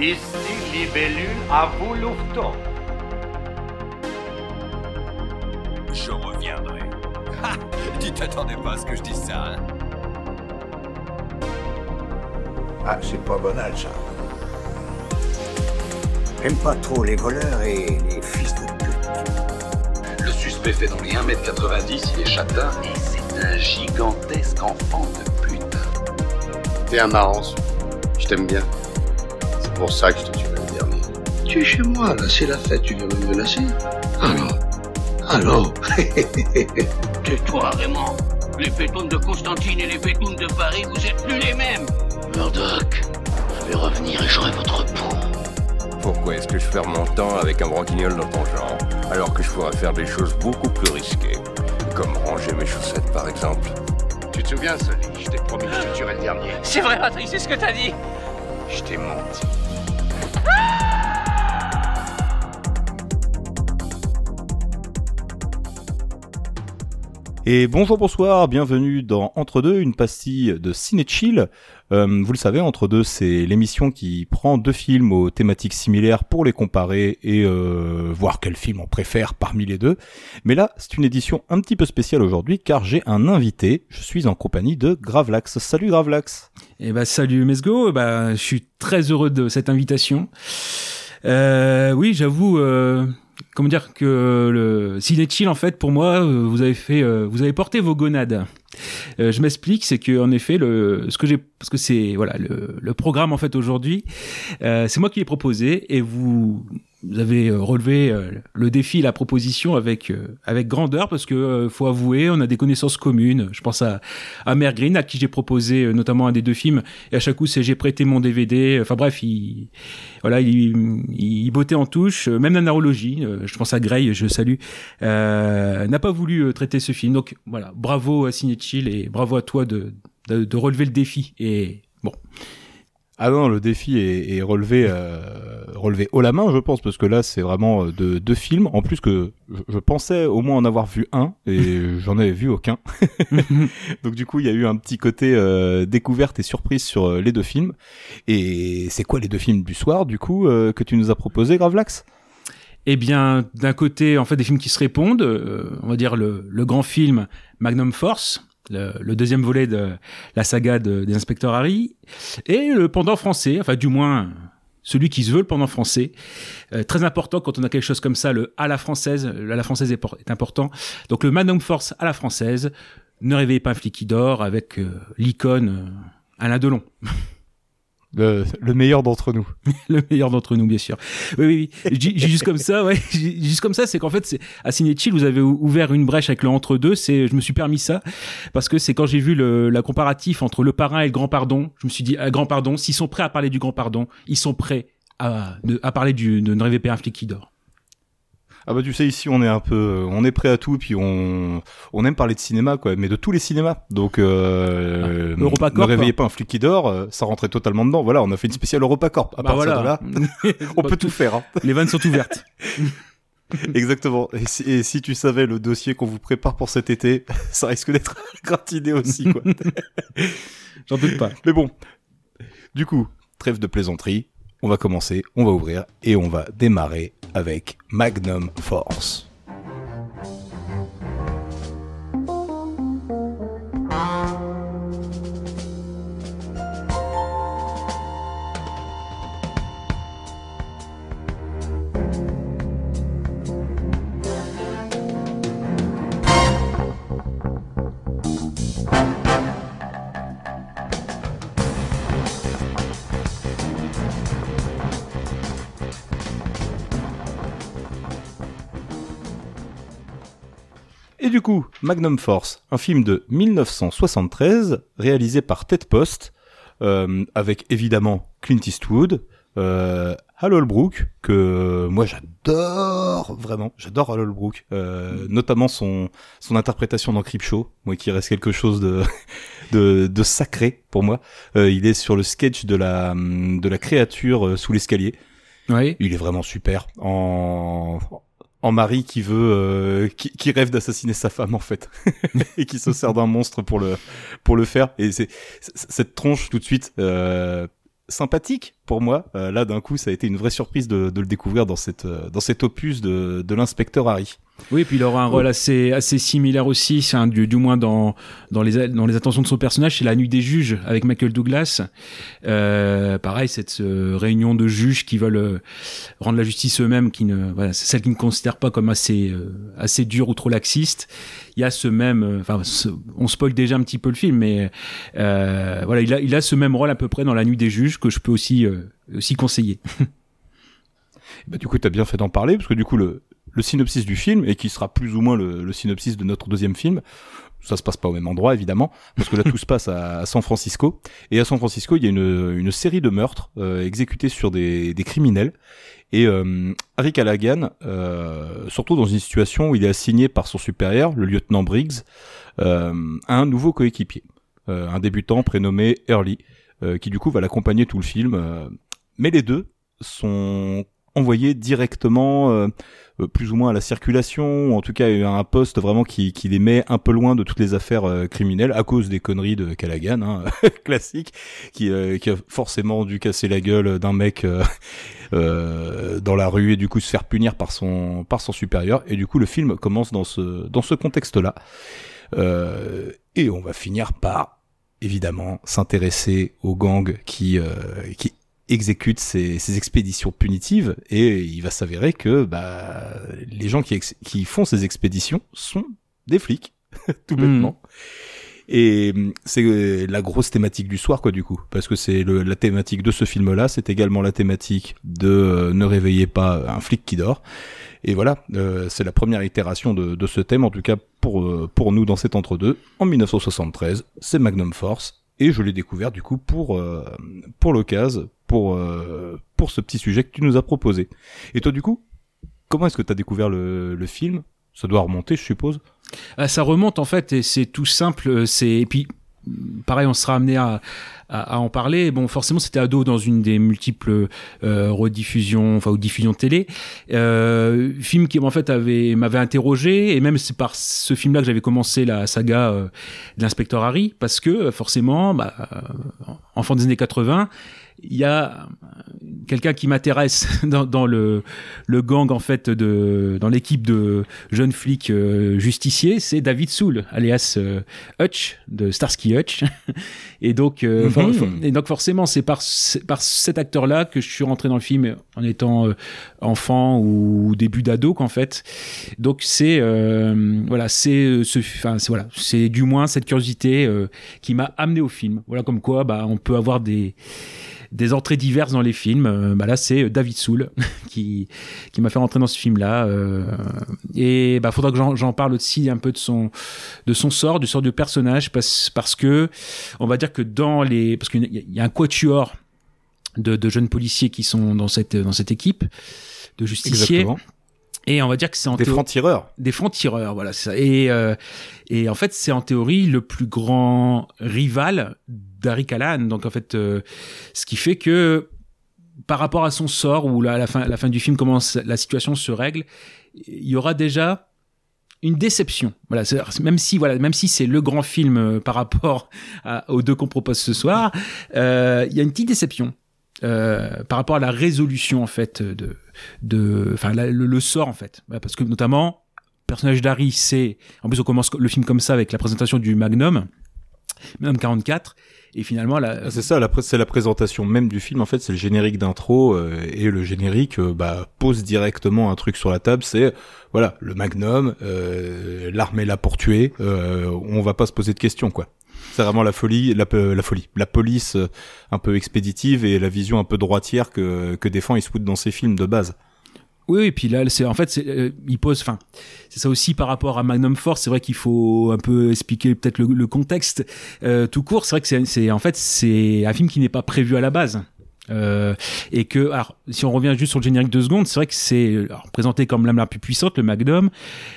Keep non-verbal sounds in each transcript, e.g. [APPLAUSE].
Ici Libellule à vous. Je reviendrai. [LAUGHS] Ha Tu t'attendais pas à ce que je dise ça, hein? Ah, c'est pas banal, ça. J'aime pas trop les voleurs et les fils de pute. Le suspect fait dans les 1m90, il est châtain et c'est un gigantesque enfant de pute. T'es un marrant, je t'aime bien. C'est pour ça que je te tuerai le dernier. Tu es chez moi, là, c'est la fête, tu viens me menacer Alors Alors [LAUGHS] Tais-toi, Raymond. Les pétounes de Constantine et les pétounes de Paris, vous êtes plus les mêmes. Murdoch, je vais revenir et j'aurai votre peau. Pourquoi est-ce que je perds mon temps avec un branquignol dans ton genre, alors que je pourrais faire des choses beaucoup plus risquées Comme ranger mes chaussettes, par exemple? Tu te souviens, Sully Je t'ai promis que je te tuerais le dernier. C'est vrai, Patrick, c'est ce que t'as dit. Je t'ai menti. Et bonjour, bonsoir, bienvenue dans Entre deux, une pastille de ciné chill. Euh, vous le savez, Entre deux, c'est l'émission qui prend deux films aux thématiques similaires pour les comparer et euh, voir quel film on préfère parmi les deux. Mais là, c'est une édition un petit peu spéciale aujourd'hui car j'ai un invité. Je suis en compagnie de Gravelax. Salut Gravelax. Eh ben salut Mesgo, bah je suis très heureux de cette invitation. Euh, oui, j'avoue, euh, comment dire que le Ciné Chill en fait pour moi, euh, vous avez fait, euh, vous avez porté vos gonades. Euh, je m'explique, c'est que en effet, le ce que j'ai, parce que c'est voilà le, le programme en fait aujourd'hui, euh, c'est moi qui l'ai proposé et vous vous avez euh, relevé euh, le défi, la proposition avec euh, avec grandeur parce que faut avouer, on a des connaissances communes. Je pense à à Mère Green à qui j'ai proposé notamment un des deux films et à chaque coup c'est j'ai prêté mon DVD. Enfin bref, il voilà, il, il, bottait en touche. Même la neurologie, je pense à Grey, je salue, n'a pas voulu traiter ce film. Donc voilà, bravo à Ciné Chill et bravo à toi de de, de relever le défi. Et bon, Ah non, le défi est, est relevé, euh, relevé haut la main, je pense, parce que là, c'est vraiment euh, de deux films. En plus que je, je pensais au moins en avoir vu un, et [LAUGHS] j'en avais vu aucun. [LAUGHS] Donc du coup, il y a eu un petit côté euh, découverte et surprise sur euh, les deux films. Et c'est quoi les deux films du soir, du coup, euh, que tu nous as proposé, Gravelax? Eh bien, d'un côté, en fait, des films qui se répondent. euh, on va dire le, le grand film Magnum Force, le, deuxième volet de la saga de- des inspecteurs Harry, et le pendant français, enfin, du moins celui qui se veut le pendant français. Euh, très important quand on a quelque chose comme ça, le à la française. Le à la française est important. Donc le Magnum Force à la française. Ne réveillez pas un flic qui dort avec euh, l'icône euh, Alain Delon. [LAUGHS] le, le meilleur d'entre nous. [LAUGHS] le meilleur d'entre nous, bien sûr. Oui, oui, oui. Juste comme ça, ouais. Juste comme ça, c'est qu'en fait, à Ciné Chill, vous avez ou- ouvert une brèche avec le entre deux. C'est, je me suis permis ça parce que c'est quand j'ai vu le, la comparatif entre le parrain et le grand pardon, je me suis dit, ah, grand pardon, s'ils sont prêts à parler du grand pardon, ils sont prêts à, à parler du, de ne rêver pas un flic qui dort. Ah bah tu sais ici on est un peu on est prêt à tout puis on on aime parler de cinéma quoi mais de tous les cinémas donc euh, Ah, EuropaCorp, ne réveillez pas un flic qui dort euh, ça rentrait totalement dedans voilà on a fait une spéciale EuropaCorp à Bah partir voilà. de là [LAUGHS] on peut tout faire hein. Les vannes sont ouvertes. [LAUGHS] exactement et si, et si tu savais le dossier qu'on vous prépare pour cet été [LAUGHS] ça risque d'être gratiné aussi quoi J'en doute pas. mais bon du coup trêve de plaisanterie on va commencer on va ouvrir et on va démarrer avec Magnum Force Et du coup, Magnum Force, un film de 1973, réalisé par Ted Post, euh, avec évidemment Clint Eastwood, euh, Hal Holbrook, que moi j'adore vraiment, j'adore Hal Holbrook, euh, notamment son son interprétation dans Creepshow, moi qui reste quelque chose de [LAUGHS] de, de sacré pour moi. Euh, il est sur le sketch de la de la créature euh, sous l'escalier. Oui. Il est vraiment super en en mari qui veut euh, qui, qui rêve d'assassiner sa femme en fait. [LAUGHS] Et qui se sert d'un monstre pour le pour le faire. Et c'est cette tronche tout de suite euh, sympathique pour moi, euh, là d'un coup, ça a été une vraie surprise de, de le découvrir dans cette euh, dans cet opus de, de l'inspecteur Harry. Oui, puis il aura un rôle assez assez similaire aussi, du, du moins dans dans les dans les attentions de son personnage, c'est la nuit des juges avec Michael Douglas. Euh, pareil, cette euh, réunion de juges qui veulent rendre la justice eux-mêmes, qui ne voilà, c'est celle qui ne considèrent pas comme assez euh, assez dure ou trop laxiste. Il y a ce même, enfin, on spoil déjà un petit peu le film, mais voilà, il a il a ce même rôle à peu près dans la nuit des juges que je peux aussi aussi conseiller. [LAUGHS] Bah, du coup, t'as bien fait d'en parler, parce que du coup, le, le synopsis du film, et qui sera plus ou moins le, le synopsis de notre deuxième film, ça se passe pas au même endroit, évidemment, parce que là, [LAUGHS] tout se passe à, à San Francisco. Et à San Francisco, il y a une, une série de meurtres euh, exécutés sur des, des criminels. Et euh, Harry Callaghan, euh, surtout dans une situation où il est assigné par son supérieur, le lieutenant Briggs, euh, à un nouveau coéquipier, euh, un débutant prénommé Early, euh, qui du coup va l'accompagner tout le film. euh, mais les deux sont envoyés directement euh, euh, plus ou moins à la circulation, ou en tout cas à un poste vraiment qui, qui les met un peu loin de toutes les affaires euh, criminelles à cause des conneries de Callaghan, hein, [LAUGHS] classique, qui, euh, qui a forcément dû casser la gueule d'un mec euh, [LAUGHS] euh, dans la rue et du coup se faire punir par son par son supérieur. Et du coup le film commence dans ce dans ce contexte-là. Euh, et on va finir par évidemment s'intéresser aux gangs qui euh, qui exécutent ces, ces expéditions punitives et il va s'avérer que bah les gens qui qui font ces expéditions sont des flics [LAUGHS] tout Mhm. bêtement. Et c'est euh, la grosse thématique du soir, quoi, du coup. Parce que c'est le- la thématique de ce film-là, c'est également la thématique de euh, Ne réveillez pas un flic qui dort. Et voilà, euh, c'est la première itération de, de ce thème, en tout cas pour, euh, pour nous dans cet entre-deux. En 1973, c'est Magnum Force. Et je l'ai découvert, du coup, pour, euh, pour l'occasion, pour, pour ce petit sujet que tu nous as proposé. Et toi, du coup, comment est-ce que tu as découvert le, le film? Ça doit remonter, je suppose? Ah, ça remonte en fait et c'est tout simple. C'est et puis pareil, on sera amené à, en parler. Bon, forcément, c'était ado dans une des multiples euh, rediffusions, enfin ou diffusions télé. Euh, film qui en fait avait m'avait interrogé et même c'est par ce film-là que j'avais commencé la saga euh, de l'inspecteur Harry parce que forcément, bah, euh, enfant des années 80. Il y a quelqu'un qui m'intéresse [LAUGHS] dans, le gang en fait de dans l'équipe de jeunes flics euh, justiciers, c'est David Soul, alias euh, Hutch de Starsky Hutch. [LAUGHS] et donc, euh, Mhm. et donc forcément, c'est par par cet acteur-là que je suis rentré dans le film en étant euh, enfant ou début d'ado qu'en fait. Donc c'est euh, voilà, c'est ce, voilà, c'est du moins cette curiosité qui m'a amené au film. Voilà comme quoi, bah on peut avoir des des entrées diverses dans les films. Bah là, c'est David Soul [LAUGHS] qui qui m'a fait rentrer dans ce film-là. euh, et bah faudra que j'en- j'en parle aussi un peu de son de son sort, du sort du personnage, parce parce que on va dire que dans les parce qu'il y a- un quatuor de, de jeunes policiers qui sont dans cette dans cette équipe de justiciers. Exactement. Et on va dire que c'est en Des théo- francs-tireurs. des francs-tireurs, voilà, c'est ça. Et, euh, et en fait, c'est en théorie le plus grand rival d'Harry Callahan. Donc en fait, euh, ce qui fait que par rapport à son sort, ou là, à la fin, la fin du film, comment la situation se règle, il y aura déjà une déception. Voilà, même si voilà, même si c'est le grand film euh, par rapport aux deux qu'on propose ce soir, euh, il y a une petite déception. euh, par rapport à la résolution en fait de de enfin le, le sort en fait parce que notamment personnage d'Harry c'est en plus on commence le film comme ça avec la présentation du Magnum Magnum 44 et finalement Ah, C'est ça, c'est la présentation même du film. En fait, c'est le générique d'intro euh, et le générique euh, bah, pose directement un truc sur la table. C'est voilà, le Magnum, euh, l'arme est là pour tuer. Euh, on va pas se poser de questions, quoi. C'est vraiment la folie, la, pe- la folie, la police euh, un peu expéditive et la vision un peu droitière que que défend Eastwood dans ses films de base. Oui, et puis là, c'est en fait, euh, il pose, enfin, c'est ça aussi par rapport à Magnum Force. C'est vrai qu'il faut un peu expliquer peut-être le, contexte euh, tout court. C'est vrai que c'est, en fait, c'est un film qui n'est pas prévu à la base. Euh, et que, alors, si on revient juste sur le générique deux secondes, c'est vrai que c'est présenté comme l'âme la plus puissante, le Magnum.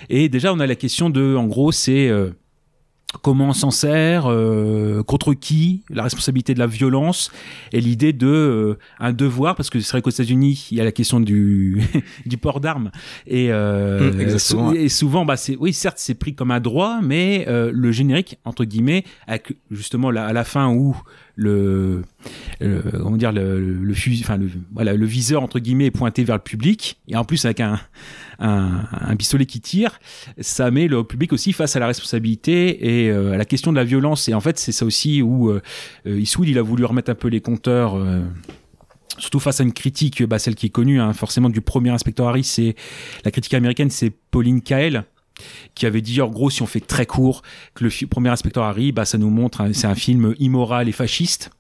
Et déjà, on a la question de, en gros, c'est euh, comment on s'en sert, euh, contre qui, la responsabilité de la violence et l'idée de euh, un devoir, parce que c'est vrai qu'aux États-Unis, il y a la question du [LAUGHS] du port d'armes et, euh, Mm, sou- et souvent, bah c'est oui, certes, c'est pris comme un droit, mais le générique entre guillemets, avec justement la- à la fin où le, le comment dire le, le, fusil, enfin le voilà le viseur entre guillemets est pointé vers le public et en plus avec un un, un pistolet qui tire, ça met le public aussi face à la responsabilité et euh, à la question de la violence. Et en fait c'est ça aussi où euh, Eastwood il a voulu remettre un peu les compteurs euh, surtout face à une critique, bah, celle qui est connue hein, forcément du premier inspecteur Harry, c'est la critique américaine, c'est Pauline Kael qui avait dit en gros si on fait très court que le premier inspecteur Harry bah ça nous montre c'est un film immoral et fasciste.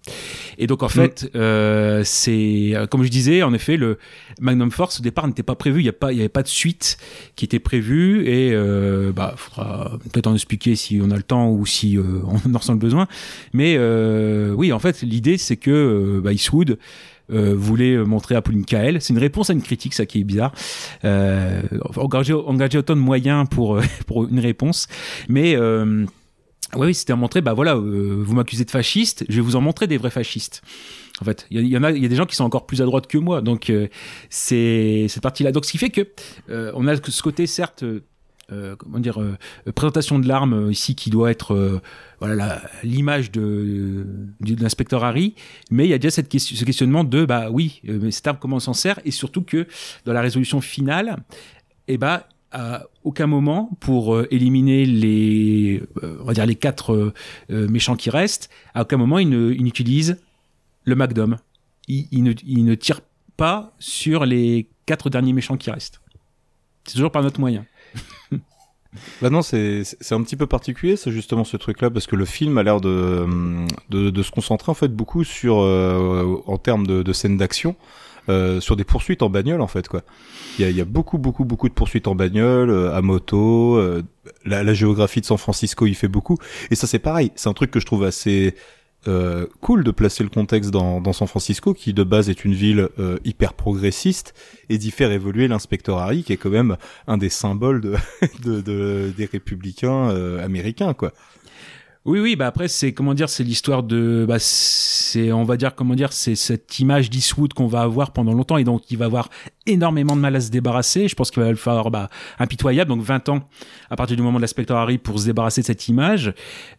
Et donc en fait euh, c'est euh, comme je disais en effet le Magnum Force au départ n'était pas prévu. Il y a pas il y avait pas de suite qui était prévue et euh, bah faudra peut-être en expliquer si on a le temps ou si euh, [LAUGHS] on en ressent le besoin. Mais euh, oui en fait l'idée c'est que bah, Eastwood voulait montrer à Pauline Kael. C'est une réponse à une critique, ça qui est bizarre. Euh, engager, engager autant de moyens pour, euh, [LAUGHS] une réponse. Mais euh, oui, c'était à montrer, bah voilà, euh, vous m'accusez de fasciste, je vais vous en montrer des vrais fascistes. En fait, il y, a, des gens qui sont encore plus à droite que moi, donc euh, c'est cette partie-là. Donc ce qui fait que euh, on a ce côté certes. Euh, comment dire euh, présentation de l'arme euh, ici qui doit être euh, voilà l'image de, l'inspecteur Harry. Mais il y a déjà cette ce questionnement de bah oui euh, mais cette arme comment on s'en sert? Et surtout que dans la résolution finale et bah à aucun moment pour euh, éliminer les euh, on va dire les quatre méchants qui restent à aucun moment il n'utilise le Magnum. Ne, il ne tire pas sur les quatre derniers méchants qui restent. C'est toujours par notre moyen Bah non, c'est un petit peu particulier, c'est justement ce truc-là, parce que le film a l'air de, de, de se concentrer en fait beaucoup sur, euh, en termes de, de scènes d'action, euh, sur des poursuites en bagnole en fait quoi. Il y a, y a beaucoup beaucoup beaucoup de poursuites en bagnole, euh, à moto, euh, la, la géographie de San Francisco il fait beaucoup, et ça c'est pareil, c'est un truc que je trouve assez euh, cool de placer le contexte dans, dans San Francisco, qui de base est une ville euh, hyper progressiste, et d'y faire évoluer l'inspecteur Harry, qui est quand même un des symboles de, [LAUGHS] de, de- des républicains euh, américains, quoi. Oui, oui, bah après c'est comment dire, c'est l'histoire de, bah c'est, on va dire comment dire, c'est cette image d'Eastwood qu'on va avoir pendant longtemps et donc il va avoir énormément de mal à se débarrasser. Je pense qu'il va le faire bah, impitoyable, donc 20 ans à partir du moment de l'inspecteur Harry pour se débarrasser de cette image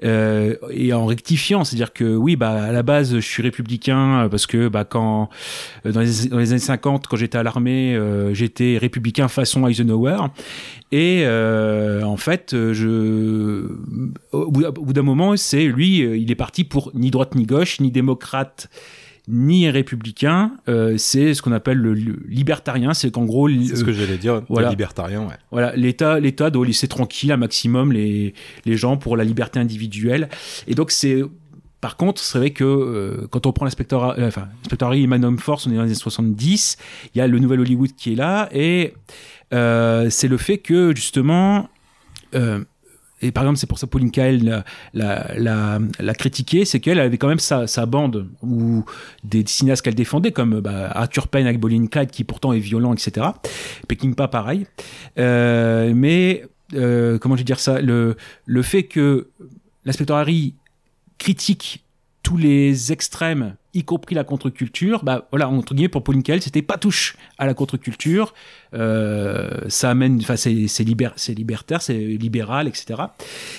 euh, et en rectifiant, c'est-à-dire que oui, bah à la base je suis républicain euh, parce que bah quand euh, dans les, dans les années 50 quand j'étais à l'armée, euh, j'étais républicain façon Eisenhower. Et euh, en fait, euh, je, au bout d'un moment, c'est lui, il est parti pour ni droite ni gauche, ni démocrate, ni républicain. Euh, c'est ce qu'on appelle le, le libertarien. C'est qu'en gros, C'est ce euh, que j'allais dire, voilà. le libertarien, ouais. voilà, l'État, l'État doit laisser tranquille un maximum les, les gens pour la liberté individuelle. Et donc c'est, par contre, c'est vrai que euh, quand on prend l'inspecteur, euh, enfin, et Magnum Force, on est dans les années 70, il y a le nouvel Hollywood qui est là, et euh, c'est le fait que justement, euh, et par exemple, c'est pour ça Pauline Kael l'a, la, critiqué, c'est qu'elle avait quand même sa, bande ou des cinéastes qu'elle défendait, comme bah, Arthur Penn avec Bolin Clyde, qui pourtant est violent, etc. Peckinpah, pareil. Euh, mais euh, comment je vais dire ça? Le, le fait que l'inspecteur Harry critique tous les extrêmes, y compris la contre-culture, bah voilà, entre guillemets, pour Pauline Kael, c'était pas touche à la contre-culture. Euh, ça amène, enfin, c'est c'est libertaire, c'est libéral, etc.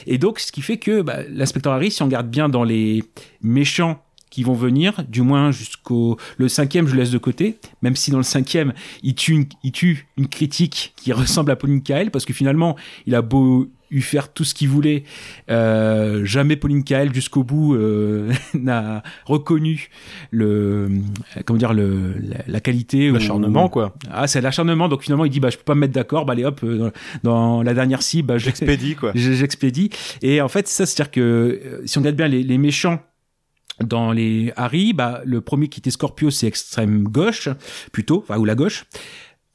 Et donc, ce qui fait que bah, l'inspecteur Harry, si on regarde bien dans les méchants qui vont venir, du moins jusqu'au le cinquième, je laisse de côté, même si dans le cinquième, il tue une, il tue une critique qui ressemble à Pauline Kael, parce que finalement, il a beau eu faire tout ce qu'il voulait, euh, jamais Pauline Kael jusqu'au bout euh, [LAUGHS] n'a reconnu le comment dire le la, la qualité L'acharnement, quoi. Ah, c'est l'acharnement. Donc finalement, il dit bah je peux pas me mettre d'accord. Bah allez hop, euh, dans, dans la dernière cible, bah, je- Expédie, quoi. [LAUGHS] je- j'expédie. Et en fait, ça, c'est-à-dire que euh, si on regarde bien les, les méchants dans les Harry, bah, le premier qui était Scorpio, c'est extrême gauche, plutôt, enfin, ou la gauche.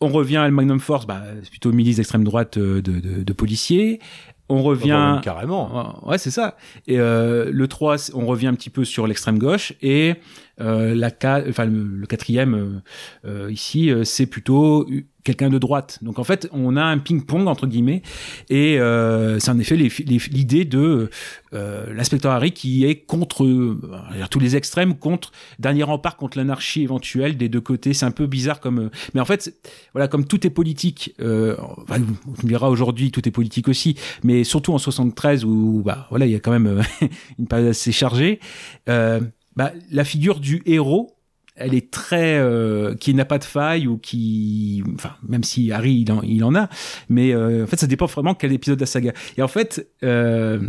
On revient à le Magnum Force, bah, c'est plutôt milice d'extrême droite euh, de, de, de policiers. On revient. Enfin, même carrément. Ouais, c'est ça. Et euh, le 3, c'est- on revient un petit peu sur l'extrême gauche. Et euh, la enfin, le, le quatrième, euh, euh, ici, euh, c'est plutôt quelqu'un de droite. Donc en fait, on a un ping-pong, entre guillemets. Et euh, c'est en effet l'idée de euh, l'inspecteur Harry qui est contre euh, tous les extrêmes, contre dernier rempart contre l'anarchie éventuelle des deux côtés. C'est un peu bizarre comme... mais en fait, voilà, comme tout est politique, on me dira aujourd'hui, tout est politique aussi, mais surtout en 73 où bah voilà il y a quand même [LAUGHS] une période assez chargée bah, la figure du héros elle est très euh, qui n'a pas de faille ou qui enfin même si Harry il en, il en a mais euh, en fait ça dépend vraiment quel épisode de la saga. Et en fait euh,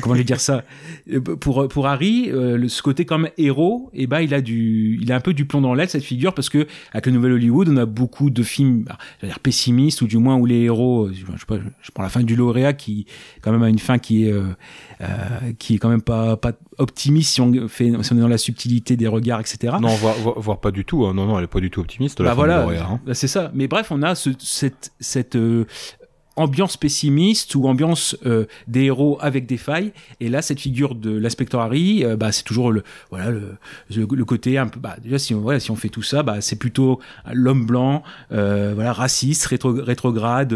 comment vais dire ça? Euh, pour pour Harry euh, le- ce côté comme héros et ben il a du il a un peu du plomb dans l'aile cette figure parce que avec le nouvel Hollywood on a beaucoup de films bah, j'allais dire pessimistes ou du moins où les héros euh, je sais pas je prends la fin du lauréat qui quand même a une fin qui est euh, euh, qui est quand même pas pas optimiste si on fait si on est dans la subtilité des regards etc Non, voire, voire- pas du tout. hein. Non, non, elle est pas du tout optimiste. la bah fin voilà, Lauréat, hein. bah c'est ça. Mais bref, on a ce, cette, cette euh, ambiance pessimiste ou ambiance euh, des héros avec des failles. Et là, cette figure de l'inspecteur Harry, euh, bah, c'est toujours le, voilà, le, côté un peu. Bah, déjà, si on, fait tout ça, bah, c'est plutôt l'homme blanc, euh, voilà, raciste, rétro, rétrograde,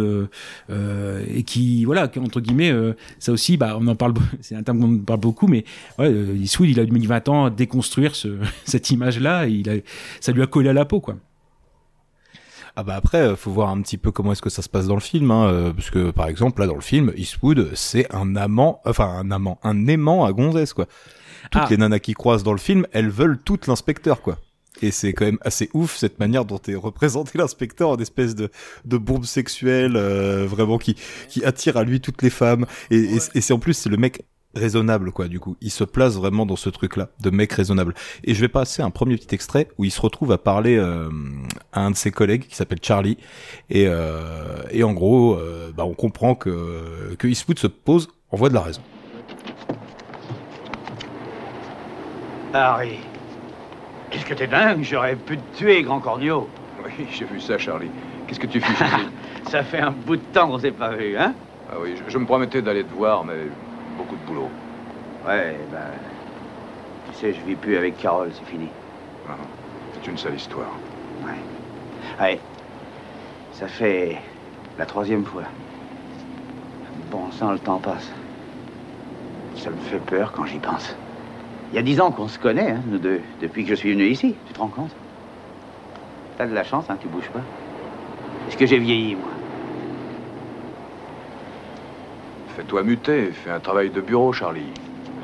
et qui, voilà, entre guillemets, ça aussi, on en parle. [LAUGHS] C'est un terme qu'on parle beaucoup, mais ouais, il a mis 20 ans à déconstruire ce, [LAUGHS] cette image-là. ça lui a collé à la peau, quoi. Ah bah après, euh, faut voir un petit peu comment est-ce que ça se passe dans le film, hein, euh, parce que par exemple là dans le film, Eastwood c'est un amant, enfin un amant, un aimant à gonzesse quoi. Toutes Ah. les nanas qui croisent dans le film, elles veulent toutes l'inspecteur quoi. Et c'est quand même assez ouf cette manière dont est représenté [LAUGHS] l'inspecteur en espèce de, de bombe sexuelle euh, vraiment qui, qui attire à lui toutes les femmes. Et, et, et c'est en plus c'est le mec raisonnable quoi du coup. Il se place vraiment dans ce truc là de mec raisonnable. Et je vais passer un premier petit extrait où il se retrouve à parler euh, à un de ses collègues qui s'appelle Charlie. Et, euh, et en gros, euh, bah, on comprend que, que Eastwood se pose en voie de la raison. Harry. Qu'est-ce que t'es dingue? J'aurais pu te tuer, grand corneau. Oui, j'ai vu ça, Charlie. Qu'est-ce que tu fais [LAUGHS] Ça fait un bout de temps qu'on s'est pas vu, hein? Ah oui, je, je me promettais d'aller te voir, mais beaucoup de boulot. Ouais, ben... Tu sais, je vis plus avec Carole, c'est fini. Ah, C'est une sale histoire. Ouais. Ouais. Ça fait la troisième fois. Bon sang, le temps passe. Ça me fait peur quand j'y pense. Il y a dix ans qu'on se connaît, hein, nous deux, depuis que je suis venu ici. Tu te rends compte? T'as de la chance, hein, tu bouges pas. Est-ce que j'ai vieilli, moi? Fais-toi muter, fais un travail de bureau, Charlie.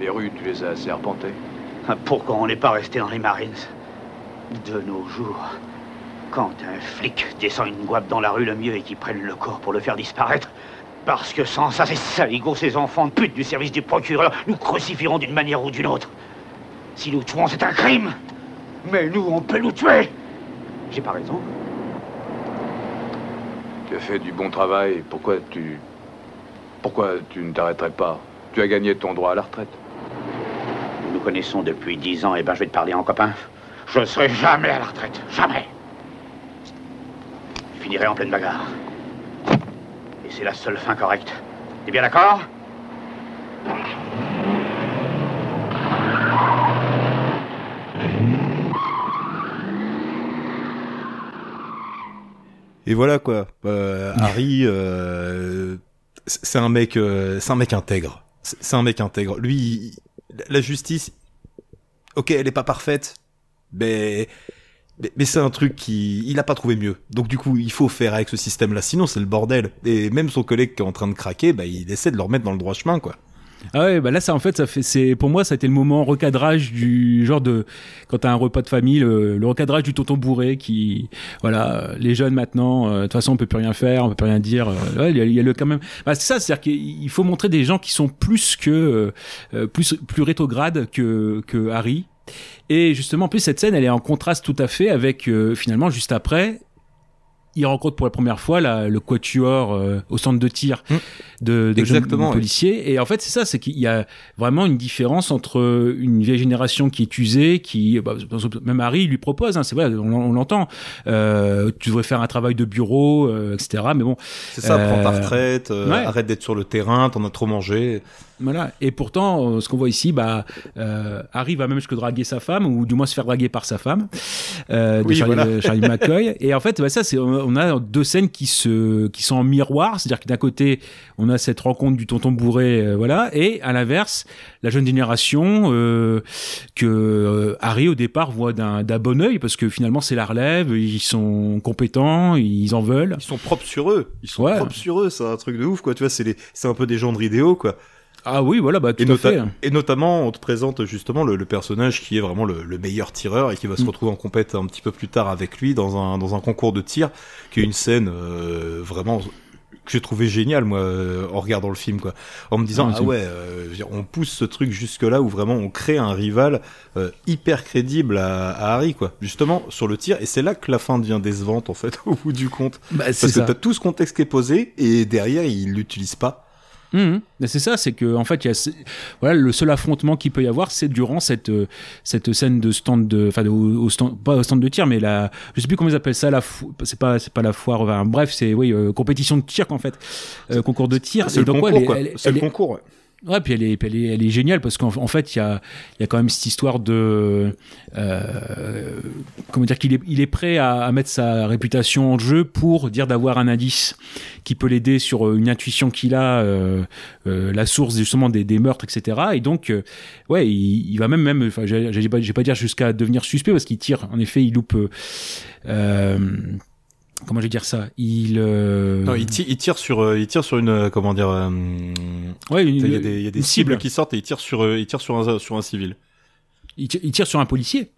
Les rues, tu les as assez arpentées. Ah, Pourquoi on n'est pas resté dans les Marines De nos jours, quand un flic descend une guape dans la rue, le mieux est qu'il prenne le corps pour le faire disparaître. Parce que sans ça, ces saligots, ces enfants de pute du service du procureur, nous crucifieront d'une manière ou d'une autre. Si nous tuons, c'est un crime. Mais nous, on peut nous tuer. J'ai pas raison. Tu as fait du bon travail, pourquoi tu... Pourquoi tu ne t'arrêterais pas? Tu as gagné ton droit à la retraite. Nous nous connaissons depuis dix ans, et ben je vais te parler en copain. Je ne serai jamais à la retraite. Jamais. Je finirai en pleine bagarre. Et c'est la seule fin correcte. T'es bien d'accord? Et voilà quoi. Euh, Harry, euh, c'est un mec, euh, c'est un mec intègre. C'est un mec intègre. Lui, la justice, ok, elle est pas parfaite, mais mais, mais c'est un truc qui, il a pas trouvé mieux. Donc du coup, il faut faire avec ce système-là. Sinon, c'est le bordel. Et même son collègue qui est en train de craquer, bah, il essaie de le remettre dans le droit chemin, quoi. Ah ouais, bah là, ça en fait, ça fait, c'est pour moi, ça a été le moment recadrage du genre de quand t'as un repas de famille, le, le recadrage du tonton bourré qui, voilà, les jeunes maintenant, euh, de toute façon, on peut plus rien faire, on peut plus rien dire. euh, il y a, y a le quand même. Bah c'est ça, c'est-à-dire qu'il faut montrer des gens qui sont plus que euh, euh, plus plus rétrogrades que que Harry. Et justement, en plus, cette scène, elle est en contraste tout à fait avec euh, finalement juste après. Il rencontre pour la première fois la, le quatuor euh, au centre de tir Mmh. de, de jeunes oui. policiers. Et en fait, c'est ça, c'est qu'il y a vraiment une différence entre une vieille génération qui est usée, qui bah, même Harry lui propose, hein, c'est vrai, on, on l'entend. Euh, tu devrais faire un travail de bureau, euh, etc. Mais bon, C'est ça, prends ta retraite, ouais. arrête d'être sur le terrain, t'en as trop mangé. Voilà. Et pourtant, euh, ce qu'on voit ici, bah, euh, Harry va même jusque draguer sa femme, ou du moins se faire draguer par sa femme, euh, de Oui, Charlie, voilà. de Charlie McCoy. [LAUGHS] Et en fait, bah, ça, c'est, on a deux scènes qui se, qui sont en miroir. C'est-à-dire que d'un côté, on a cette rencontre du tonton bourré, euh, voilà, et à l'inverse, la jeune génération euh, que euh, Harry au départ voit d'un, d'un bon œil parce que finalement c'est la relève, ils sont compétents, ils en veulent. Ils sont propres sur eux. Ils sont Ouais. propres sur eux, c'est un truc de ouf, quoi. Tu vois, c'est les, c'est un peu des gens de idéaux, quoi. Ah oui, voilà, bah tout Et, à fait. et notamment, on te présente justement le, le personnage qui est vraiment le, le meilleur tireur et qui va se Mm. retrouver en compète un petit peu plus tard avec lui dans un, dans un concours de tir, qui est une scène euh, vraiment que j'ai trouvé géniale moi euh, en regardant le film quoi. En me disant Ah, ah ouais euh, on pousse ce truc jusque là où vraiment on crée un rival euh, hyper crédible à, à Harry quoi. Justement sur le tir et c'est là que la fin devient décevante en fait [LAUGHS] au bout du compte. Bah, c'est parce que t'as tout ce contexte qui est posé et derrière il l'utilise pas Mais c'est ça, c'est que en fait, y a voilà, le seul affrontement qu'il peut y avoir, c'est durant cette euh, cette scène de stand de, enfin, au, au stand, pas au stand de tir, mais la, je sais plus comment ils appellent ça, la, c'est pas c'est pas la foire, enfin, bref, c'est oui, euh, compétition de tir en fait, Euh, concours de tir. c'est le ouais, concours elle est- c'est le concours ouais. Puis elle est, elle est, elle est géniale parce qu'en en fait, il y a, y a quand même cette histoire de, euh, comment dire, qu'il est, il est prêt à, mettre sa réputation en jeu pour dire d'avoir un indice qui peut l'aider sur euh, une intuition qu'il a, euh, la source justement des, des meurtres, etc. Et donc, ouais, il, va même, même, enfin, j'ai pas, pas dire jusqu'à devenir suspect parce qu'il tire. En effet, il loupe. Comment je vais dire ça? Il, euh, Non, il tire, il tire sur, euh, il tire sur une, euh, comment dire, euh, ouais, il y a des, il y a des une cibles cible. qui sortent et il tire sur, il tire sur un, sur un civil. il tire- il tire sur un policier.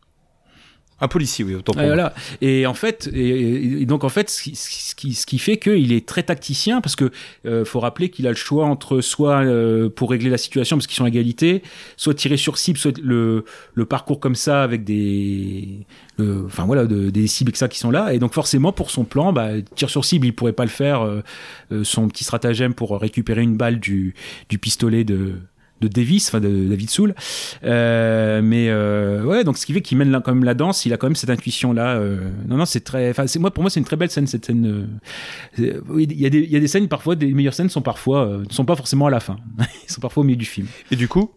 Un policier, oui, autant pour moi. voilà. Et en fait, et, donc en fait, ce qui, ce qui, ce qui fait qu'il est très tacticien parce que euh, faut rappeler qu'il a le choix entre soit euh, pour régler la situation parce qu'ils sont à égalité, soit tirer sur cible, soit le, le parcours comme ça avec des, le- enfin voilà, de- des cibles et ça qui sont là. Et donc forcément pour son plan, bah, tir sur cible, il pourrait pas le faire. euh, euh, son petit stratagème pour récupérer une balle du, du pistolet de de Davis, enfin de David Soul. Euh, mais euh, ouais, donc ce qui fait qu'il mène quand même la danse, il a quand même cette intuition là. non, non, c'est très. Enfin, moi pour moi c'est une très belle scène cette scène. euh, Il y a des il y a des scènes parfois des meilleures scènes sont parfois euh, ne sont pas forcément à la fin. [LAUGHS] Ils sont parfois au milieu du film. Et du coup,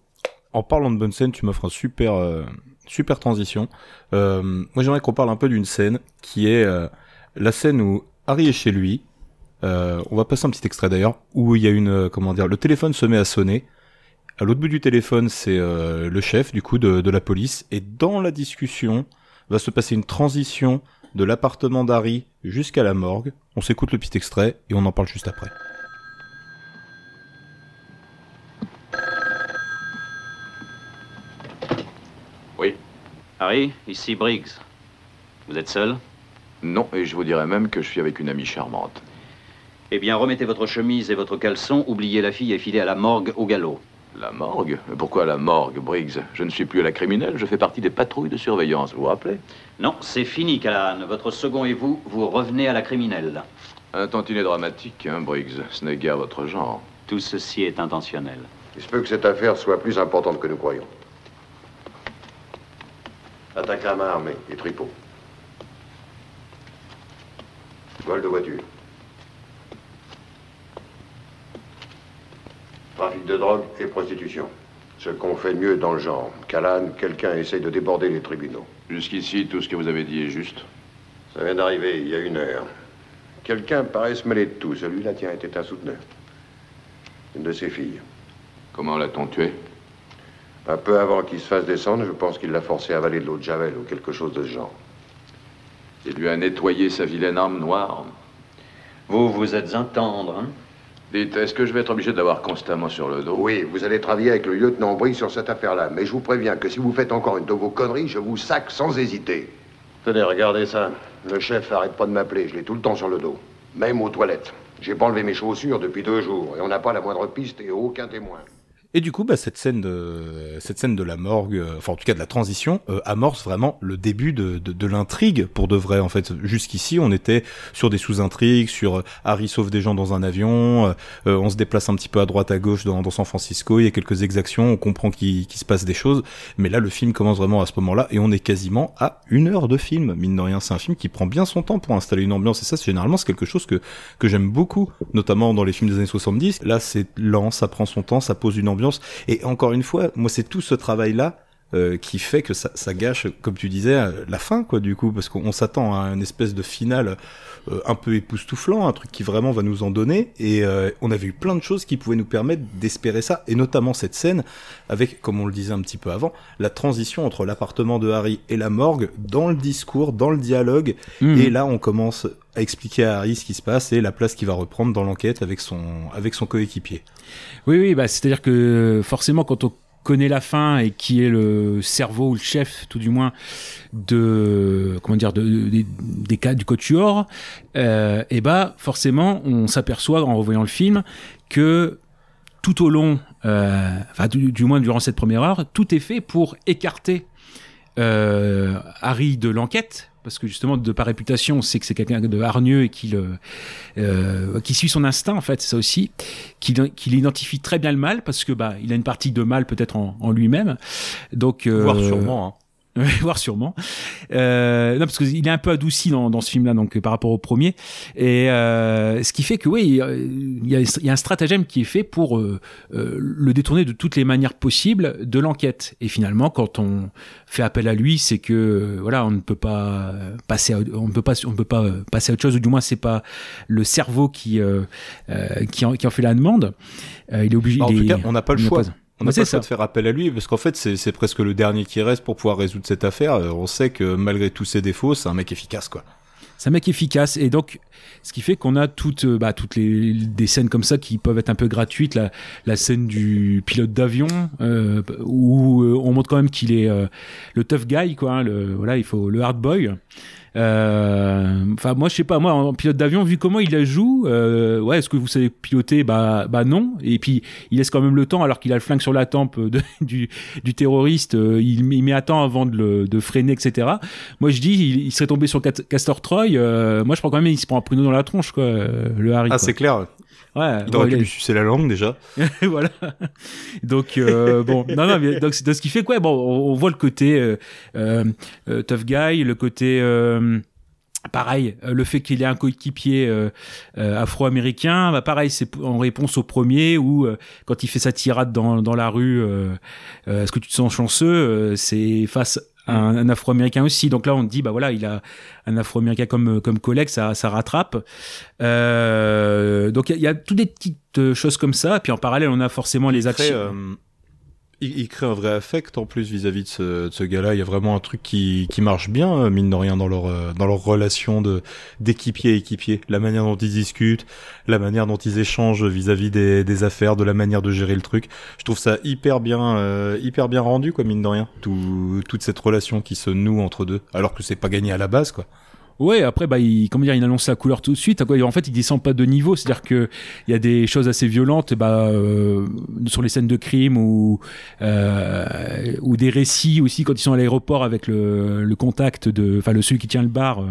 en parlant de bonne scène, tu m'offres un super, euh, super transition. Euh, moi, j'aimerais qu'on parle un peu d'une scène qui est euh, la scène où Harry est chez lui. Euh, on va passer un petit extrait d'ailleurs où il y a une, euh, comment dire, le téléphone se met à sonner. À l'autre bout du téléphone, c'est euh, le chef du coup de, de la police. Et dans la discussion, va se passer une transition de l'appartement d'Harry jusqu'à la morgue. On s'écoute le petit extrait et on en parle juste après. Oui. Harry, ici Briggs. Vous êtes seul? Non, et je vous dirais même que je suis avec une amie charmante. Eh bien, remettez votre chemise et votre caleçon, oubliez la fille et filez à la morgue au galop. La morgue? Pourquoi la morgue, Briggs? Je ne suis plus à la criminelle, je fais partie des patrouilles de surveillance, vous vous rappelez? Non, c'est fini, Callahan. Votre second et vous, vous revenez à la criminelle. Un tantinet dramatique, hein, Briggs. Ce n'est guère votre genre. Tout ceci est intentionnel. Il se peut que cette affaire soit plus importante que nous croyons. Attaque à main armée et tripot. Vol de voiture. Trafic de drogue et prostitution. Ce qu'on fait de mieux dans le genre. Callahan, quelqu'un essaye de déborder les tribunaux. Jusqu'ici, tout ce que vous avez dit est juste. Ça vient d'arriver il y a une heure. Quelqu'un paraît se mêler de tout. Celui-là, tiens, était un souteneur. Une de ses filles. Comment l'a-t-on tué? Un peu avant qu'il se fasse descendre, je pense qu'il l'a forcé à avaler de l'eau de Javel ou quelque chose de ce genre. Il lui a nettoyé sa vilaine arme noire. Vous, vous êtes un tendre, hein? Dites, est-ce que je vais être obligé de l'avoir constamment sur le dos Oui, vous allez travailler avec le lieutenant Brie sur cette affaire-là, mais je vous préviens que si vous faites encore une de vos conneries, je vous sac sans hésiter. Tenez, regardez ça. Le chef arrête pas de m'appeler, je l'ai tout le temps sur le dos. Même aux toilettes. J'ai pas enlevé mes chaussures depuis deux jours, et on n'a pas la moindre piste et aucun témoin. Et du coup, bah, cette scène de cette scène de la morgue, euh, enfin en tout cas de la transition, euh, amorce vraiment le début de, de, de l'intrigue pour de vrai. En fait, jusqu'ici, on était sur des sous-intrigues, sur euh, Harry sauve des gens dans un avion, euh, euh, on se déplace un petit peu à droite à gauche dans, dans San Francisco, il y a quelques exactions, on comprend qu'il qu'il se passe des choses. Mais là, le film commence vraiment à ce moment-là et on est quasiment à une heure de film. Mine de rien, c'est un film qui prend bien son temps pour installer une ambiance. Et ça, c'est généralement c'est quelque chose que que j'aime beaucoup, notamment dans les films des années 70. Là, c'est lent, ça prend son temps, ça pose une ambiance. Et encore une fois, moi, c'est tout ce travail-là euh, qui fait que ça, ça gâche, comme tu disais, euh, la fin, quoi, du coup, parce qu'on s'attend à une espèce de finale euh, un peu époustouflant, un truc qui vraiment va nous en donner. Et euh, on avait eu plein de choses qui pouvaient nous permettre d'espérer ça, et notamment cette scène avec, comme on le disait un petit peu avant, la transition entre l'appartement de Harry et la morgue dans le discours, dans le dialogue. Mhm. Et là, on commence à expliquer à Harry ce qui se passe et la place qu'il va reprendre dans l'enquête avec son, avec son coéquipier. Oui, oui, bah, c'est-à-dire que forcément, quand on connaît la fin et qui est le cerveau ou le chef, tout du moins, de comment dire, de, des cas du Cotuor, euh, et bah forcément, on s'aperçoit en revoyant le film que tout au long, euh, enfin du, du, moins durant cette première heure, tout est fait pour écarter euh, Harry de l'enquête parce que justement de par réputation on sait que c'est quelqu'un de hargneux et qui euh, qui suit son instinct en fait ça aussi qu'il qu'il identifie très bien le mal parce que bah il a une partie de mal peut-être en, en lui-même donc euh, voire sûrement hein. [LAUGHS] voir sûrement. Euh, non, parce qu'il est un peu adouci dans, dans ce film-là, donc par rapport au premier. Et euh, ce qui fait que oui, il y, a, il y, a, un stratagème qui est fait pour euh, euh, le détourner de toutes les manières possibles de l'enquête. Et finalement, quand on fait appel à lui, c'est que voilà, on ne peut pas passer, à, on ne peut pas, on ne peut pas passer à autre chose, ou du moins c'est pas le cerveau qui qui en, qui, en, fait la demande. il est obligé. Bah, en tout cas, on n'a pas le choix. On n'a pas ça de faire appel à lui parce qu'en fait c'est presque le dernier qui reste pour pouvoir résoudre cette affaire. Euh, on sait que malgré tous ses défauts, c'est un mec efficace quoi. C'est un mec efficace et donc ce qui fait qu'on a toutes euh, bah, toutes les des scènes comme ça qui peuvent être un peu gratuites. La, la scène du pilote d'avion euh, où on montre quand même qu'il est le tough guy quoi. Hein, le voilà il faut le hard boy. Euh, enfin, moi, je sais pas, moi, en pilote d'avion, vu comment il la joue, euh, ouais, est-ce que vous savez piloter? Bah, bah non. Et puis, il laisse quand même le temps, alors qu'il a le flingue sur la tempe de, [LAUGHS] du, du terroriste. Euh, il, il, met à temps avant de, le, de freiner, etc. Moi, je dis, il, il serait tombé sur Castor Troy. Euh, moi, je prends quand même, il se prend un pruneau dans la tronche, quoi, le Harry. Ah, c'est clair. Ouais, il aurait pu lui sucer la langue déjà. [LAUGHS] voilà. Donc euh, bon, non non, mais donc c'est ce qui fait quoi Bon, on, on, voit le côté euh, euh, tough guy, le côté euh, Pareil, le fait qu'il ait un coéquipier euh, afro-américain, bah pareil, c'est en réponse au premier où quand il fait sa tirade dans, dans la rue, est-ce que tu te sens chanceux C'est face un, un Afro-Américain aussi. Donc là, on dit, bah voilà, il a un Afro-Américain comme comme collègue, ça, ça rattrape. Euh, donc il y, y, a toutes des petites choses comme ça. Puis en parallèle, on a forcément les actions. Il, il, crée un vrai affect en plus vis-à-vis -vis de ce, ce gars-là. Il y a vraiment un truc qui, qui marche bien, euh, mine de rien, dans leur, euh, dans leur relation de d'équipier à équipier. La manière dont ils discutent, la manière dont ils échangent vis-à-vis -vis des, des affaires, de la manière de gérer le truc. Je trouve ça hyper bien, euh, hyper bien rendu, quoi, mine de rien. Tout, toute cette relation qui se noue entre deux, alors que c'est pas gagné à la base, quoi. Ouais, après, bah, il, comment dire, il annonce la couleur tout de suite. En fait, il descend pas de niveau. C'est-à-dire que il y a des choses assez violentes, bah, euh, sur les scènes de crime ou euh, ou des récits aussi quand ils sont à l'aéroport avec le, contact de, enfin, celui qui tient le bar.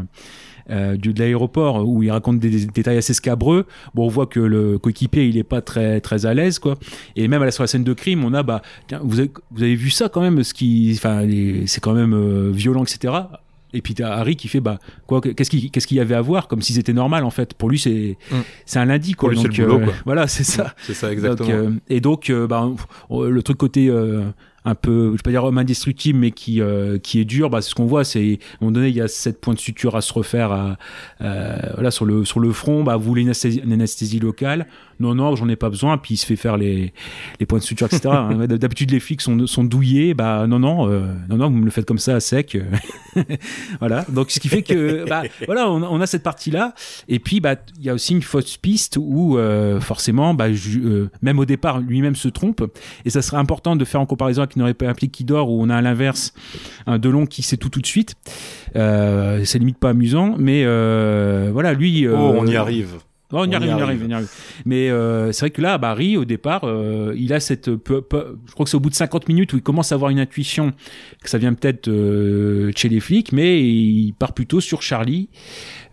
Euh, de l'aéroport où il raconte des, détails assez scabreux. Bon, on voit que le coéquipier il est pas très très à l'aise quoi. Et même sur la scène de crime, on a bah vous avez, vu ça quand même, ce qui, enfin, c'est quand même euh, violent etc. Et puis t'as Harry qui fait bah quoi qu'est-ce qu'il qu'est-ce qu'il y avait à voir? Comme si c'était normal en fait. Pour lui c'est mm. c'est un lundi quoi. Pour donc, lui, le boulot, quoi. voilà c'est ça. C'est ça exactement. Donc, euh, et donc euh, bah, le truc côté euh, un peu, je vais pas dire homme indestructible, mais qui euh, qui est dur. Bah, c'est ce qu'on voit. C'est à un moment donné, il y a sept points de suture à se refaire. À, euh, voilà, sur le sur le front, bah, vous voulez une anesthésie, une anesthésie locale Non, non, j'en ai pas besoin. Puis il se fait faire les les points de suture, etc. [LAUGHS] Hein. D'habitude, les flics sont sont douillés. Bah, non, non, euh, non, non, vous me le faites comme ça à sec. [LAUGHS] voilà. Donc, ce qui fait que, bah, voilà, on, on a cette partie-là. Et puis, bah, il y a aussi une fausse piste où euh, forcément, bah, je, même au départ, lui-même se trompe. Et ça serait important de faire en comparaison avec qui n'aurait pas impliqué qui dort, où on a à l'inverse un Delon qui sait tout tout de suite. Euh, c'est limite pas amusant, mais euh, voilà, lui. Euh, oh, on y arrive. Oh, on, y, on, arrive, y arrive, on y arrive, Mais euh, c'est vrai que là, Barry, au départ, euh, il a cette. Peu, peu, je crois que c'est au bout de 50 minutes où il commence à avoir une intuition que ça vient peut-être euh, chez les flics, mais il part plutôt sur Charlie,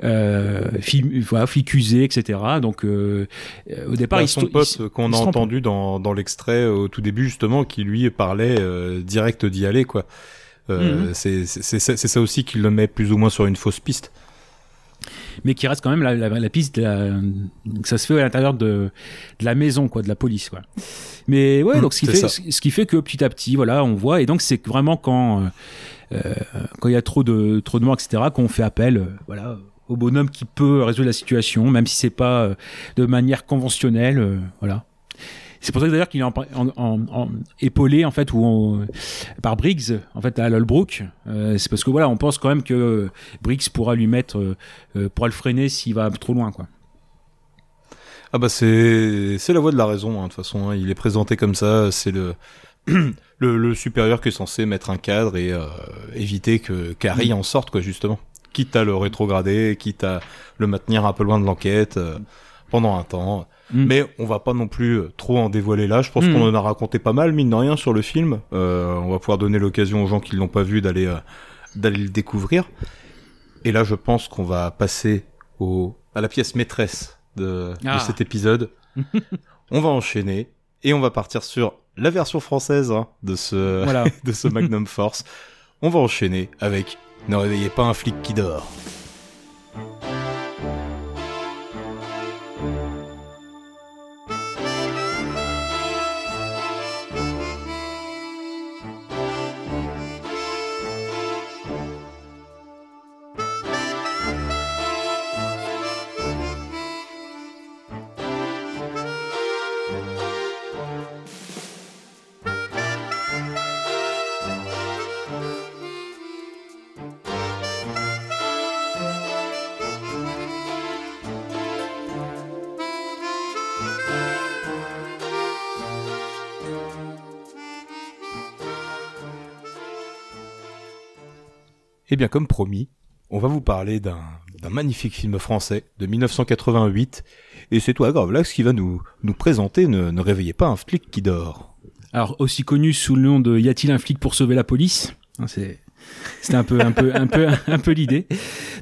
euh, fille, voilà, fille accusée, etc. Donc euh, au départ, bah, il son pote qu'on a entendu dans, dans l'extrait au tout début justement, qui lui parlait euh, direct d'y aller, quoi. Euh, mm -hmm. C'est ça aussi qui le met plus ou moins sur une fausse piste mais qui reste quand même la, la, la piste de la, que ça se fait à l'intérieur de, de la maison quoi de la police quoi. Mais ouais mmh, donc ce qui fait ce qui fait que petit à petit voilà on voit et donc c'est vraiment quand euh, quand il y a trop de trop de morts etc qu'on fait appel euh, voilà au bonhomme qui peut résoudre la situation même si c'est pas euh, de manière conventionnelle euh, voilà C'est pour ça d'ailleurs qu'il est en, en, épaulé en fait ou par Briggs en fait à Lolbrook. Euh, c'est parce que voilà, on pense quand même que Briggs pourra lui mettre, pourra le freiner s'il va trop loin quoi. Ah bah c'est c'est la voie de la raison hein, de toute façon. Hein. Il est présenté comme ça, c'est le [CLEARS THROAT] le, supérieur qui est censé mettre un cadre et euh, éviter que Carrie en sorte, quoi, justement. Quitte à le rétrograder, quitte à le maintenir un peu loin de l'enquête euh, pendant un temps. Mm. Mais on va pas non plus euh, trop en dévoiler là. Je pense mm. qu'on en a raconté pas mal, mine de rien, sur le film. on va pouvoir donner l'occasion aux gens qui l'ont pas vu d'aller d'aller le découvrir. Et là, je pense qu'on va passer au à la pièce maîtresse de, de ah. cet épisode. [LAUGHS] on va enchaîner et on va partir sur la version française hein, de ce [LAUGHS] de ce Magnum Force. On va enchaîner avec Ne réveillez pas un flic qui dort. Bien, comme promis, on va vous parler d'un magnifique film français de 1988. Et c'est toi, Gravelax, qui va nous, nous présenter ne, ne réveillez pas un flic qui dort. Alors, aussi connu sous le nom de Y a-t-il un flic pour sauver la police? Hein, c'était un peu, un peu, un peu, un peu l'idée.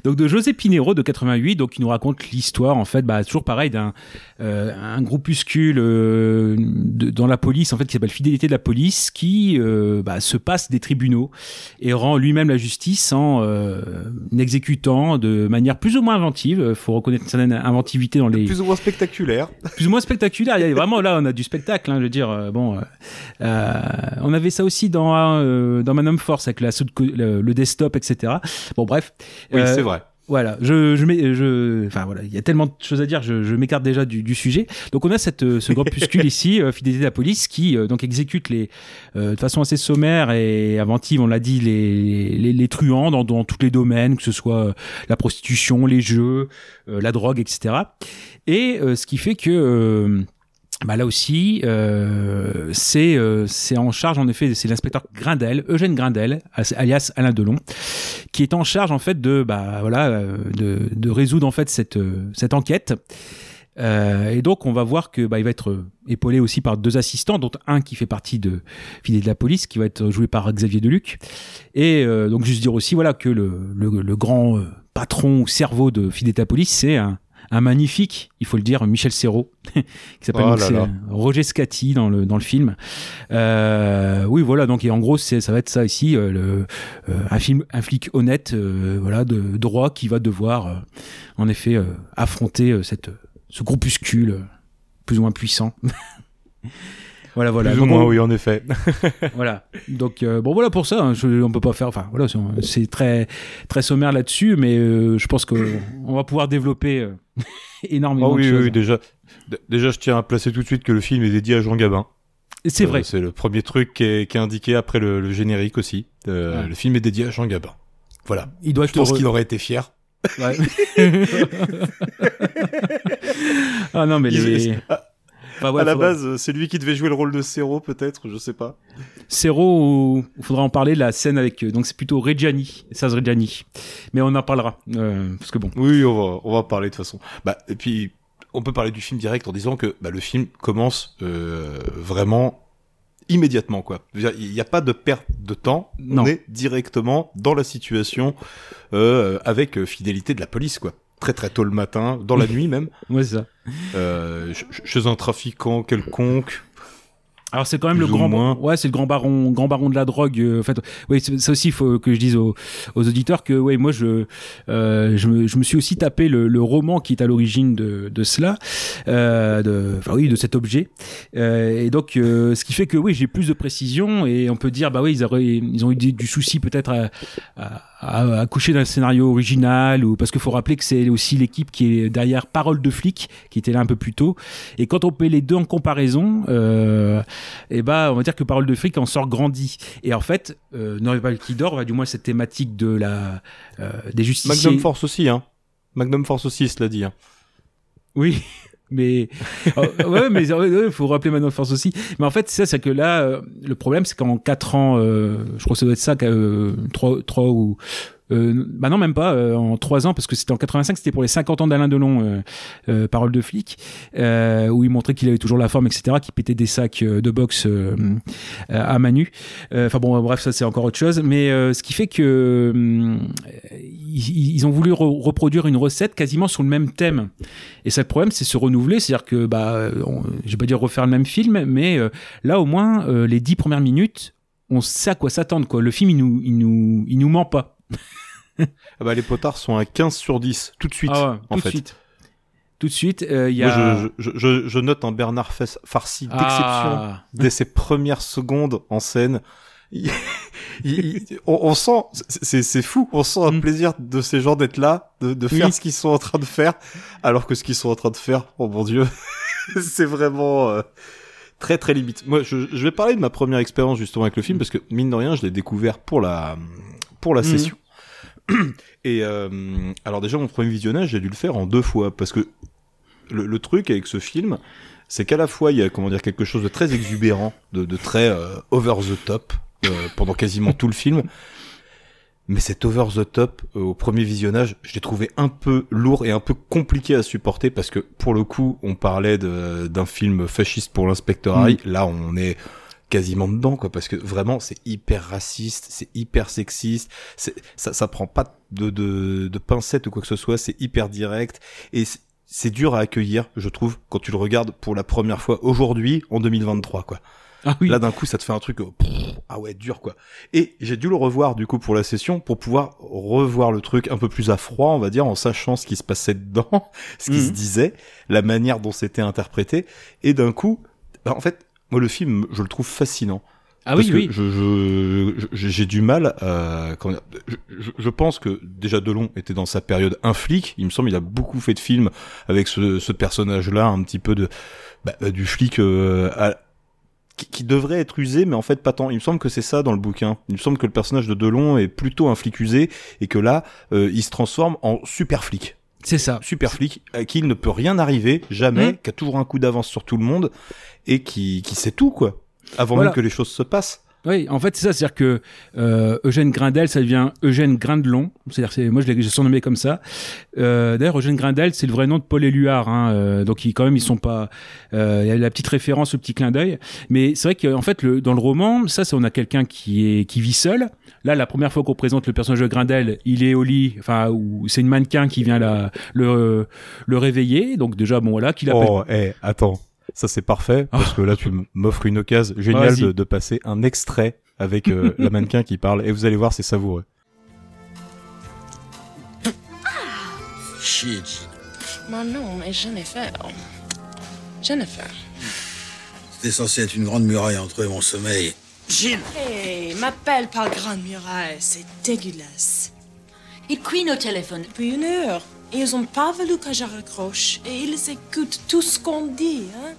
Donc de José Pinero de 88, donc il nous raconte l'histoire en fait, bah toujours pareil d'un euh, un groupuscule euh, dans la police en fait qui s'appelle Fidélité de la police, qui euh, bah, se passe des tribunaux et rend lui-même la justice en exécutant de manière plus ou moins inventive. Faut reconnaître une certaine inventivité dans les plus ou moins spectaculaire. Plus ou moins spectaculaire. Il y a vraiment là on a du spectacle. Hein, je veux dire bon, on avait ça aussi dans dans Manum Force avec la le, desktop, etc. Bon, bref. Oui, c'est euh, vrai. Voilà, je, je, je, enfin voilà, il y a tellement de choses à dire, je, je m'écarte déjà du, du, sujet. Donc on a cette, euh, ce groupuscule [LAUGHS] ici, euh, fidélité de la police, qui donc exécute les, de façon assez sommaire et inventive, on l'a dit, les, les, les truands dans, dans tous les domaines, que ce soit la prostitution, les jeux, la drogue, etc. Et ce qui fait que bah là aussi, euh, c'est euh, en charge en effet, c'est l'inspecteur Grindel, Eugène Grindel, alias Alain Delon, qui est en charge en fait de bah voilà euh, de, de résoudre en fait cette euh, cette enquête. Euh, et donc on va voir que bah, il va être épaulé aussi par deux assistants, dont un qui fait partie de Fidèle de la police, qui va être joué par Xavier Deluc. Et donc juste dire aussi voilà que le, le, le grand patron ou cerveau de Fidèle de la police, c'est un un magnifique, il faut le dire, Michel Serrault, [LAUGHS] qui s'appelle oh Roger Scatti dans le dans le film. Euh, oui, voilà. Donc et en gros, c'est ça va être ça ici, euh, le, euh, un film, un flic honnête, voilà, de droit qui va devoir, en effet, affronter cette ce groupuscule plus ou moins puissant. [LAUGHS] Voilà, voilà. Plus ou moins, oui, en effet. [LAUGHS] voilà. Donc bon, voilà pour ça. Hein, on peut pas faire. Enfin, voilà, c'est très très sommaire là-dessus, mais je pense que on va pouvoir développer [LAUGHS] énormément ah oui, de choses. Oui, déjà, déjà, je tiens à placer tout de suite que le film est dédié à Jean Gabin. C'est vrai. Euh, c'est le premier truc qui est, qui est indiqué après le, générique aussi. Euh, Le film est dédié à Jean Gabin. Voilà. Il doit je pense qu'il aurait été fier. Ouais. [LAUGHS] ah non, mais les... à la base, c'est lui qui devait jouer le rôle de Cero, peut-être, je sais pas. Cero, il faudra en parler, la scène avec, donc c'est plutôt Reggiani, Saz Reggiani. Mais on en parlera, euh, parce que bon. Oui, on va, on va parler de toute façon. Bah, et puis, on peut parler du film direct en disant que bah, le film commence euh, vraiment immédiatement quoi. Il n'y a pas de perte de temps. On est directement dans la situation euh, avec fidélité de la police quoi très très tôt le matin, dans la [LAUGHS] nuit même. Ouais, c'est ça. Euh, chez un trafiquant quelconque. Alors c'est quand même le grand ouais c'est le grand baron grand baron de la drogue euh, en fait oui ça aussi il faut que je dise aux, aux auditeurs que ouais moi je euh, je, me, je me suis aussi tapé le, le roman qui est à l'origine de, de cela euh, de enfin oui de cet objet euh, et donc euh, ce qui fait que oui j'ai plus de précision et on peut dire bah oui ils, auraient, ils ont eu du, souci peut-être à, à à, coucher d'un scénario original ou parce qu'il faut rappeler que c'est aussi l'équipe qui est derrière Parole de flic qui était là un peu plus tôt. Et quand on met les deux en comparaison euh, et eh ben on va dire que Parole de flic en sort grandi. Et en fait euh, Norval qui dort du moins cette thématique de la euh, des justiciers. Magnum Force aussi hein. Magnum Force aussi cela dit hein. oui mais [LAUGHS] oh, ouais mais il faut rappeler Magnum Force aussi. Mais en fait c'est ça c'est que là euh, le problème c'est qu'en 4 ans euh, je crois que ça doit être ça euh, 3 3 ou euh, bah non même pas euh, en trois ans parce que c'était en 85 c'était pour les 50 ans d'Alain Delon euh, euh, parole de flic euh, où il montrait qu'il avait toujours la forme etc qui pétait des sacs de boxe à Manu enfin bon bref ça c'est encore autre chose. Mais ce qui fait que ils, ils, ont voulu re reproduire une recette quasiment sur le même thème. Et ça le problème c'est se renouveler c'est à dire que bah on, je vais pas dire refaire le même film mais là au moins les dix premières minutes on sait à quoi s'attendre quoi. Le film il nous il nous il nous ment pas ah bah les potards sont à 15 sur 10 tout de suite ah ouais, en tout fait. de suite tout de suite il euh, y a Moi, je, je, je, je, note un Bernard farci d'exception Ah. dès ses premières secondes en scène il, il, il- on, on sent c'est c'est fou on sent un Mm. plaisir de ces gens d'être là de, de faire Oui. ce qu'ils sont en train de faire alors que ce qu'ils sont en train de faire oh mon dieu [LAUGHS] c'est vraiment euh, très très limite moi je, je vais parler de ma première expérience justement avec le film parce que mine de rien je l'ai découvert pour la pour la Mhm. session. Et euh, alors déjà mon premier visionnage j'ai dû le faire en deux fois parce que le, le truc avec ce film c'est qu'à la fois il y a comment dire quelque chose de très exubérant de, de très euh, over the top euh, pendant quasiment tout le film. Mais cet over the top euh, au premier visionnage je l'ai trouvé un peu lourd et un peu compliqué à supporter parce que pour le coup on parlait d'un film fasciste pour l'inspecteur Harry là on est quasiment dedans quoi parce que vraiment c'est hyper raciste c'est hyper sexiste c'est ça ça prend pas de de, de pincettes ou quoi que ce soit c'est hyper direct et c'est- dur à accueillir je trouve quand tu le regardes pour la première fois aujourd'hui en 2023 quoi ah oui Là, d'un coup, ça te fait un truc, pff, ah ouais, dur, quoi. Et j'ai dû le revoir, du coup, pour la session, pour pouvoir revoir le truc un peu plus à froid, on va dire, en sachant ce qui se passait dedans, [LAUGHS] ce qui Mhm. se disait, la manière dont c'était interprété. Et d'un coup, bah, en fait, moi, le film, je le trouve fascinant. ah Parce oui que oui je, je, je- j'ai du mal à, je, je- je pense que déjà Delon était dans sa période un flic. Il me semble il a beaucoup fait de films avec ce, ce personnage-là, un petit peu de bah, euh, du flic euh, à- qui, qui devrait être usé, mais en fait pas tant. Il me semble que c'est ça dans le bouquin. Il me semble que le personnage de Delon est plutôt un flic usé et que là, euh, il se transforme en super flic. C'est ça Super flic à qui il ne peut rien arriver, jamais, Mm. qui a toujours un coup d'avance sur tout le monde et qui, qui sait tout quoi. Avant Voilà. même que les choses se passent. Oui, en fait, c'est ça, c'est-à-dire que euh, Eugène Grindel, ça devient Eugène Grindelon. C'est-à-dire, c'est, moi, je l'ai surnommé comme ça. Euh, d'ailleurs, Eugène Grindel, c'est le vrai nom de Paul Éluard. Hein, euh, donc, ils, quand même, ils sont pas. euh, Il y a la petite référence, le petit clin d'œil. Mais c'est vrai qu'en fait, le, dans le roman, ça, c'est on a quelqu'un qui est qui vit seul. Là, la première fois qu'on présente le personnage de Grindel, il est au lit. Enfin, c'est une mannequin qui vient la, le le réveiller. Donc déjà, bon voilà, qu'il appelle. Oh, eh, attends. Ça, c'est parfait, parce que là, tu m'offres une occasion géniale de, de passer un extrait avec euh, [LAUGHS] la mannequin qui parle, et vous allez voir, c'est savoureux. Bah non, mais Jennifer. Jennifer. C'était censé être une grande muraille entre eux et mon sommeil. Jean Hé, m'appelle pas Grande Muraille, c'est dégueulasse. Ils queen au téléphone. Depuis une heure, ils ont pas voulu que je raccroche et ils écoutent tout ce qu'on dit, hein.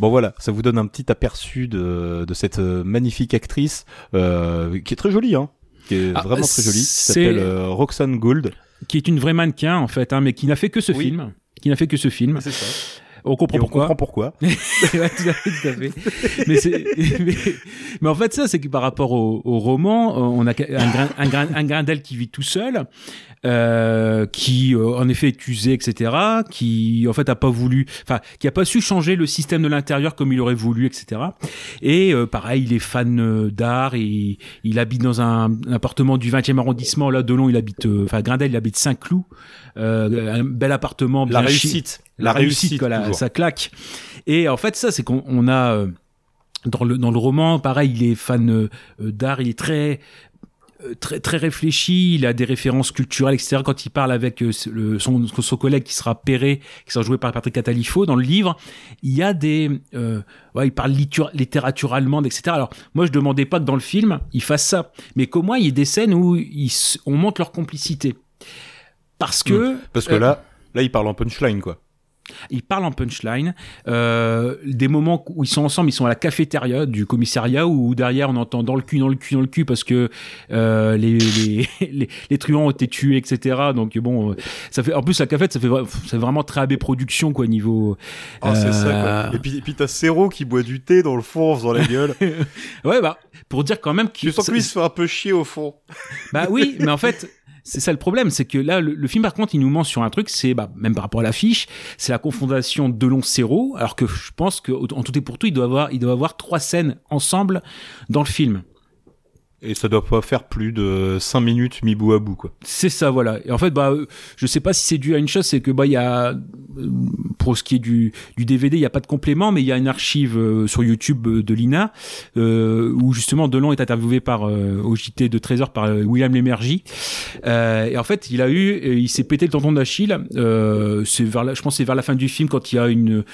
Bon voilà, ça vous donne un petit aperçu de, de cette euh, magnifique actrice, euh, qui est très jolie, hein, qui est Ah, vraiment très jolie, qui s'appelle euh, Roxane Gould. qui est une vraie mannequin en fait, hein, mais qui n'a fait que ce Oui. film, qui n'a fait que ce film. C'est ça. On comprend Et on pourquoi. comprend pourquoi. [LAUGHS] Ouais, tout à fait, tout à fait. mais, c'est- [LAUGHS] mais, mais en fait, ça, c'est que par rapport au, au roman, on a un, grain, un, grain, un Grindel qui vit tout seul, euh, qui euh, en effet est usé, etc., qui en fait a pas voulu, enfin, qui a pas su changer le système de l'intérieur comme il aurait voulu, etc. Et euh, pareil, il est fan euh, d'art et il habite dans un, un appartement du 20e arrondissement. Là, Delon, il habite, euh, enfin, Grindel, il habite Saint-Cloud, euh, un bel appartement. La bien chi- réussite. la, réussite, quoi, la- ça claque. Et en fait, ça, c'est qu'on on a euh, dans le dans le roman, pareil, il est fan euh, d'art, il est très très très réfléchi. Il a des références culturelles, etc. Quand il parle avec euh, le, son, son collègue qui sera Perret, qui sera joué par Patrick Catalifo dans le livre, il y a des, euh, ouais, il parle littérature, allemande, etc. Alors moi je demandais pas que dans le film il fasse ça, mais qu'au moins il y ait des scènes où ils, on montre leur complicité. Parce que Hmm. Parce que euh, là, là, il parle en punchline, quoi. Ils parlent en punchline. Euh, des moments où ils sont ensemble, ils sont à la cafétéria du commissariat où derrière on entend dans le cul, dans le cul, dans le cul parce que euh, les, les, [LAUGHS] les, les truands ont été tués, etc. Donc bon, euh, ça fait. En plus la cafette, ça fait vra- c'est vraiment très AB production quoi niveau. Ah, c'est ça, quoi. Et puis, et puis t'as Cero qui boit du thé dans le fond en faisant la gueule. [LAUGHS] ouais, bah, pour dire quand même qu'il Tu sens que lui, se fait un peu chier au fond. Bah oui, mais en fait, c'est ça le problème, c'est que là, le, film, par contre, il nous ment sur un truc, c'est, bah, même par rapport à l'affiche, c'est la confrontation Delon-Serrault, alors que je pense que, en tout et pour tout, il doit avoir, il doit avoir trois scènes ensemble dans le film. Et ça doit pas faire plus de 5 minutes mis bout à bout, quoi. C'est ça, voilà. Et en fait, bah, euh, je sais pas si c'est dû à une chose, c'est que bah, il y a, euh, pour ce qui est du, du DVD, il y a pas de complément, mais il y a une archive euh, sur YouTube de l'INA où justement Delon est interviewé par euh, au JT de Trésor par William Lémergie. Et en fait, il a eu, il s'est pété le tendon d'Achille. C'est vers, je pense, c'est vers la fin du film quand il y a une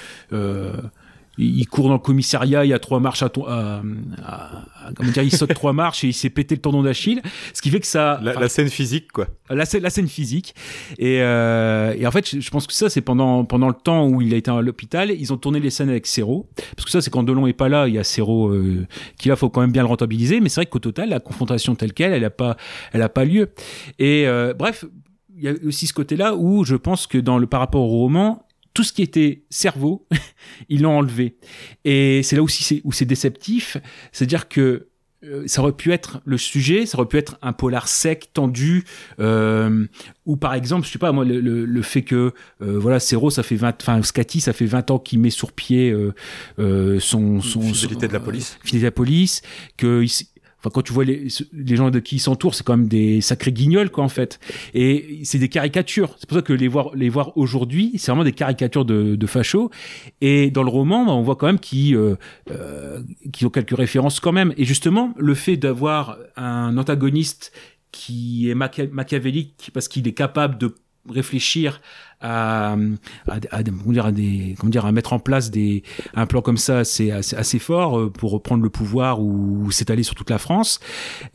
il court dans le commissariat, il y a trois marches à, à- à- à- comment dire, il saute trois marches et il s'est pété le tendon d'Achille, ce qui fait que ça La, la scène physique, quoi. la scène, la scène physique. Et, euh, et en fait je, je pense que ça c'est pendant pendant le temps où il a été à l'hôpital ils ont tourné les scènes avec Serrault parce que ça c'est quand Delon est pas là il y a Serrault euh, qui là faut quand même bien le rentabiliser. Mais c'est vrai qu'au total la confrontation telle quelle elle a pas elle a pas lieu. Et euh, bref il y a aussi ce côté là où je pense que dans le par rapport au roman tout ce qui était cerveau, [LAUGHS] ils l'ont enlevé. Et c'est là aussi c'est- où c'est déceptif, c'est-à-dire que euh, ça aurait pu être le sujet, ça aurait pu être un polar sec, tendu, euh, ou par exemple, je sais pas moi, le, le, le fait que euh, voilà, Cero, ça fait 20, enfin Scati, ça fait 20 ans qu'il met sur pied euh, euh, son, son Fidélité son- de la police. fidélité de la police, que il Enfin, quand tu vois les, gens de qui ils s'entourent, c'est quand même des sacrés guignols, quoi, en fait. Et c'est des caricatures. C'est pour ça que les voir, les voir aujourd'hui, c'est vraiment des caricatures de, de fachos. Et dans le roman, bah, on voit quand même qu'ils, euh, euh, ont quelques références quand même. Et justement, le fait d'avoir un antagoniste qui est machiavélique parce qu'il est capable de réfléchir à, à, à- comment dire, à des, comment dire, à mettre en place des, un plan comme ça, c'est assez, assez fort euh, pour reprendre le pouvoir ou, s'étaler sur toute la France.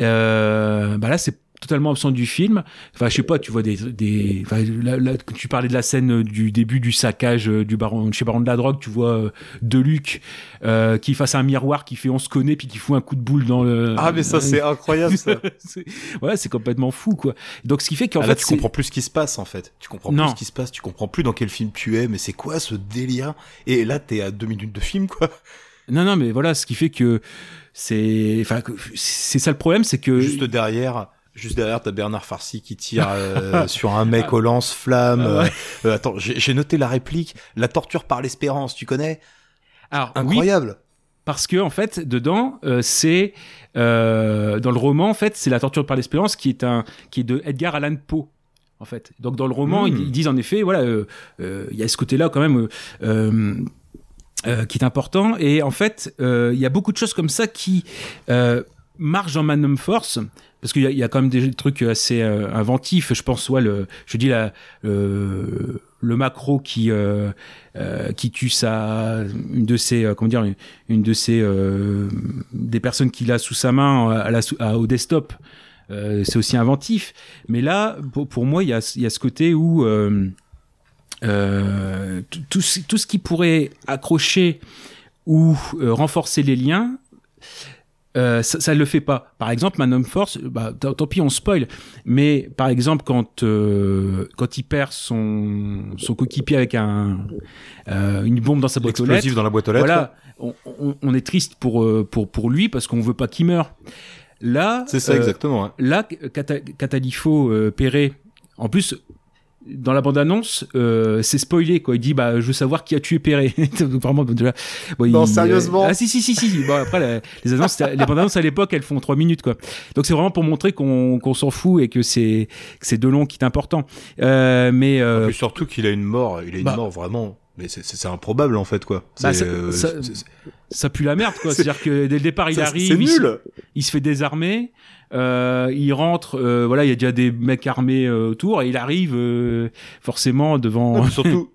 Euh, bah là, c'est totalement absent du film. Enfin, je sais pas, tu vois des, des, enfin, là, là, quand tu parlais de la scène du début du saccage euh, du baron, chez Baron de la drogue, tu vois euh, Deluc euh, qui face à un miroir, qui fait on se connaît, puis qui fout un coup de boule dans le. Ah, mais ça, c'est [LAUGHS] incroyable, ça. [LAUGHS] Ouais, c'est complètement fou, quoi. Donc, ce qui fait qu'en Ah, fait, là, tu comprends plus ce qui se passe, en fait. Tu comprends Non. plus ce qui se passe, tu comprends plus dans quel film tu es, mais c'est quoi ce délire? Et là, t'es à deux minutes de film, quoi. Non, non, mais voilà, ce qui fait que c'est, enfin, que- c'est ça le problème, c'est que Juste derrière, juste derrière, t'as Bernard Farcy qui tire euh, [LAUGHS] sur un mec au lance-flamme. Ah ouais. Euh, euh, attends, j'ai noté la réplique. La torture par l'espérance, tu connais? Alors, Incroyable. Parce que en fait, dedans, euh, c'est dans le roman, en fait, c'est la torture par l'espérance qui est un qui est de Edgar Allan Poe. En fait, donc dans le roman, Mm. ils, disent en effet, voilà, il y a ce côté-là quand même. qui est important et en fait il y a beaucoup de choses comme ça qui euh, marchent dans Magnum Force parce qu'il y, y a quand même des trucs assez euh, inventifs je pense ouais le je dis la le, le macro qui euh, euh, qui tue sa une de ses euh, comment dire une, de ses euh, des personnes qu'il a sous sa main à la, à- au desktop. Euh, c'est aussi inventif. Mais là pour, pour moi il y a il y a ce côté où euh, euh, tout- tout, ce- qui pourrait accrocher ou euh, renforcer les liens, euh, ça, ça le fait pas. Par exemple, Man of Force, bah, tant, pis, on spoil. Mais par exemple, quand euh, quand il perd son son coéquipier avec un euh, une bombe dans sa boîte aux lettres, dans la boîte aux lettres. Voilà, on, on- on est triste pour pour pour lui parce qu'on veut pas qu'il meure. Là, C'est ça, exactement, ouais. Là, Cata- Catalifo Perret, en plus, dans la bande-annonce, euh, c'est spoilé quoi. Il dit bah je veux savoir qui a tué Perret. Vraiment déjà. bon, Non, il- sérieusement Ah si si si si. Bon après la- les annonces, les bandes-annonces à l'époque elles font trois minutes quoi. Donc c'est vraiment pour montrer qu'on qu'on s'en fout et que c'est que c'est Delon qui est important. Euh, mais euh, Et puis surtout qu'il a une mort, il a une bah- mort vraiment. Mais c'est- c'est c'est improbable en fait quoi. Bah, ça, euh, ça- pue la merde quoi. C'est- [LAUGHS] C'est-à-dire que dès le départ il arrive, c'est il se- nul. il se fait désarmer. Euh, il rentre, euh, voilà, il y a déjà des mecs armés euh, autour et il arrive euh, forcément devant, Non, surtout, [LAUGHS] devant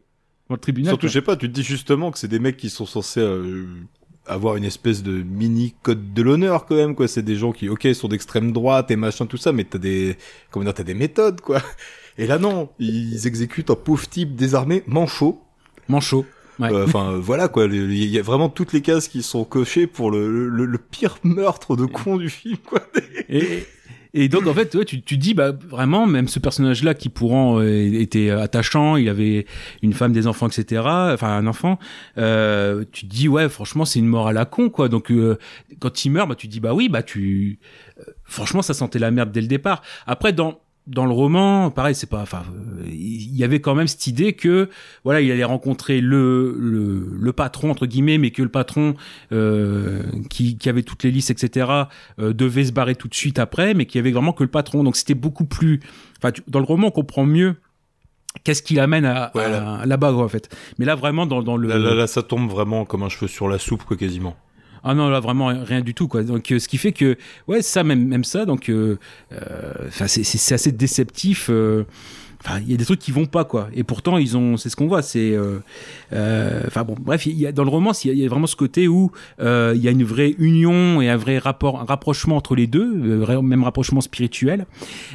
le tribunal. surtout, quoi. je sais pas, tu te dis justement que c'est des mecs qui sont censés euh, avoir une espèce de mini code de l'honneur quand même, quoi. C'est des gens qui, ok, sont d'extrême droite et machin, tout ça, mais t'as des, comment dire, t'as des méthodes, quoi. Et là, non, ils exécutent un pauvre type désarmé, manchot. Manchot. Ouais. Euh, Enfin, euh, voilà, quoi. Il y a vraiment toutes les cases qui sont cochées pour le, le, le pire meurtre de con du film, quoi. Et, et donc en fait, ouais, tu tu dis bah vraiment même ce personnage-là qui pourtant euh, était attachant, il avait une femme, des enfants, etc. Enfin un enfant. Euh, tu dis ouais franchement c'est une mort à la con quoi. Donc euh, quand il meurt, bah tu dis bah oui bah tu euh, franchement ça sentait la merde dès le départ. Après dans dans le roman, pareil, c'est pas, enfin, il y avait quand même cette idée que, voilà, il allait rencontrer le le, le patron entre guillemets, mais que le patron euh, qui qui avait toutes les listes, etc., euh, devait se barrer tout de suite après, mais qu'il y avait vraiment que le patron. Donc c'était beaucoup plus, enfin, dans le roman, on comprend mieux qu'est-ce qui l'amène à, à- là-bas, en fait. Mais là, vraiment, dans dans le Là, là, là, ça tombe vraiment comme un cheveu sur la soupe, quoi, quasiment. Ah non là vraiment rien du tout quoi donc euh, ce qui fait que ouais ça même même ça donc euh, euh, c'est assez déceptif euh, Enfin, il y a des trucs qui vont pas quoi. Et pourtant, ils ont, c'est ce qu'on voit. C'est, bon, bref, dans le roman, il y a, vraiment ce côté où il y a une vraie union et un vrai rapport, rapprochement entre les deux, même rapprochement spirituel.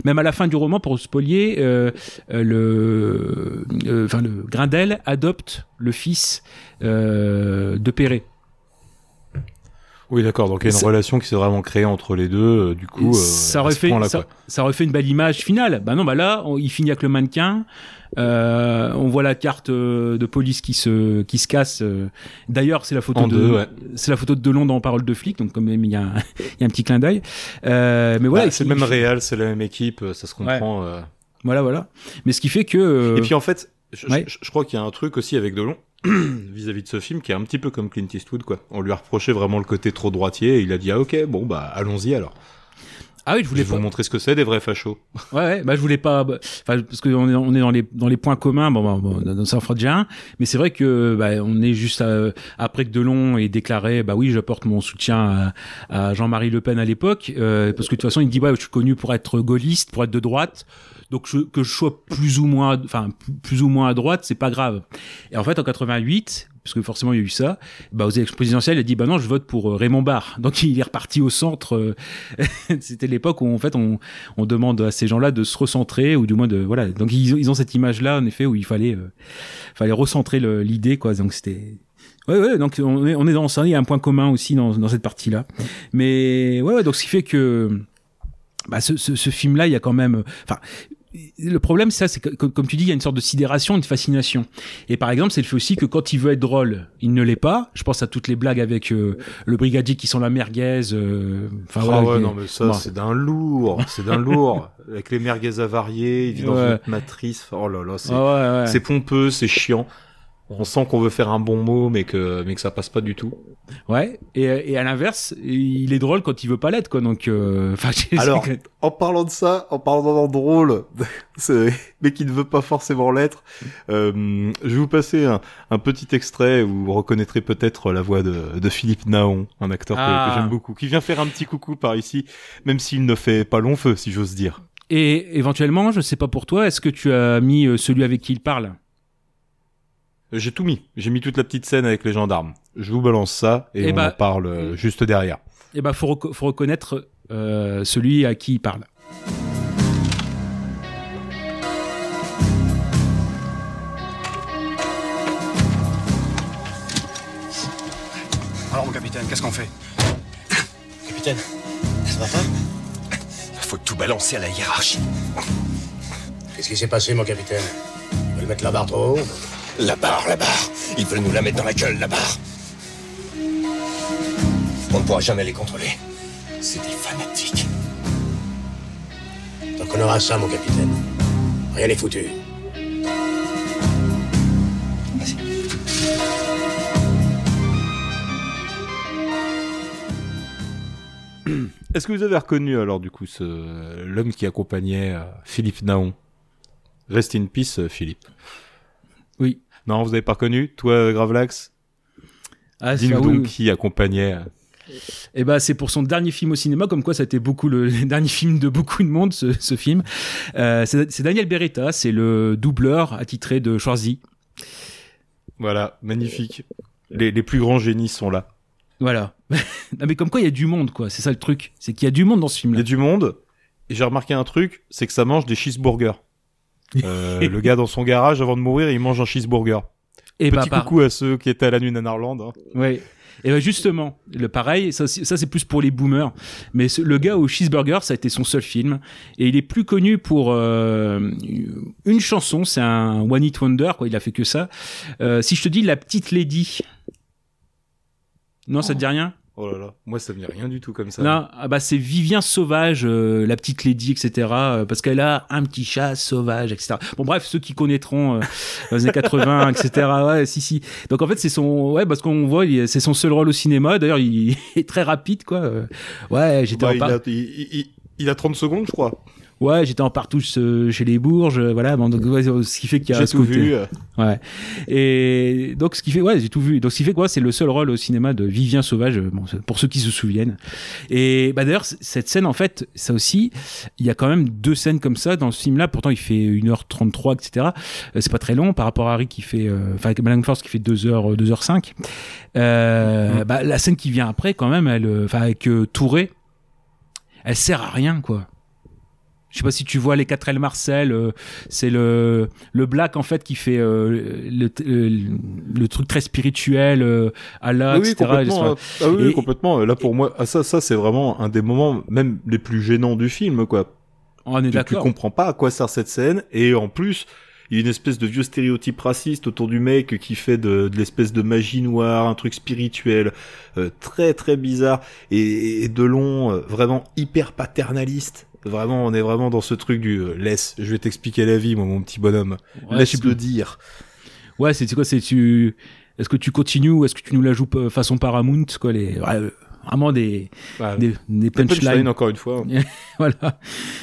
Même à la fin du roman, pour euh, le, enfin le Grindel adopte le fils de Perret. Oui, d'accord. Donc il y a une relation qui s'est vraiment créée entre les deux. euh, du coup, euh, ça à aurait ce fait point-là, ça, quoi. ça aurait fait une belle image finale. Bah non, bah là, on- il finit avec le mannequin. Euh, on voit la carte euh, de police qui se qui se casse. euh. D'ailleurs, c'est la photo En de ouais. c'est la photo de Delon dans Parole de flic. Donc quand même, il y a un, [LAUGHS] il y a un petit clin d'œil. Euh, mais voilà, Bah, c'est le même réal, c'est la même équipe, euh, ça se comprend. euh. Voilà, voilà. Mais ce qui fait que euh, Et puis en fait, je, ouais. je- je crois qu'il y a un truc aussi avec Delon [CLEARS THROAT] vis-à-vis de ce film qui est un petit peu comme Clint Eastwood, quoi. On lui a reproché vraiment le côté trop droitier et il a dit ah ok bon bah allons-y alors. Ah oui, je Je voulais vais vous montrer ce que c'est des vrais fachos. Ouais, ouais, bah je voulais pas, bah, enfin parce que on est, on est dans les dans les points communs, bon, bon, bon ça en fera déjà un, mais c'est vrai que bah, on est juste à- après que Delon ait déclaré, bah oui, j'apporte mon soutien à, à Jean-Marie Le Pen à l'époque, euh, parce que de toute façon il dit bah je suis connu pour être gaulliste, pour être de droite, donc je- que je sois plus ou moins, enfin plus ou moins à droite, c'est pas grave. Et en fait en 88 parce que forcément il y a eu ça, bah, aux élections présidentielles, il a dit bah non, je vote pour euh, Raymond Barre. [LAUGHS] Donc il est reparti au centre. euh, [LAUGHS] C'était l'époque où en fait on, on demande à ces gens-là de se recentrer ou du moins de voilà. Donc ils, ont- ils ont cette image-là en effet où il fallait euh, fallait recentrer l'idée quoi. Donc c'était Ouais, ouais, donc on est, on est dans il y a un point commun aussi dans, dans cette partie-là. Mais ouais, ouais, donc ce qui fait que bah, ce, ce, ce film-là, il y a quand même, enfin, le problème, c'est ça, c'est que, comme, tu dis, il y a une sorte de sidération, une fascination. Et par exemple, c'est le fait aussi que quand il veut être drôle, il ne l'est pas. Je pense à toutes les blagues avec euh, le brigadier qui sont la merguez. euh, Enfin, Ah voilà, ouais, non mais ça c'est d'un lourd, c'est d'un lourd. [LAUGHS] Avec les merguez avariées, il vit dans Ouais. une matrice. Oh là là, c'est Ah ouais, ouais. c'est pompeux, c'est chiant. On sent qu'on veut faire un bon mot, mais que mais que ça passe pas du tout. Ouais. Et, et à l'inverse, il est drôle quand il veut pas l'être, quoi. Donc, euh, [LAUGHS] enfin, Alors, en parlant de ça, en parlant d'un drôle, [LAUGHS] c'est- mais qui ne veut pas forcément l'être, euh, je vais vous passer un, un petit extrait où vous reconnaîtrez peut-être la voix de, de Philippe Naon, un acteur que- Ah. que, j'aime beaucoup, qui vient faire un petit coucou par ici, même s'il ne fait pas long feu, si j'ose dire. Et éventuellement, je sais pas pour toi, est-ce que tu as mis euh, celui avec qui il parle? Euh, J'ai tout mis, j'ai mis toute la petite scène avec les gendarmes. Je vous balance ça et Eh on bah- en parle euh, juste derrière. Eh ben, faut, reco- faut reconnaître euh, celui à qui il parle. Alors, mon capitaine, qu'est-ce qu'on fait? Capitaine, ça va pas? Faut tout balancer à la hiérarchie. Qu'est-ce qui s'est passé, mon capitaine? Ils veulent mettre la barre trop haut La barre, la barre. Ils veulent nous la mettre dans la gueule, la barre. On ne pourra jamais les contrôler. C'est des fanatiques. Tant qu'on aura ça, mon capitaine. Rien n'est foutu. Est-ce que vous avez reconnu alors du coup ce l'homme qui accompagnait euh, Philippe Naon? Rest in peace, euh, Philippe. Oui. Non, vous avez pas reconnu Toi, Gravelax Ah, c'est- Dis-nous donc oui. qui accompagnait. euh, Et bah c'est pour son dernier film au cinéma, comme quoi ça a été beaucoup le [LAUGHS] dernier film de beaucoup de monde ce, ce film. Euh, c'est Daniel Beretta, c'est le doubleur attitré de Schwarzy. Voilà, magnifique. Les, les plus grands génies sont là. Voilà. [LAUGHS] non, mais comme quoi il y a du monde quoi, c'est ça le truc, c'est qu'il y a du monde dans ce film Il y a du monde. Et j'ai remarqué un truc, c'est que ça mange des cheeseburgers. Euh, le gars dans son garage, avant de mourir, il mange un cheeseburger. [LAUGHS] Et Petit bah, par- coucou à ceux qui étaient à la nuit Nanarland. Hein. Ouais. Et ben justement, le pareil, ça, c'est- ça c'est plus pour les boomers. Mais ce- le gars au cheeseburger, ça a été son seul film, et il est plus connu pour euh, une chanson. C'est un one hit wonder, quoi. Il a fait que ça. Euh, si je te dis la petite lady, non, ça te dit rien? Oh là là, moi ça me dit rien du tout comme ça. Non, ah bah c'est Vivien Sauvage, euh, la petite lady, etc. euh, parce qu'elle a un petit chat sauvage, etc. Bon bref, ceux qui connaîtront euh, [LAUGHS] les années 80, etc. Ouais, si si. Donc en fait c'est son, ouais, parce qu'on voit, c'est son seul rôle au cinéma. D'ailleurs, [LAUGHS] il est très rapide, quoi. Euh, Ouais, j'étais Bah, en il, par- a, il, il- il a 30 secondes, je crois. Ouais, j'étais en partouche euh, chez les Bourges, euh, voilà. Bon, donc ouais, ce qui fait qu'il y a J'ai tout côté- vu. euh. Ouais. Et donc ce qui fait, ouais, j'ai tout vu. Donc ce qui fait quoi, c'est le seul rôle au cinéma de Vivien Sauvage, euh, bon, pour ceux qui se souviennent. Et bah d'ailleurs cette scène, en fait, ça aussi, il y a quand même deux scènes comme ça dans ce film-là. Pourtant, il fait 1h33, etc. Euh, c'est pas très long par rapport à Harry qui fait, euh, enfin avec Madame Force qui fait 2h, 2h05. Euh, bah, la scène qui vient après, quand même, elle, euh, enfin avec euh, Touré, elle sert à rien, quoi. Je sais pas si tu vois les 4 L Marcel, euh, c'est le le black en fait qui fait euh, le, le, le truc très spirituel, euh, Allah, Ah oui, etc. complètement. Enfin, Ah oui, et- complètement. Là, pour moi, ah, ça, ça, c'est vraiment un des moments même les plus gênants du film, quoi. On est tu, tu d'accord. comprends pas à quoi sert cette scène, et en plus, il y a une espèce de vieux stéréotype raciste autour du mec qui fait de, de l'espèce de magie noire, un truc spirituel, euh, très très bizarre, et, et de long, euh, vraiment hyper paternaliste. Vraiment, on est vraiment dans ce truc du euh, laisse, je vais t'expliquer la vie, moi, mon petit bonhomme. Ouais, laisse le dire. Ouais, c'est quoi C'est tu Est-ce que tu continues ou est-ce que tu nous la joues euh, façon Paramount quoi les ouais, euh, vraiment des Ouais. des, des Punchline, punchlines encore une fois. [LAUGHS] voilà.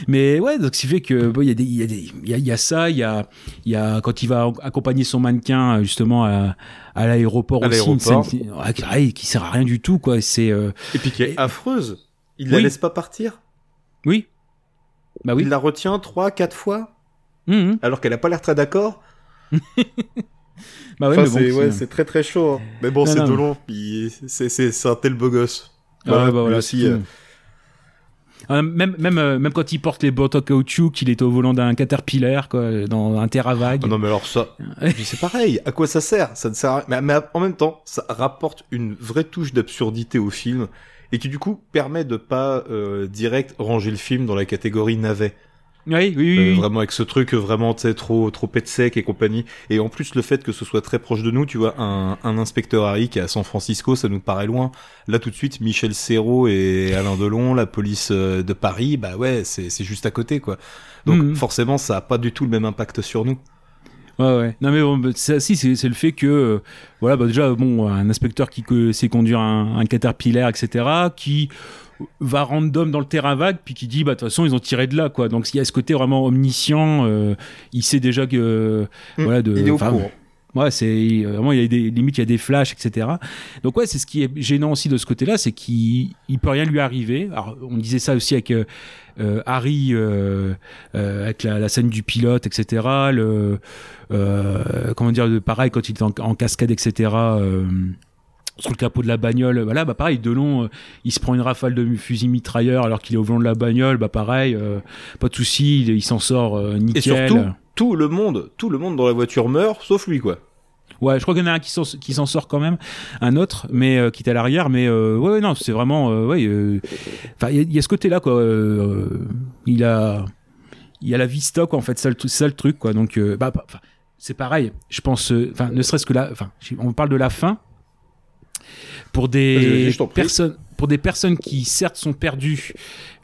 Mais ouais, donc ce qui fait que bon, il y a des, il y a des, il y a, il y a ça, il y a, il y a quand il va accompagner son mannequin justement à, à l'aéroport aussi, scène qui, ouais, qui- sert à rien du tout quoi. C'est euh, Et puis qui est affreuse. Il la Oui. laisse pas partir. Oui. Bah oui. Il la retient trois, quatre fois. Mhm. Alors qu'elle a pas l'air très d'accord. [LAUGHS] Bah ouais, Enfin, mais bon, c'est ouais, très très chaud. hein. Mais bon, c'est mais-. Il- C'est un tel beau gosse. Ah ouais, bah voilà, aussi. euh. Ah, même même euh, même quand il porte les bottes en caoutchouc, qu'il est au volant d'un Caterpillar quoi, dans un terrain vague. Ah non mais alors ça, puis c'est pareil. À quoi ça sert? Ça ne sert à. Mais, mais en même temps, ça rapporte une vraie touche d'absurdité au film et qui du coup permet de pas euh, direct ranger le film dans la catégorie navet. Oui, oui, oui. Euh, oui. vraiment avec ce truc euh, vraiment tu trop trop pet sec et compagnie et en plus le fait que ce soit très proche de nous tu vois un, un inspecteur Harry qui est à San Francisco ça nous paraît loin là tout de suite Michel Serrault et Alain Delon la police de Paris bah ouais c'est juste à côté quoi donc Mhm. forcément ça a pas du tout le même impact sur nous Ouais, ouais. Non, mais bon, bah, ça, si, c'est c'est le fait que, euh, voilà, bah, déjà, bon, un inspecteur qui sait conduire un, un Caterpillar, etc., qui va random dans le terrain vague, puis qui dit, bah, de toute façon, ils ont tiré de là, quoi. Donc, il y a ce côté vraiment omniscient, euh, il sait déjà que, Mm, voilà, de. il est au enfin, courant. Ouais, c'est vraiment il y a des limites, il y a des flashs, etc. Donc ouais, c'est ce qui est gênant aussi de ce côté-là, c'est qu'il il peut rien lui arriver. Alors on disait ça aussi avec euh, euh, Harry, euh, euh, avec la, scène du pilote, etc. Le euh, comment dire, pareil quand il est en cascade, etc. euh, sur le capot de la bagnole, voilà, bah pareil, Delon, euh, il se prend une rafale de fusil mitrailleur alors qu'il est au volant de la bagnole, bah pareil, euh, pas de souci, il, il s'en sort euh, nickel. et surtout tout le monde tout le monde dans la voiture meurt sauf lui quoi Ouais, je crois qu'il y en a un qui s'en, qui s'en sort quand même, un autre, mais euh, qui est à l'arrière. Mais euh, ouais, ouais, non, c'est vraiment, euh, ouais. euh, Enfin, il y, a- il y a ce côté-là, quoi. euh, euh, il a, il y a la vista, quoi. En fait, c'est ça le, ça le truc, quoi. Donc, euh, bah, bah, c'est pareil. Je pense, euh, enfin, ne serait-ce que là, enfin, on parle de la fin pour des personnes, pour des personnes qui certes sont perdues,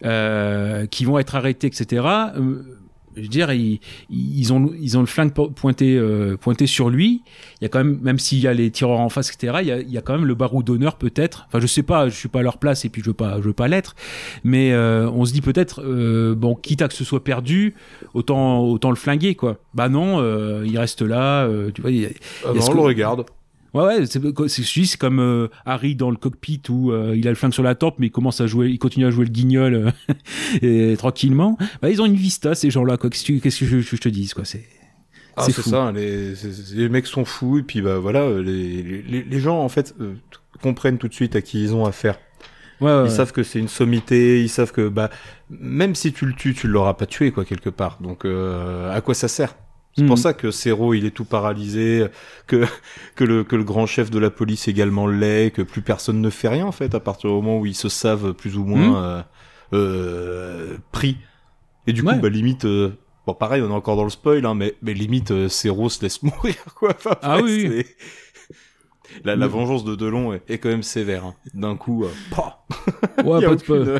euh, qui vont être arrêtées, etc. euh, je veux dire, ils, ils ont ils ont le flingue po- pointé euh, pointé sur lui. Il y a quand même, même s'il y a les tireurs en face, etc. Il y a, il y a quand même le barreau d'honneur peut-être. Enfin, je sais pas, je suis pas à leur place et puis je veux pas je veux pas l'être. Mais euh, on se dit peut-être euh, bon, quitte à que ce soit perdu, autant autant le flinguer quoi. Bah non, il reste là. tu vois, il y a, Ah il y a non, ce on le regarde Ouais, ouais, c'est c'est- comme euh, Harry dans le cockpit où euh, il a le flingue sur la tempe, mais il commence à jouer, il continue à jouer le guignol euh, [LAUGHS] et, tranquillement. Bah, ils ont une vista ces gens-là, quoi. Qu'est-ce que, qu'est-ce que je, je te dis, quoi. C'est Ah, c'est ça, les, c'est- c'est- les mecs sont fous, et puis bah voilà, les, les, les gens en fait comprennent tout de suite à qui ils ont affaire. Ouais, ouais, ils ouais. savent que c'est une sommité, ils savent que bah même si tu le tues, tu l'auras pas tué quoi quelque part. Donc à quoi ça sert? C'est pour Mhm. ça que Cero il est tout paralysé, que que le que le grand chef de la police également l'est, que plus personne ne fait rien en fait à partir du moment où ils se savent plus ou moins Mhm. euh, euh, pris. Et du coup Ouais. bah limite euh, bon pareil on est encore dans le spoil hein, mais mais limite euh, Cero se laisse [LAUGHS] mourir quoi. Enfin, Ah oui, [LAUGHS] La, la vengeance de Delon est, est quand même sévère. hein. D'un coup, euh, [LAUGHS] Ouais, pas de- aucune, pas- euh,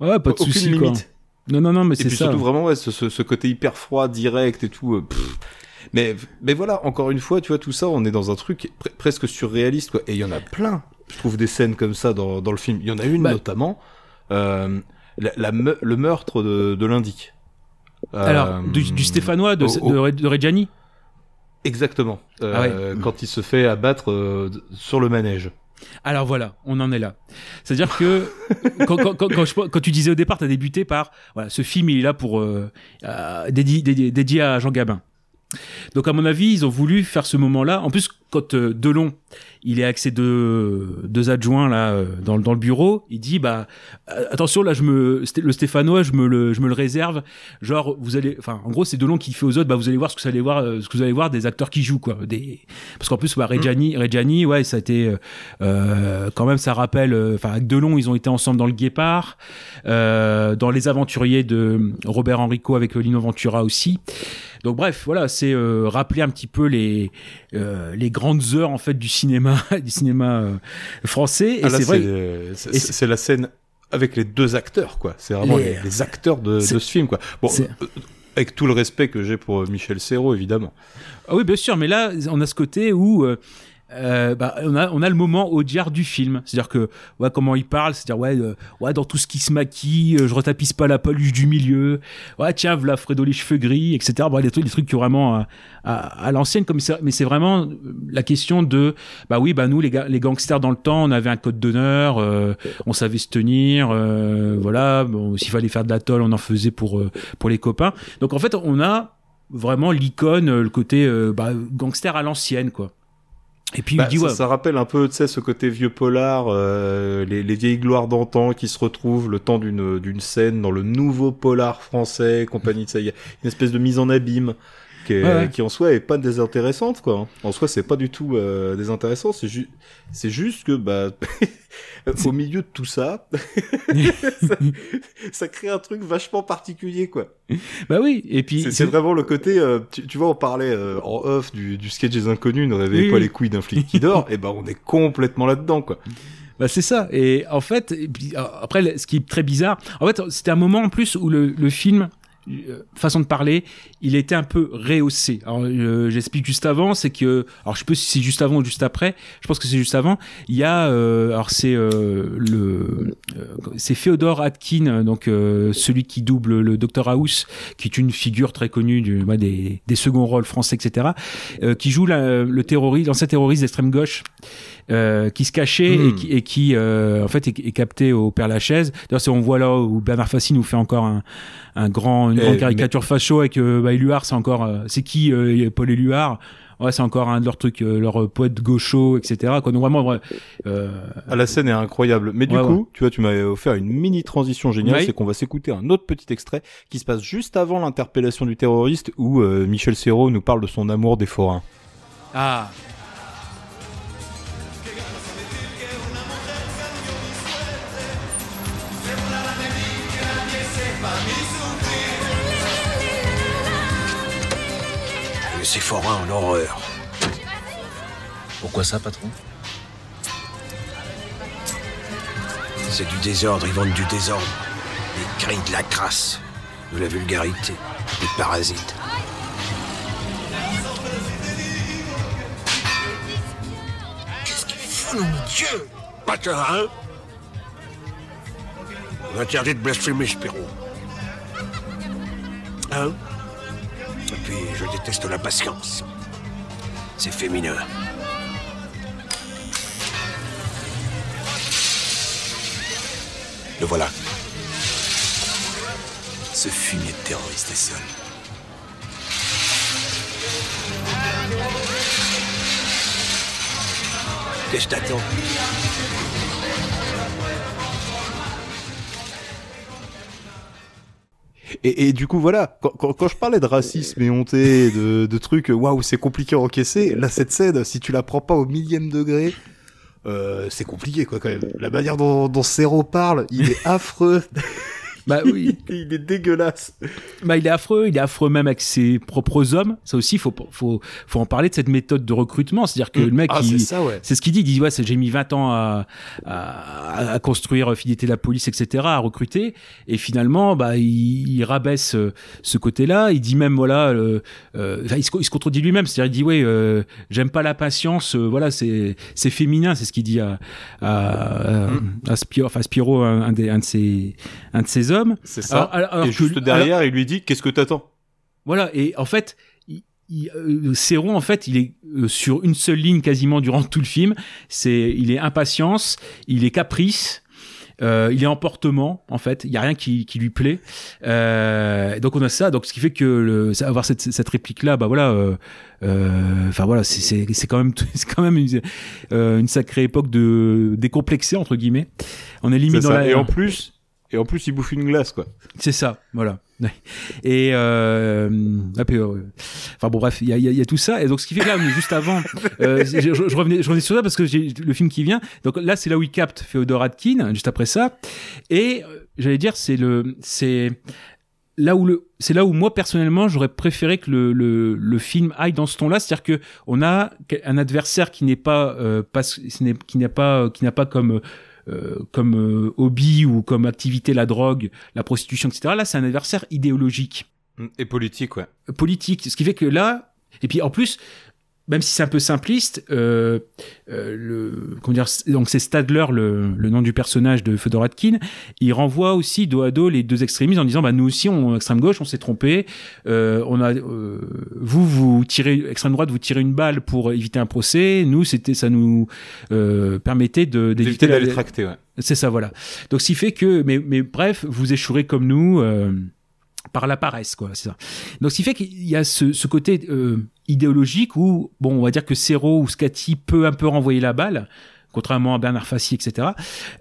Ouais, pas de soucis, quoi. limite. Non, non, non, mais Et c'est puis ça. surtout vraiment ouais, ce, côté hyper froid, direct et tout. euh, mais mais voilà, encore une fois, tu vois tout ça, on est dans un truc pre- presque surréaliste quoi. Et il y en a plein. Je trouve des scènes comme ça dans, dans le film. Il y en a une Bah. notamment, euh, la, la me- le meurtre de, de l'indic. Alors, du, du Stéphanois de, de, Re- de Reggiani? Exactement. Ah Euh, Quand il se fait abattre euh, sur le manège. Alors voilà, on en est là. C'est-à-dire que [LAUGHS] quand, quand, quand, quand je- quand tu disais au départ, tu as débuté par voilà, ce film, il est là pour euh, euh, dédié, dédié- dédié à Jean Gabin. Donc à mon avis, ils ont voulu faire ce moment-là. En plus, quand euh, Delon, il est avec ses deux, adjoints là euh, dans, le- dans le bureau, il dit bah euh, attention là, je me le Stéphanois, je me le je me le réserve. Genre vous allez, enfin en gros c'est Delon qui fait aux autres, bah vous allez voir ce que vous allez voir, ce que vous allez voir des acteurs qui jouent quoi. Des parce qu'en plus bah, Reggiani, Reggiani, ouais ça a été euh, quand même ça rappelle, enfin avec Delon ils ont été ensemble dans le Guépard, euh, dans les Aventuriers de Robert Enrico avec Lino Ventura aussi. Donc bref, voilà, c'est euh, rappeler un petit peu les euh, les grandes heures en fait du cinéma [LAUGHS] du cinéma euh, français. Et Ah, c'est vrai. euh, c'est la scène avec les deux acteurs, quoi. C'est vraiment Les- les, les acteurs de, ce film, quoi. Bon, avec tout le respect que j'ai pour Michel Serrault, évidemment. Ah oui, bien sûr, mais là, on a ce côté où euh, bah, on, a, on a le moment Audiard du film. C'est-à-dire que, ouais, comment il parle, c'est-à-dire, ouais, euh, ouais, dans tout ce qui se maquille, euh, je retapisse pas la peluche du milieu. Ouais, tiens, voilà Fredo les cheveux gris, etc. Bon, des trucs, des trucs qui ont vraiment à, à, l'ancienne, comme. Mais c'est vraiment la question de, bah oui, bah nous, les, ga- les gangsters dans le temps, on avait un code d'honneur, on savait se tenir, voilà. S'il fallait faire de la tôle, on en faisait pour, pour les copains. Donc, en fait, on a vraiment l'icône, le côté bah, gangster à l'ancienne, quoi. Et puis Bah, il dit ça, ouais. ça rappelle un peu, tu sais, ce côté vieux polar, euh, les, les vieilles gloires d'antan qui se retrouvent le temps d'une d'une scène dans le nouveau polar français, compagnie de ça. Il y a une espèce de mise en abîme qui, est- Ouais, ouais. qui en soi est pas désintéressante, quoi. En soi, c'est pas du tout euh, désintéressant. C'est juste, c'est juste que bah, [LAUGHS] au milieu de tout ça, [LAUGHS] ça, ça crée un truc vachement particulier, quoi. Bah oui, et puis C'est- vraiment le côté, euh, tu, tu vois, on parlait euh, en off du, du sketch des inconnus, ne réveillez Oui, pas oui. les couilles d'un flic qui dort, [LAUGHS] et ben on est complètement là-dedans, quoi. Bah c'est ça. Et en fait, et puis, après, ce qui est très bizarre, en fait, c'était un moment en plus où le, le film, façon de parler, il était un peu rehaussé. Alors, euh, j'explique juste avant, c'est que, alors je sais pas si c'est juste avant ou juste après. Je pense que c'est juste avant. Il y a, euh, alors c'est euh, le, euh, c'est Féodor Atkin, donc euh, celui qui double le Dr House, qui est une figure très connue du, bah, des, des seconds rôles français, etc., euh, qui joue la- le terroriste, l'ancien terroriste d'extrême gauche euh, qui se cachait Hmm. et qui, et qui euh, en fait est, est capté au Père Lachaise. D'ailleurs, on voit là où Bernard Fassi nous fait encore un, un grand, une grande caricature facho avec euh, bah, Éluard. C'est encore, euh, c'est qui euh, Paul Éluard? Ouais, c'est encore un de leurs trucs, euh, leur poète gaucho, etc. Quoi. Donc vraiment, euh, Ah, la scène est incroyable. Mais du Ouais, coup, ouais. tu vois, tu m'as offert une mini transition géniale, c'est qu'on va s'écouter un autre petit extrait qui se passe juste avant l'interpellation du terroriste où euh, Michel Serrault nous parle de son amour des forains. ah. Ces forains en horreur. Pourquoi ça, patron? C'est du désordre, ils vendent du désordre. Des cris, de la crasse, de la vulgarité, des parasites. Qu'est-ce qu'il fout, nom de Dieu? Pas de hein On interdit de blasphémer, Spirou. Hein? Et puis, je déteste la patience. C'est féminin. Le voilà. Ce fumier de terroriste est seul. Qu'est-ce que t'attends? Et, du coup, voilà, quand, je parlais de racisme et honté, de, de trucs, waouh, c'est compliqué à encaisser, là, cette scène, si tu la prends pas au millième degré, euh, c'est compliqué, quoi, quand même. La manière dont, dont Zero parle, il est affreux. Bah oui. [LAUGHS] il est dégueulasse. Bah il est affreux, il est affreux même avec ses propres hommes. Ça aussi, faut faut faut en parler de cette méthode de recrutement. C'est-à-dire que Mm. le mec, Ah, c'est ça, ouais. c'est ce qu'il dit. Il dit ouais, j'ai mis 20 ans à, à, à construire fidélité de la police, etc., à recruter. Et finalement, bah il, il rabaisse euh, ce côté-là. Il dit même voilà, euh, euh, il, se, il se contredit lui-même. C'est-à-dire il dit ouais, euh, j'aime pas la patience. euh, voilà, c'est c'est féminin. C'est ce qu'il dit à à, à Spiro, enfin Spiro, un, un des un de ses un de ses hommes. C'est ça. Alors- alors et que- juste derrière, il lui dit, qu'est-ce que t'attends? Voilà, et en fait, euh, Céron, en fait, il est euh, sur une seule ligne quasiment durant tout le film. C'est, il est impatience, il est caprice. euh, il est emportement en fait, il y a rien qui, qui lui plaît. Euh, donc on a ça, donc ce qui fait que le, avoir cette, cette réplique là, bah voilà, euh, enfin voilà, c'est- quand même [LAUGHS] c'est quand même une, une sacrée époque de décomplexé entre guillemets. On est limite dans ça. la Et en plus, et en plus, il bouffe une glace, quoi. c'est ça, voilà. [LAUGHS] Et euh, ah, euh, enfin bon bref, il y a, il y a- il y a tout ça. Et donc ce qui fait que là, juste avant, [LAUGHS] euh, je, je- revenais, je revenais sur ça parce que j'ai le film qui vient. Donc là, c'est là où il capte Féodor Atkin, juste après ça. Et euh, j'allais dire, c'est le, c'est là où le, c'est là où moi personnellement, j'aurais préféré que le, le, le film aille dans ce ton-là, c'est-à-dire que on a un adversaire qui n'est pas, euh, n'est- qui n'a pas, qui n'a pas comme comme euh, hobby ou comme activité la drogue, la prostitution, etc. Là, c'est un adversaire idéologique, Et politique, ouais. euh, politique. Ce qui fait que là, et puis en plus, même si c'est un peu simpliste, euh, euh, le, comment dire, donc c'est Stadler, le, le nom du personnage de Fedor Atkin, il renvoie aussi dos à dos les deux extrémistes en disant, bah nous aussi, on extrême gauche, on s'est trompé, euh, on a, euh, vous vous tirez extrême droite, vous tirez une balle pour éviter un procès, nous c'était, ça nous euh, permettait de D'éviter d'aller tracter, ouais. c'est ça, voilà. Donc, ce qui fait que, mais, mais bref, vous échouerez comme nous euh, par la paresse, quoi. C'est ça. Donc, ce qui fait qu'il y a ce, ce côté euh, idéologique où, bon, on va dire que Serrault ou Scati peut un peu renvoyer la balle. Contrairement à Bernard Fassi, etc.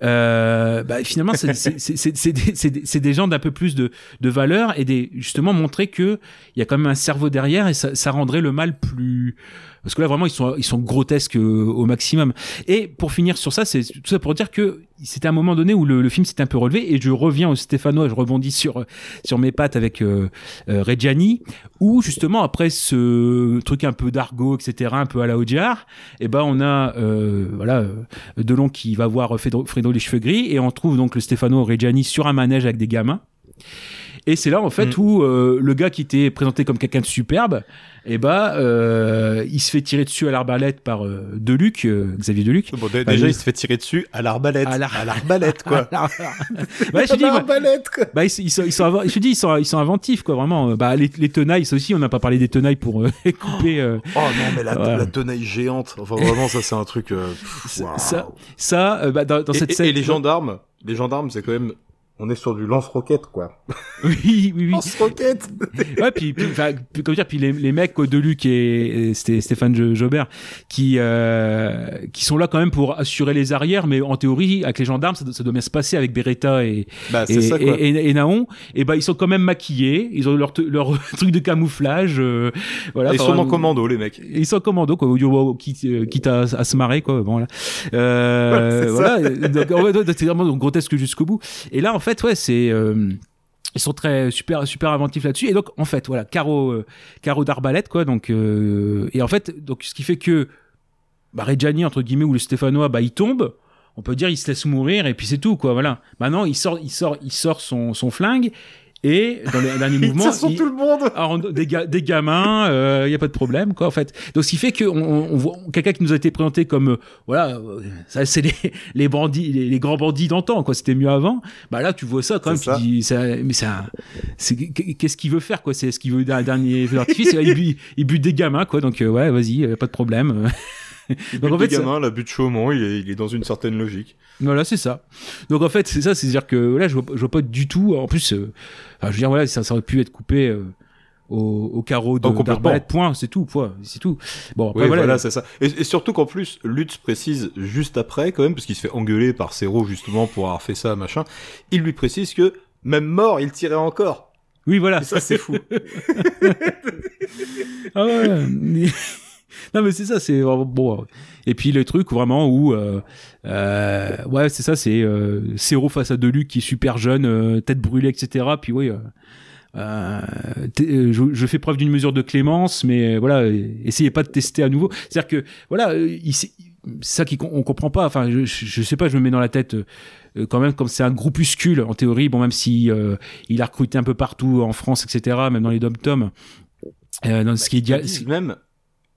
Euh, bah, finalement, c'est des gens d'un peu plus de, de valeur et des justement montrer que il y a quand même un cerveau derrière et ça, ça rendrait le mal plus parce que là vraiment ils sont ils sont grotesques euh, au maximum. Et pour finir sur ça, c'est tout ça pour dire que c'était un moment donné où le, le film s'est un peu relevé. Et je reviens au Stéphano et je rebondis sur sur mes pattes avec euh, euh, Reggiani où justement après ce truc un peu d'argot etc un peu à la Audiard et ben on a euh, voilà euh, Delon qui va voir Fredo, Fredo les cheveux gris. Et on trouve donc le Stefano Reggiani sur un manège avec des gamins et c'est là en fait où euh, le gars qui était présenté comme quelqu'un de superbe, et bah euh, il se fait tirer dessus à l'arbalète par euh, Deluc, euh, Xavier Deluc. Bon, dé- Bah, déjà, il- il se fait tirer dessus à l'arbalète. À l'ar- À l'arbalète, quoi. [LAUGHS] À Ouais, je te dis, À ouais. l'arbalète, quoi. Bah, ils, sont- ils sont, ils sont, inven- je te dis, ils sont, ils sont inventifs, quoi, vraiment. Bah, les, les tenailles, ça aussi, on n'a pas parlé des tenailles pour euh, [LAUGHS] couper. euh, Oh non, mais la, voilà. la tenaille géante. Enfin, vraiment, ça, c'est un truc. euh, pff, waouh. Ça, ça euh, bah, dans, dans et, cette et- scène. et les gendarmes, les gendarmes, c'est quand même. On est sur du lance-roquette, quoi. [LAUGHS] Oui, oui, oui. Lance-roquette [LAUGHS] ouais, puis, puis, comment dire, puis les, les mecs, quoi, Deluc et, et Stéphane Jo- Jobert, qui, euh, qui sont là quand même pour assurer les arrières, mais en théorie, avec les gendarmes, ça, ça doit bien se passer avec Beretta et, Bah, et, ça, quoi. et, et- et Naon. Et bah, ils sont quand même maquillés, ils ont leur, leur [LAUGHS] truc de camouflage, euh, voilà. Ils sont en commando, les mecs. Ils sont en commando, quoi, au- quitte, euh, quitte à, à se marrer, quoi. Bon, voilà. Euh, Ouais, voilà. ça. Donc, en fait, c'est vraiment grotesque jusqu'au bout. Et là, en fait, ouais, c'est, euh, ils sont très super super inventifs là-dessus. Et donc en fait voilà carreau euh, carreau d'arbalète quoi. Donc euh, et en fait donc ce qui fait que bah, Reggiani entre guillemets ou le Stéphanois bah il tombe. On peut dire il se laisse mourir et puis c'est tout quoi voilà. Maintenant il sort il sort il sort son son flingue Et dans les derniers [LAUGHS] mouvements, sont tout le monde. Alors, des, ga- des gamins, il y a pas de problème, quoi, en fait. Donc, ce qui fait que on, on voit quelqu'un qui nous a été présenté comme, euh, voilà, euh, ça, c'est les, [LAUGHS] les bandits, les, les grands bandits d'antan, quoi. C'était mieux avant. Bah là, tu vois ça quand même. Ça. Tu dis, ça, mais c'est, qu'est-ce qu'il veut faire, quoi? C'est ce qu'il veut d'un dernier feu d'artifice. il, bute, il bute des gamins, quoi. Donc, euh, ouais, vas-y, euh, pas de problème. [LAUGHS] Il Donc, en fait, ça- gamins, la butte Chaumont, il est, il est dans une certaine logique. Voilà, c'est ça. Donc en fait, c'est ça, c'est-à-dire que là, je vois, je vois pas du tout. En plus, euh, enfin, je veux dire, voilà, ça, ça aurait pu être coupé euh, au, au carreau de Oh, d'arbalète, point, c'est tout, point, c'est tout. Bon, après, Oui, voilà, voilà, c'est ça. Et, et surtout qu'en plus, Lutz précise juste après, quand même, parce qu'il se fait engueuler par Zero justement pour avoir fait ça, machin. Il lui précise que même mort, il tirait encore. Oui, voilà. Et ça, c'est fou. [LAUGHS] Ah ouais. Non mais c'est ça, c'est bon. Et puis le truc vraiment où, euh, euh, ouais, c'est ça, c'est euh, face à Deluc qui est super jeune, euh, tête brûlée, etc. Puis oui. Euh, je, je fais preuve d'une mesure de clémence, mais voilà, essayez pas de tester à nouveau. C'est-à-dire que voilà, il, c'est ça qu'on on comprend pas. Enfin, je, je sais pas, je me mets dans la tête quand même comme c'est un groupuscule en théorie. Bon, même si il a recruté un peu partout en France, etc. Même dans les dom-toms. Euh, dans ce qui est disent même,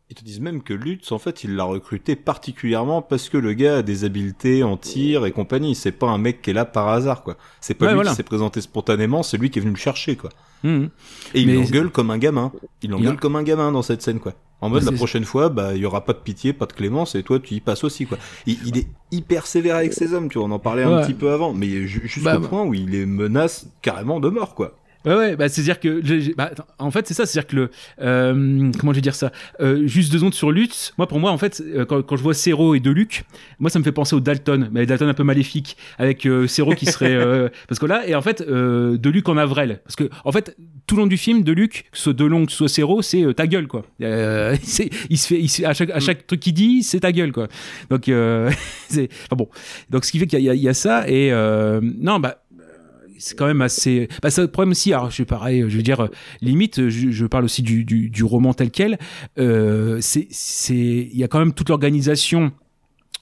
ils te disent même que Lutz, en fait, il l'a recruté particulièrement parce que le gars a des habiletés en tir et compagnie. C'est pas un mec qui est là par hasard, quoi. C'est pas Ouais, lui voilà. qui s'est présenté spontanément, c'est lui qui est venu le chercher, quoi. Mhm. Et il Mais- engueule comme un gamin. Il engueule a- comme un gamin dans cette scène, quoi. En mode, la prochaine fois, bah, il y aura pas de pitié, pas de clémence, et toi, tu y passes aussi, quoi. Il, il est hyper sévère avec ses hommes, tu vois. On en parlait un petit peu avant, mais ju- jusqu'au Bah, bah. point où il les menace carrément de mort, quoi. Ouais, ouais, bah, c'est-à-dire que, je- bah, en fait, c'est ça, c'est-à-dire que le, euh, comment je vais dire ça, euh, juste deux secondes sur Lutz, moi, pour moi, en fait, euh, quand, quand je vois Zero et Deluc, moi, ça me fait penser au Dalton, mais Dalton un peu maléfique, avec euh, Zero qui serait, [LAUGHS] euh, parce que là, et en fait, euh, Deluc en avril, parce que, en fait, tout le long du film, Deluc, que ce soit Delon, que ce soit Zero, c'est ta gueule, quoi. [LAUGHS] C'est- il se fait, il se fait- à chaque, à chaque truc qu'il dit, c'est ta gueule, quoi. Donc, euh, [LAUGHS] c'est, enfin bon. Donc, ce qui fait qu'il y y a ça, et, euh, non, bah, c'est quand même assez. Bah, c'est le problème aussi. Alors, je pareil. Je veux dire, euh, limite, je, je parle aussi du, du, du roman tel quel. Euh, c'est, c'est, il y a quand même toute l'organisation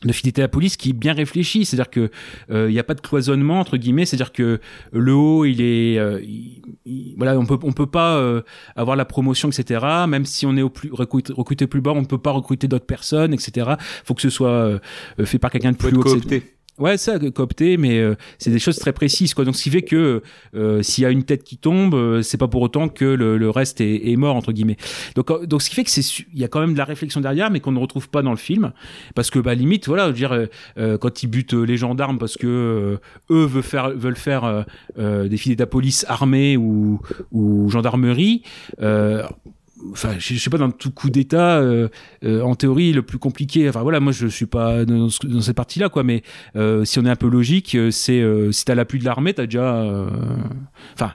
de fidélité à la police qui est bien réfléchie. C'est-à-dire que euh, il n'y a pas de cloisonnement entre guillemets. C'est-à-dire que le haut, il est, euh, il- il- voilà, on peut, on peut pas euh, avoir la promotion, etc. Même si on est au plus recruté, recruté plus bas, on ne peut pas recruter d'autres personnes, etc. Faut que ce soit euh, fait par quelqu'un de plus haut. coopté. Ouais, ça, coopté, mais euh, c'est des choses très précises, quoi. Donc, ce qui fait que euh, s'il y a une tête qui tombe, euh, c'est pas pour autant que le, reste est, mort entre guillemets. Donc, euh, donc, ce qui fait que c'est, il y a quand même de la réflexion derrière, mais qu'on ne retrouve pas dans le film, parce que bah limite, voilà, je veux dire, quand ils butent les gendarmes parce que eux veulent faire, veulent faire des filets de la police armée ou, ou gendarmerie. Enfin, je, je sais pas dans tout coup d'État, euh, euh, en théorie le plus compliqué. Enfin voilà, moi je suis pas dans, ce- dans cette partie-là, quoi. Mais euh, si on est un peu logique, c'est si t'as l'appui de l'armée, t'as déjà. Enfin,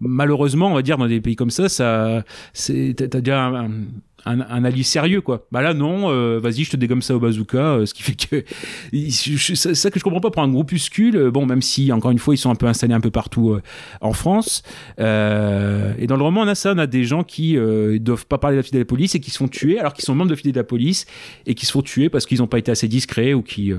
malheureusement, on va dire dans des pays comme ça, ça, c'est t'as déjà un, un allié sérieux, quoi. Bah là non, euh, vas-y, je te dégomme ça au bazooka, euh, ce qui fait que [LAUGHS] c'est ça que je comprends pas pour un groupuscule. euh, Bon, même si encore une fois ils sont un peu installés un peu partout en France. Et dans le roman, on a ça, on a des gens qui euh, doivent pas parler de la fidélité de la police et qui se font tuer, alors qu'ils sont membres de la fidélité de la police et qui se font tuer parce qu'ils n'ont pas été assez discrets ou qui.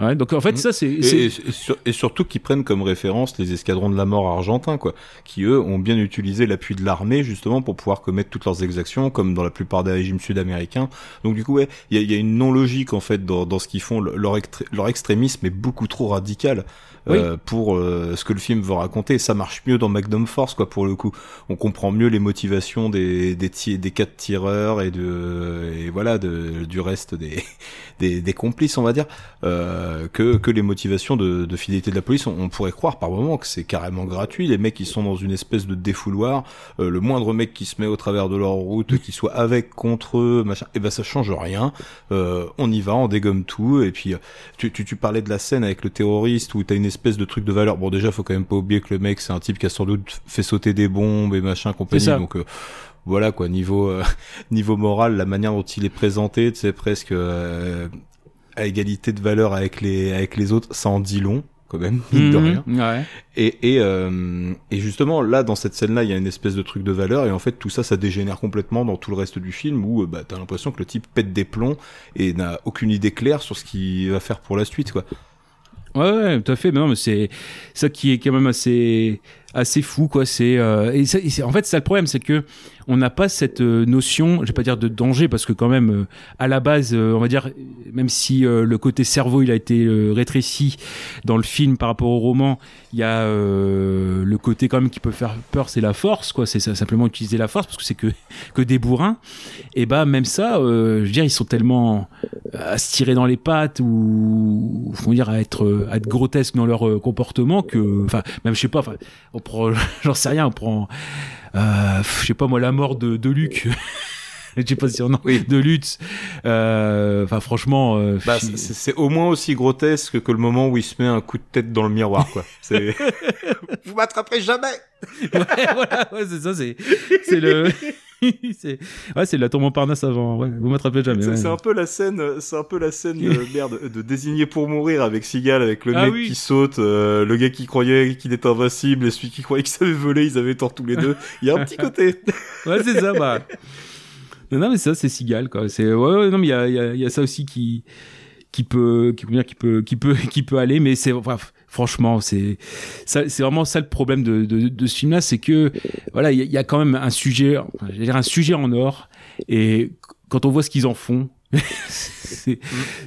Ouais, donc en fait, ça c'est. Et, c'est- et sur- et surtout qu'ils prennent comme référence les escadrons de la mort argentins, quoi, qui eux ont bien utilisé l'appui de l'armée justement pour pouvoir commettre toutes leurs exactions, comme dans la plupart des régimes sud-américains. Donc du coup, il y a, une non-logique en fait dans, ce qu'ils font. Leur extrémisme est beaucoup trop radical. Euh, pour euh, ce que le film veut raconter, ça marche mieux dans Magnum Force quoi pour le coup. On comprend mieux les motivations des des, quatre tireurs et de et voilà de, du reste des, [LAUGHS] des des complices on va dire euh, que que les motivations de, de fidélité de la police. On, on pourrait croire par moment que c'est carrément gratuit. Les mecs ils sont dans une espèce de défouloir. Le moindre mec qui se met au travers de leur route, qui soit avec contre eux, machin, et ben ça change rien. On y va, on dégomme tout et puis tu, tu, tu parlais de la scène avec le terroriste où t'as une espèce de truc de valeur. Bon déjà faut quand même pas oublier que le mec c'est un type qui a sans doute fait sauter des bombes et machin compagnie. ça. Donc euh, voilà quoi niveau euh, [LAUGHS] niveau moral, la manière dont il est présenté, c'est presque euh, à égalité de valeur avec les avec les autres, ça en dit long quand même mine de Mhm, rien. ouais. Et, et, euh, et justement, là, dans cette scène-là, il y a une espèce de truc de valeur, et en fait, tout ça, ça dégénère complètement dans tout le reste du film, où bah, t'as l'impression que le type pète des plombs et n'a aucune idée claire sur ce qu'il va faire pour la suite, quoi. Ouais, ouais, tout à fait. Mais non, mais c'est ça qui est quand même assez assez fou quoi c'est euh, en fait ça le problème c'est que on n'a pas cette euh, notion je vais pas dire de danger parce que quand même euh, à la base on va dire même si le côté cerveau il a été rétréci dans le film par rapport au roman il y a le côté quand même qui peut faire peur c'est la force quoi c'est simplement utiliser la force parce que c'est que que des bourrins. Et bah même ça je veux dire ils sont tellement à se tirer dans les pattes ou faut dire à être à être grotesques dans leur comportement que enfin même je sais pas enfin on prend [LAUGHS] j'en sais rien on prend euh, je sais pas moi la mort de, de Luc. [LAUGHS] Je sais pas si on nom de Lutz. Euh, enfin franchement euh, Bah, c'est- au moins aussi grotesque que le moment où il se met un coup de tête dans le miroir, quoi. [LAUGHS] Vous m'attraperez jamais. Ouais, voilà, ouais, c'est ça, c'est, c'est le, [LAUGHS] c'est, ouais, c'est la tour Montparnasse avant, ouais, vous m'attrapez jamais. C'est ouais. un peu la scène, c'est un peu la scène de, [LAUGHS] merde de désigner pour mourir avec Seagal, avec le Ah mec oui. qui saute, euh, le gars qui croyait qu'il était invincible et celui qui croyait qu'il savait voler, ils avaient tort tous les deux. Il y a un petit côté. [LAUGHS] ouais, c'est ça, bah. Non, non, mais ça, c'est Sigal, quoi. C'est, ouais, non, mais il y a, y, a, y a ça aussi qui, qui peut, qui, peut, qui peut, qui peut aller, mais c'est, enfin, franchement, c'est, ça, c'est vraiment ça le problème de, de, de ce film-là, c'est que, voilà, il y, a- il y a quand même un sujet, enfin, j'allais dire un sujet en or, et quand on voit ce qu'ils en font, [LAUGHS] c'est,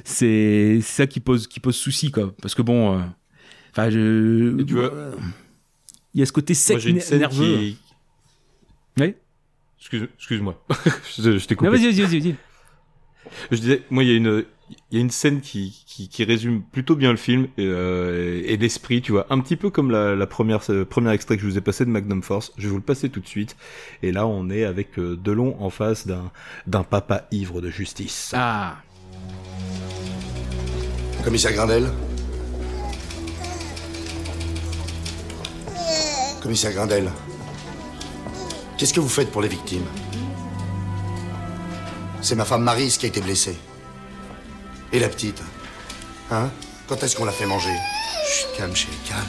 c'est ça qui pose, qui pose souci, quoi. Parce que bon, euh, enfin, je, tu vois, il y a ce côté sec, Moi, j'ai une scène nerveux. qui- Oui. Excuse, excuse-moi. [LAUGHS] je je t'ai coupé. Vas-y, vas-y, vas-y. Je disais, moi, il y a une, il y a une scène qui, qui, qui résume plutôt bien le film et, euh, et l'esprit, tu vois, un petit peu comme la, la première, ce premier extrait que je vous ai passé de Magnum Force. Je vais vous le passer tout de suite. Et là, on est avec euh, Delon en face d'un, d'un papa ivre de justice. Ah. Commissaire Grindel Commissaire Grindel, qu'est-ce que vous faites pour les victimes? C'est ma femme Marise qui a été blessée. Et la petite Hein. Quand est-ce qu'on l'a fait manger? Chut, calme, chérie, calme.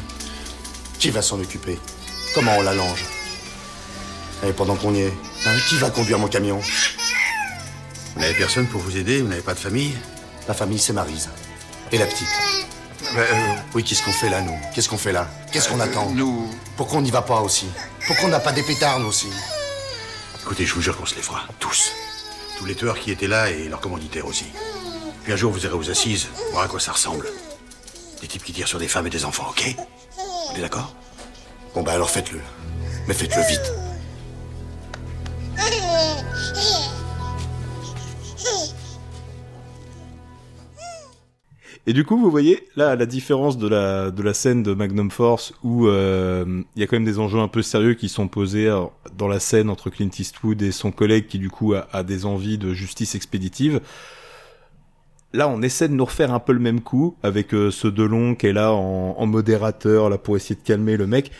Qui va s'en occuper? Comment on la longe Et pendant qu'on y est, hein, qui va conduire mon camion? Vous n'avez personne pour vous aider Vous n'avez pas de famille? La famille, c'est Marise. Et la petite? Ben, Oui, qu'est-ce qu'on fait là, nous? Qu'est-ce qu'on fait là? Qu'est-ce qu'on Euh, attend? nous- Pourquoi on n'y va pas aussi. Pourquoi on n'a pas des pétards, nous aussi. Écoutez, je vous jure qu'on se les fera. Tous. Tous les tueurs qui étaient là et leurs commanditaires aussi. Puis un jour, vous irez aux assises, voir à quoi ça ressemble. Des types qui tirent sur des femmes et des enfants, ok On est d'accord Bon, bah alors faites-le. Mais faites-le vite. Et du coup, vous voyez là la différence de la de la scène de Magnum Force où euh, il y a quand même des enjeux un peu sérieux qui sont posés alors, dans la scène entre Clint Eastwood et son collègue qui du coup a, a des envies de justice expéditive. Là, on essaie de nous refaire un peu le même coup avec euh, ce Delon qui est là en, en modérateur là pour essayer de calmer le mec.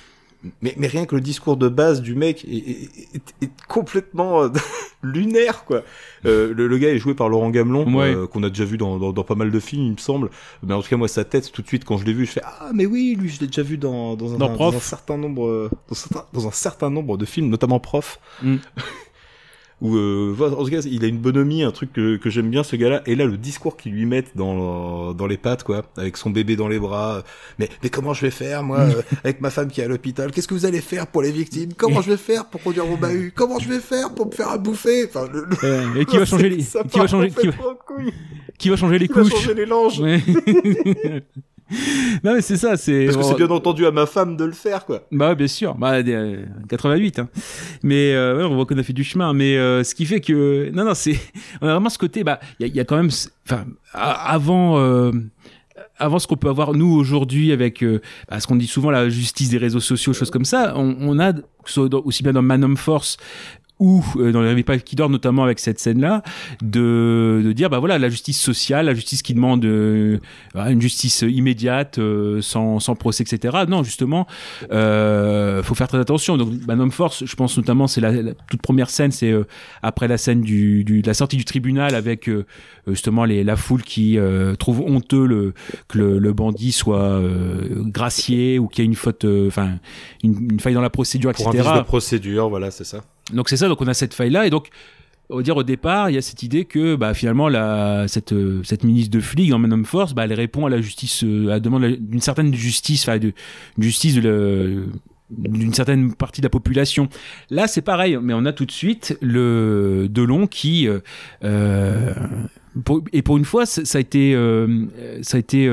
Mais, mais rien que le discours de base du mec est, est- est- est complètement euh, [LAUGHS] lunaire quoi. Euh, le, le gars est joué par Laurent Gamelon Ouais. euh, qu'on a déjà vu dans, dans, dans pas mal de films il me semble. Mais en tout cas moi sa tête tout de suite quand je l'ai vu je fais ah mais oui lui je l'ai déjà vu dans dans un, Dans un certain nombre euh, dans un certain nombre de films notamment Prof. Mm. [LAUGHS] Où euh, en tout cas il a une bonhomie un truc que, que j'aime bien ce gars-là. Et là le discours qu'ils lui mettent dans dans les pattes quoi avec son bébé dans les bras. Mais mais comment je vais faire moi [LAUGHS] euh, avec ma femme qui est à l'hôpital? Qu'est-ce que vous allez faire pour les victimes? Comment je vais faire pour conduire mon bahut? Comment je vais faire pour me faire à bouffer? Enfin le- le- [LAUGHS] Euh, et qui va changer les, qui va changer, qui va, qui va changer les Qui va couches? changer les langes. Ouais. [LAUGHS] [LAUGHS] non mais c'est ça, c'est. Parce que c'est bien entendu à ma femme de le faire, quoi. Bah bien sûr, bah des, euh, 88. Hein. Mais euh, ouais, on voit qu'on a fait du chemin. Mais euh, ce qui fait que [LAUGHS] non non c'est on a vraiment ce côté bah il y a, il y a quand même enfin avant. euh, avant ce qu'on peut avoir nous aujourd'hui avec euh, bah, ce qu'on dit souvent la justice des réseaux sociaux choses comme ça on, on a aussi bien dans Man Force ou euh, dans les Réveils qui dort notamment avec cette scène là de, de dire bah voilà la justice sociale la justice qui demande euh, une justice immédiate euh, sans, sans procès etc non justement euh, faut faire très attention. Donc of Force je pense notamment c'est la, la toute première scène c'est euh, après la scène du, du de la sortie du tribunal avec euh, justement les, la foule qui euh, trouve honteux le, que le, le bandit soit euh, gracié ou qu'il y a une faute euh, enfin une, une faille dans la procédure Pour un etc vice de procédure, voilà, c'est ça. Donc c'est ça, donc on a cette faille-là, et donc on va dire au départ, il y a cette idée que bah, finalement cette, euh, ministre de flic, en Madame Force, bah, elle répond à la justice, euh, à demande d'une certaine justice, enfin de une justice d'une certaine partie de la population. Là, c'est pareil, mais on a tout de suite le Delon qui euh, et pour une fois, ça a été ça a été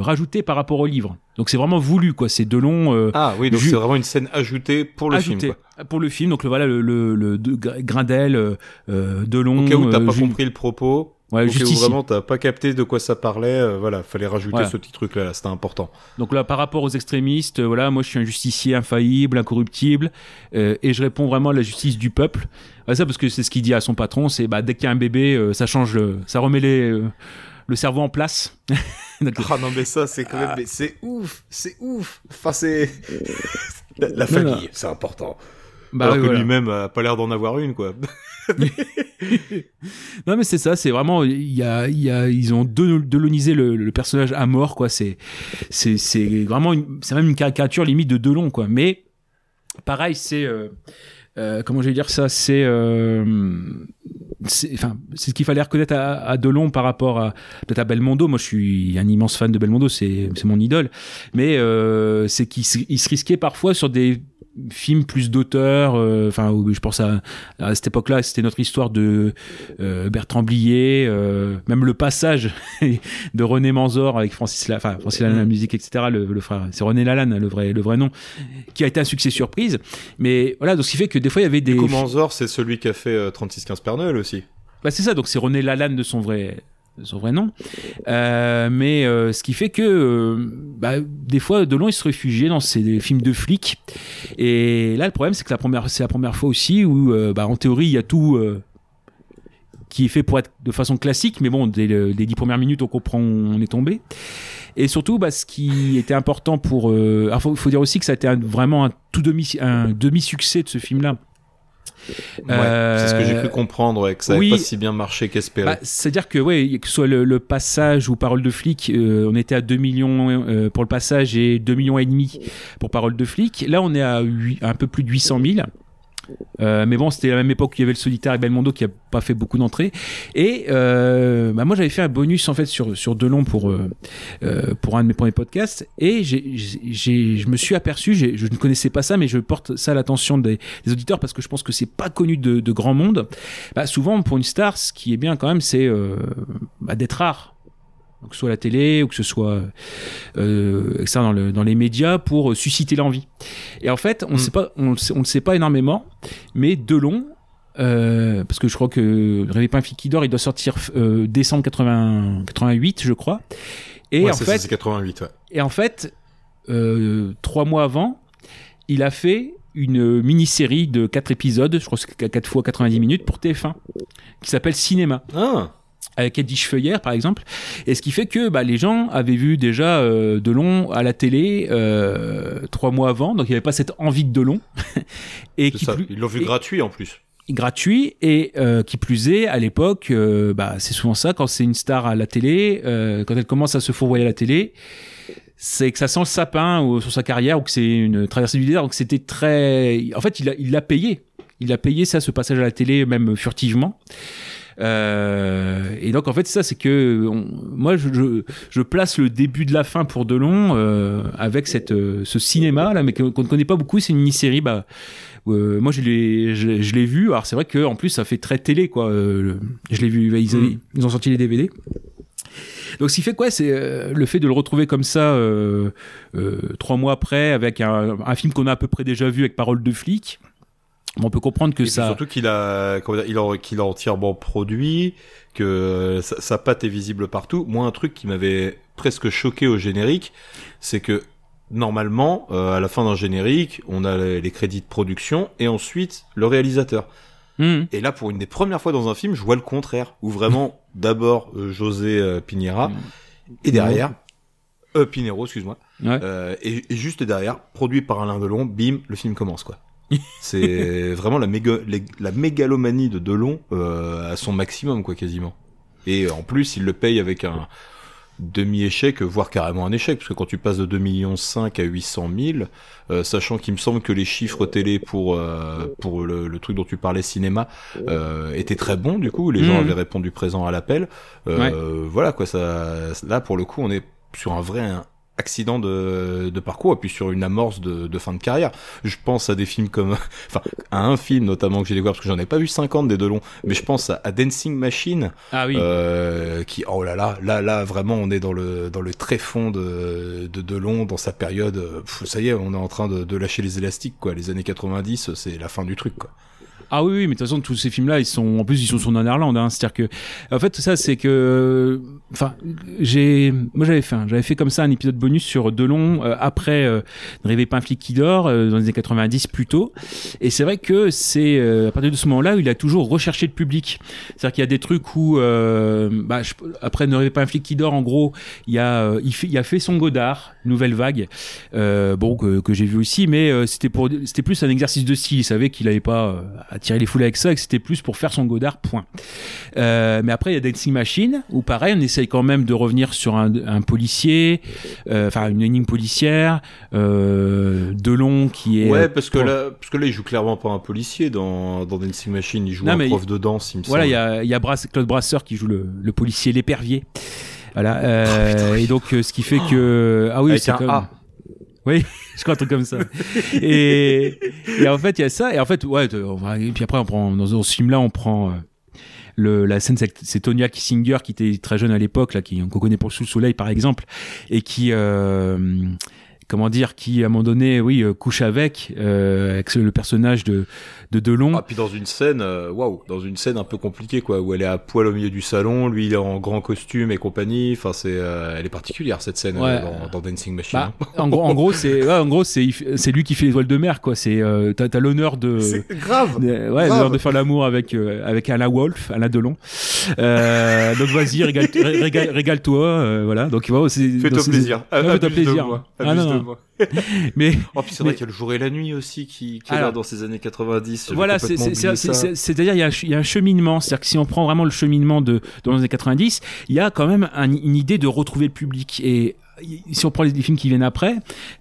rajouté par rapport au livre. Donc c'est vraiment voulu quoi. C'est Delon. euh, Ah oui, donc c'est vraiment une scène ajoutée pour le ajouté film. Quoi. pour le film. Donc le, voilà le, le, le de- Grindel, euh, euh, Delon. Au cas où t'as euh, pas compris le propos, Ouais, juste où ici. vraiment t'as pas capté de quoi ça parlait, euh, voilà, fallait rajouter Voilà. ce petit truc là, c'était important. Donc là, par rapport aux extrémistes, euh, voilà, moi je suis un justicier infaillible, incorruptible, euh, et je réponds vraiment à la justice du peuple. Ah, ça parce que c'est ce qu'il dit à son patron, c'est bah dès qu'il y a un bébé, euh, ça change, le- ça remet les, le cerveau en place. [LAUGHS] Donc, Ah non mais ça c'est quand même, mais c'est ouf, c'est ouf. Enfin c'est [LAUGHS] la, famille, c'est important. Bah Alors oui, que voilà. lui-même a pas l'air d'en avoir une quoi. [LAUGHS] non mais c'est ça, c'est vraiment il y a, y a ils ont de- delonisé le, le personnage à mort quoi. C'est c'est c'est vraiment une- c'est même une caricature limite de Delon quoi. Mais pareil c'est euh, euh, comment je vais dire ça c'est euh, c'est enfin c'est ce qu'il fallait reconnaître à, à Delon par rapport à peut-être à Belmondo. Moi je suis un immense fan de Belmondo, c'est mon idole. Mais euh, c'est qu'il se, il se risquait parfois sur des films plus d'auteur euh, enfin je pense à, à cette époque-là c'était notre histoire de euh, Bertrand Blier euh, même le passage [LAUGHS] de René Manzor avec Francis La, enfin Francis Lalanne la musique etc le, le frère c'est René Lalanne le vrai le vrai nom qui a été un succès surprise mais voilà donc ce qui fait que des fois il y avait des Du coup Manzor c'est celui qui a fait euh, 36-15 Père Noël aussi. bah c'est ça, donc c'est René Lalanne de son vrai, son vrai nom. Euh, mais euh, ce qui fait que euh, bah, des fois Delon il se réfugiait dans ses films de flics. Et là le problème c'est que la première, c'est la première fois aussi où bah, en théorie il y a tout. qui est fait pour être de façon classique, mais bon, dès le- les dix premières minutes, on comprend on est tombé. Et surtout, bah, ce qui était important pour... Alors, faut, dire aussi que ça a été vraiment un tout demi, un demi-succès de ce film-là. Ouais, c'est ce que j'ai Euh, cru comprendre, ouais, que ça oui. n'avait pas si bien marché qu'espéré. Bah, C'est-à-dire que, ouais, que ce soit le, le passage ou Parole de flic, euh, on était à 2 millions euh, pour le passage et 2 millions et demi pour Parole de flic. Là, on est à, huit- à un peu plus de 800 000. Euh, mais bon, c'était la même époque où il y avait le solitaire et Belmondo qui a pas fait beaucoup d'entrées. Et euh, bah moi, j'avais fait un bonus en fait sur sur Delon pour euh, pour un de mes premiers podcasts. Et je me suis aperçu, je ne connaissais pas ça, mais je porte ça à l'attention des, auditeurs parce que je pense que c'est pas connu de, grand monde. Bah, souvent, pour une star, ce qui est bien quand même, c'est bah, d'être rare. Donc, que ce soit la télé ou que ce soit euh, ça dans, le, dans les médias pour susciter l'envie. Et en fait, on ne sait pas, on, on ne sait pas énormément, mais Delon, euh, parce que je crois que Rêver pas un fille qui dort, il doit sortir euh, décembre 80 88, je crois. Et Ouais, en fait, c'est 88, ouais. et en fait, euh, trois mois avant, il a fait une mini-série de quatre épisodes, je crois que c'est 4 fois 90 minutes pour TF1, qui s'appelle Cinéma. Avec Eddie Feuillère, par exemple. Et ce qui fait que bah, les gens avaient vu déjà euh, Delon à la télé euh, trois mois avant, donc il n'y avait pas cette envie de Delon. [LAUGHS] et qui ça, plus- Ils l'ont vu et- gratuit en plus. gratuit et euh, qui plus est à l'époque euh, bah c'est souvent ça quand c'est une star à la télé euh, quand elle commence à se fourvoyer à la télé c'est que ça sent le sapin ou, sur sa carrière ou que c'est une traversée du désert donc c'était très en fait il a il l'a payé il a payé ça ce passage à la télé même furtivement euh, et donc en fait ça c'est que on- moi je, je, je place le début de la fin pour Delon euh, avec cette euh, ce cinéma là mais qu'on ne connaît pas beaucoup c'est une mini-série bah euh, moi je l'ai je, je l'ai vu. Alors c'est vrai que en plus ça fait très télé quoi le- je l'ai vu ils, Mm. ils ont sorti les DVD donc ce qui fait quoi c'est euh, le fait de le retrouver comme ça euh, euh, trois mois après avec un, un film qu'on a à peu près déjà vu avec parole de flic on peut comprendre que Et ça surtout qu'il a, il a, qu'il a entièrement produit, que euh, sa, sa patte est visible partout. Moi, un truc qui m'avait presque choqué au générique, c'est que normalement, euh, à la fin d'un générique, on a les, les crédits de production et ensuite le réalisateur. Mhm. Et là, pour une des premières fois dans un film, je vois le contraire, où vraiment, [LAUGHS] d'abord euh, José euh, Pinera, et derrière, Pinero, excuse-moi, Ouais. et, et juste derrière, produit par Alain Delon, bim, le film commence, quoi. [LAUGHS] C'est vraiment la, méga, les- la mégalomanie de Delon euh, à son maximum, quoi, quasiment. Et en plus, il le paye avec un, demi-échec, voire carrément un échec, parce que quand tu passes de 2 millions 5 à 800 000, euh, sachant qu'il me semble que les chiffres télé pour euh, pour le, le, truc dont tu parlais cinéma euh, étaient très bons du coup, les gens Mhm. avaient répondu présent à l'appel. Voilà quoi, ça là pour le coup on est sur un vrai accident de, de parcours et puis sur une amorce de, de fin de carrière. Je pense à des films comme, [LAUGHS] enfin, à un film notamment que j'ai découvert parce que j'en ai pas vu 50 des deux longs, mais je pense à, à Dancing Machine, Ah oui. euh, qui, oh là là, là là vraiment on est dans le dans le tréfond de de Delon dans sa période. euh, pff, ça y est, on est en train de, de lâcher les élastiques quoi. Les années 90, c'est la fin du truc quoi. Ah oui, oui, mais de toute façon, tous ces films-là, ils sont, en plus, ils sont sur Nanarland, hein. C'est-à-dire que, en fait, ça, c'est que, enfin, j'ai, moi, j'avais fait, j'avais fait comme ça un épisode bonus sur Delon, euh, après, euh, Ne rêvez pas un flic qui dort, euh, dans les années 90 plus tôt. Et c'est vrai que c'est, à partir de ce moment-là, il a toujours recherché le public. C'est-à-dire qu'il y a des trucs où, bah, après Ne rêvez pas un flic qui dort, en gros, il a, il fait, a fait son Godard, Nouvelle Vague, bon, que, que j'ai vu aussi, mais c'était pour, c'était plus un exercice de style. Il savait qu'il avait pas attiré les foules avec ça, et que c'était plus pour faire son Godard, point. Euh, mais après, il y a Dancing Machine, où pareil, on essaye quand même de revenir sur un, un policier, euh, enfin, une énigme policière, euh, Delon qui est. Ouais, parce que là, parce que là, il joue clairement pas un policier dans, dans Dancing Machine, il joue Non, un prof il- de danse, il me Voilà, il y a, il y a Brass- Claude Brasseur qui joue le, le policier l'épervier. Voilà. euh, et donc, euh, ce qui fait que ah oui, c'est un comme. Oui, [LAUGHS] je crois un truc comme ça. et, en fait, il y a ça. Et en fait, ouais. Et puis après, on prend dans, ce film-là, on prend. euh, la scène, c'est- Tonya Kissinger qui était très jeune à l'époque, qu'on connaît pour Sous le Soleil, par exemple, et qui, euh, comment dire, qui à un moment donné, oui, euh, couche avec, euh, avec le personnage de de Delon. Ah, puis dans une scène, euh, waouh, dans une scène un peu compliquée, quoi, où elle est à poil au milieu du salon, lui il est en grand costume et compagnie. Enfin, c'est, euh, elle est particulière cette scène Ouais. euh, dans, dans Dancing Machine. Bah, en gros, en gros, c'est, [LAUGHS] ouais, en gros, c'est, c'est lui qui fait les voiles de mer, quoi. C'est, euh, t'as, t'as l'honneur de, [LAUGHS] C'est grave, de- ouais, grave. l'honneur de faire l'amour avec, euh, avec Alain Wolf, Alain Delon. Euh, donc vas-y, régale, régale, régale-toi, euh, voilà. Donc, voilà, c'est, Fais-toi plaisir. Fais-toi plaisir. Non. moi. [LAUGHS] mais, Oh, puis c'est mais- vrai qu'il y a le jour et la nuit aussi qui, qui est là dans ces années 90. J'avais Voilà, c'est, complètement c'est, oublié c'est, ça. c'est- c'est-à-dire il y a, un ch- il y a un cheminement. C'est-à-dire que si on prend vraiment le cheminement de dans les années 90, il y a quand même un- une idée de retrouver le public. Et si on prend les, films qui viennent après,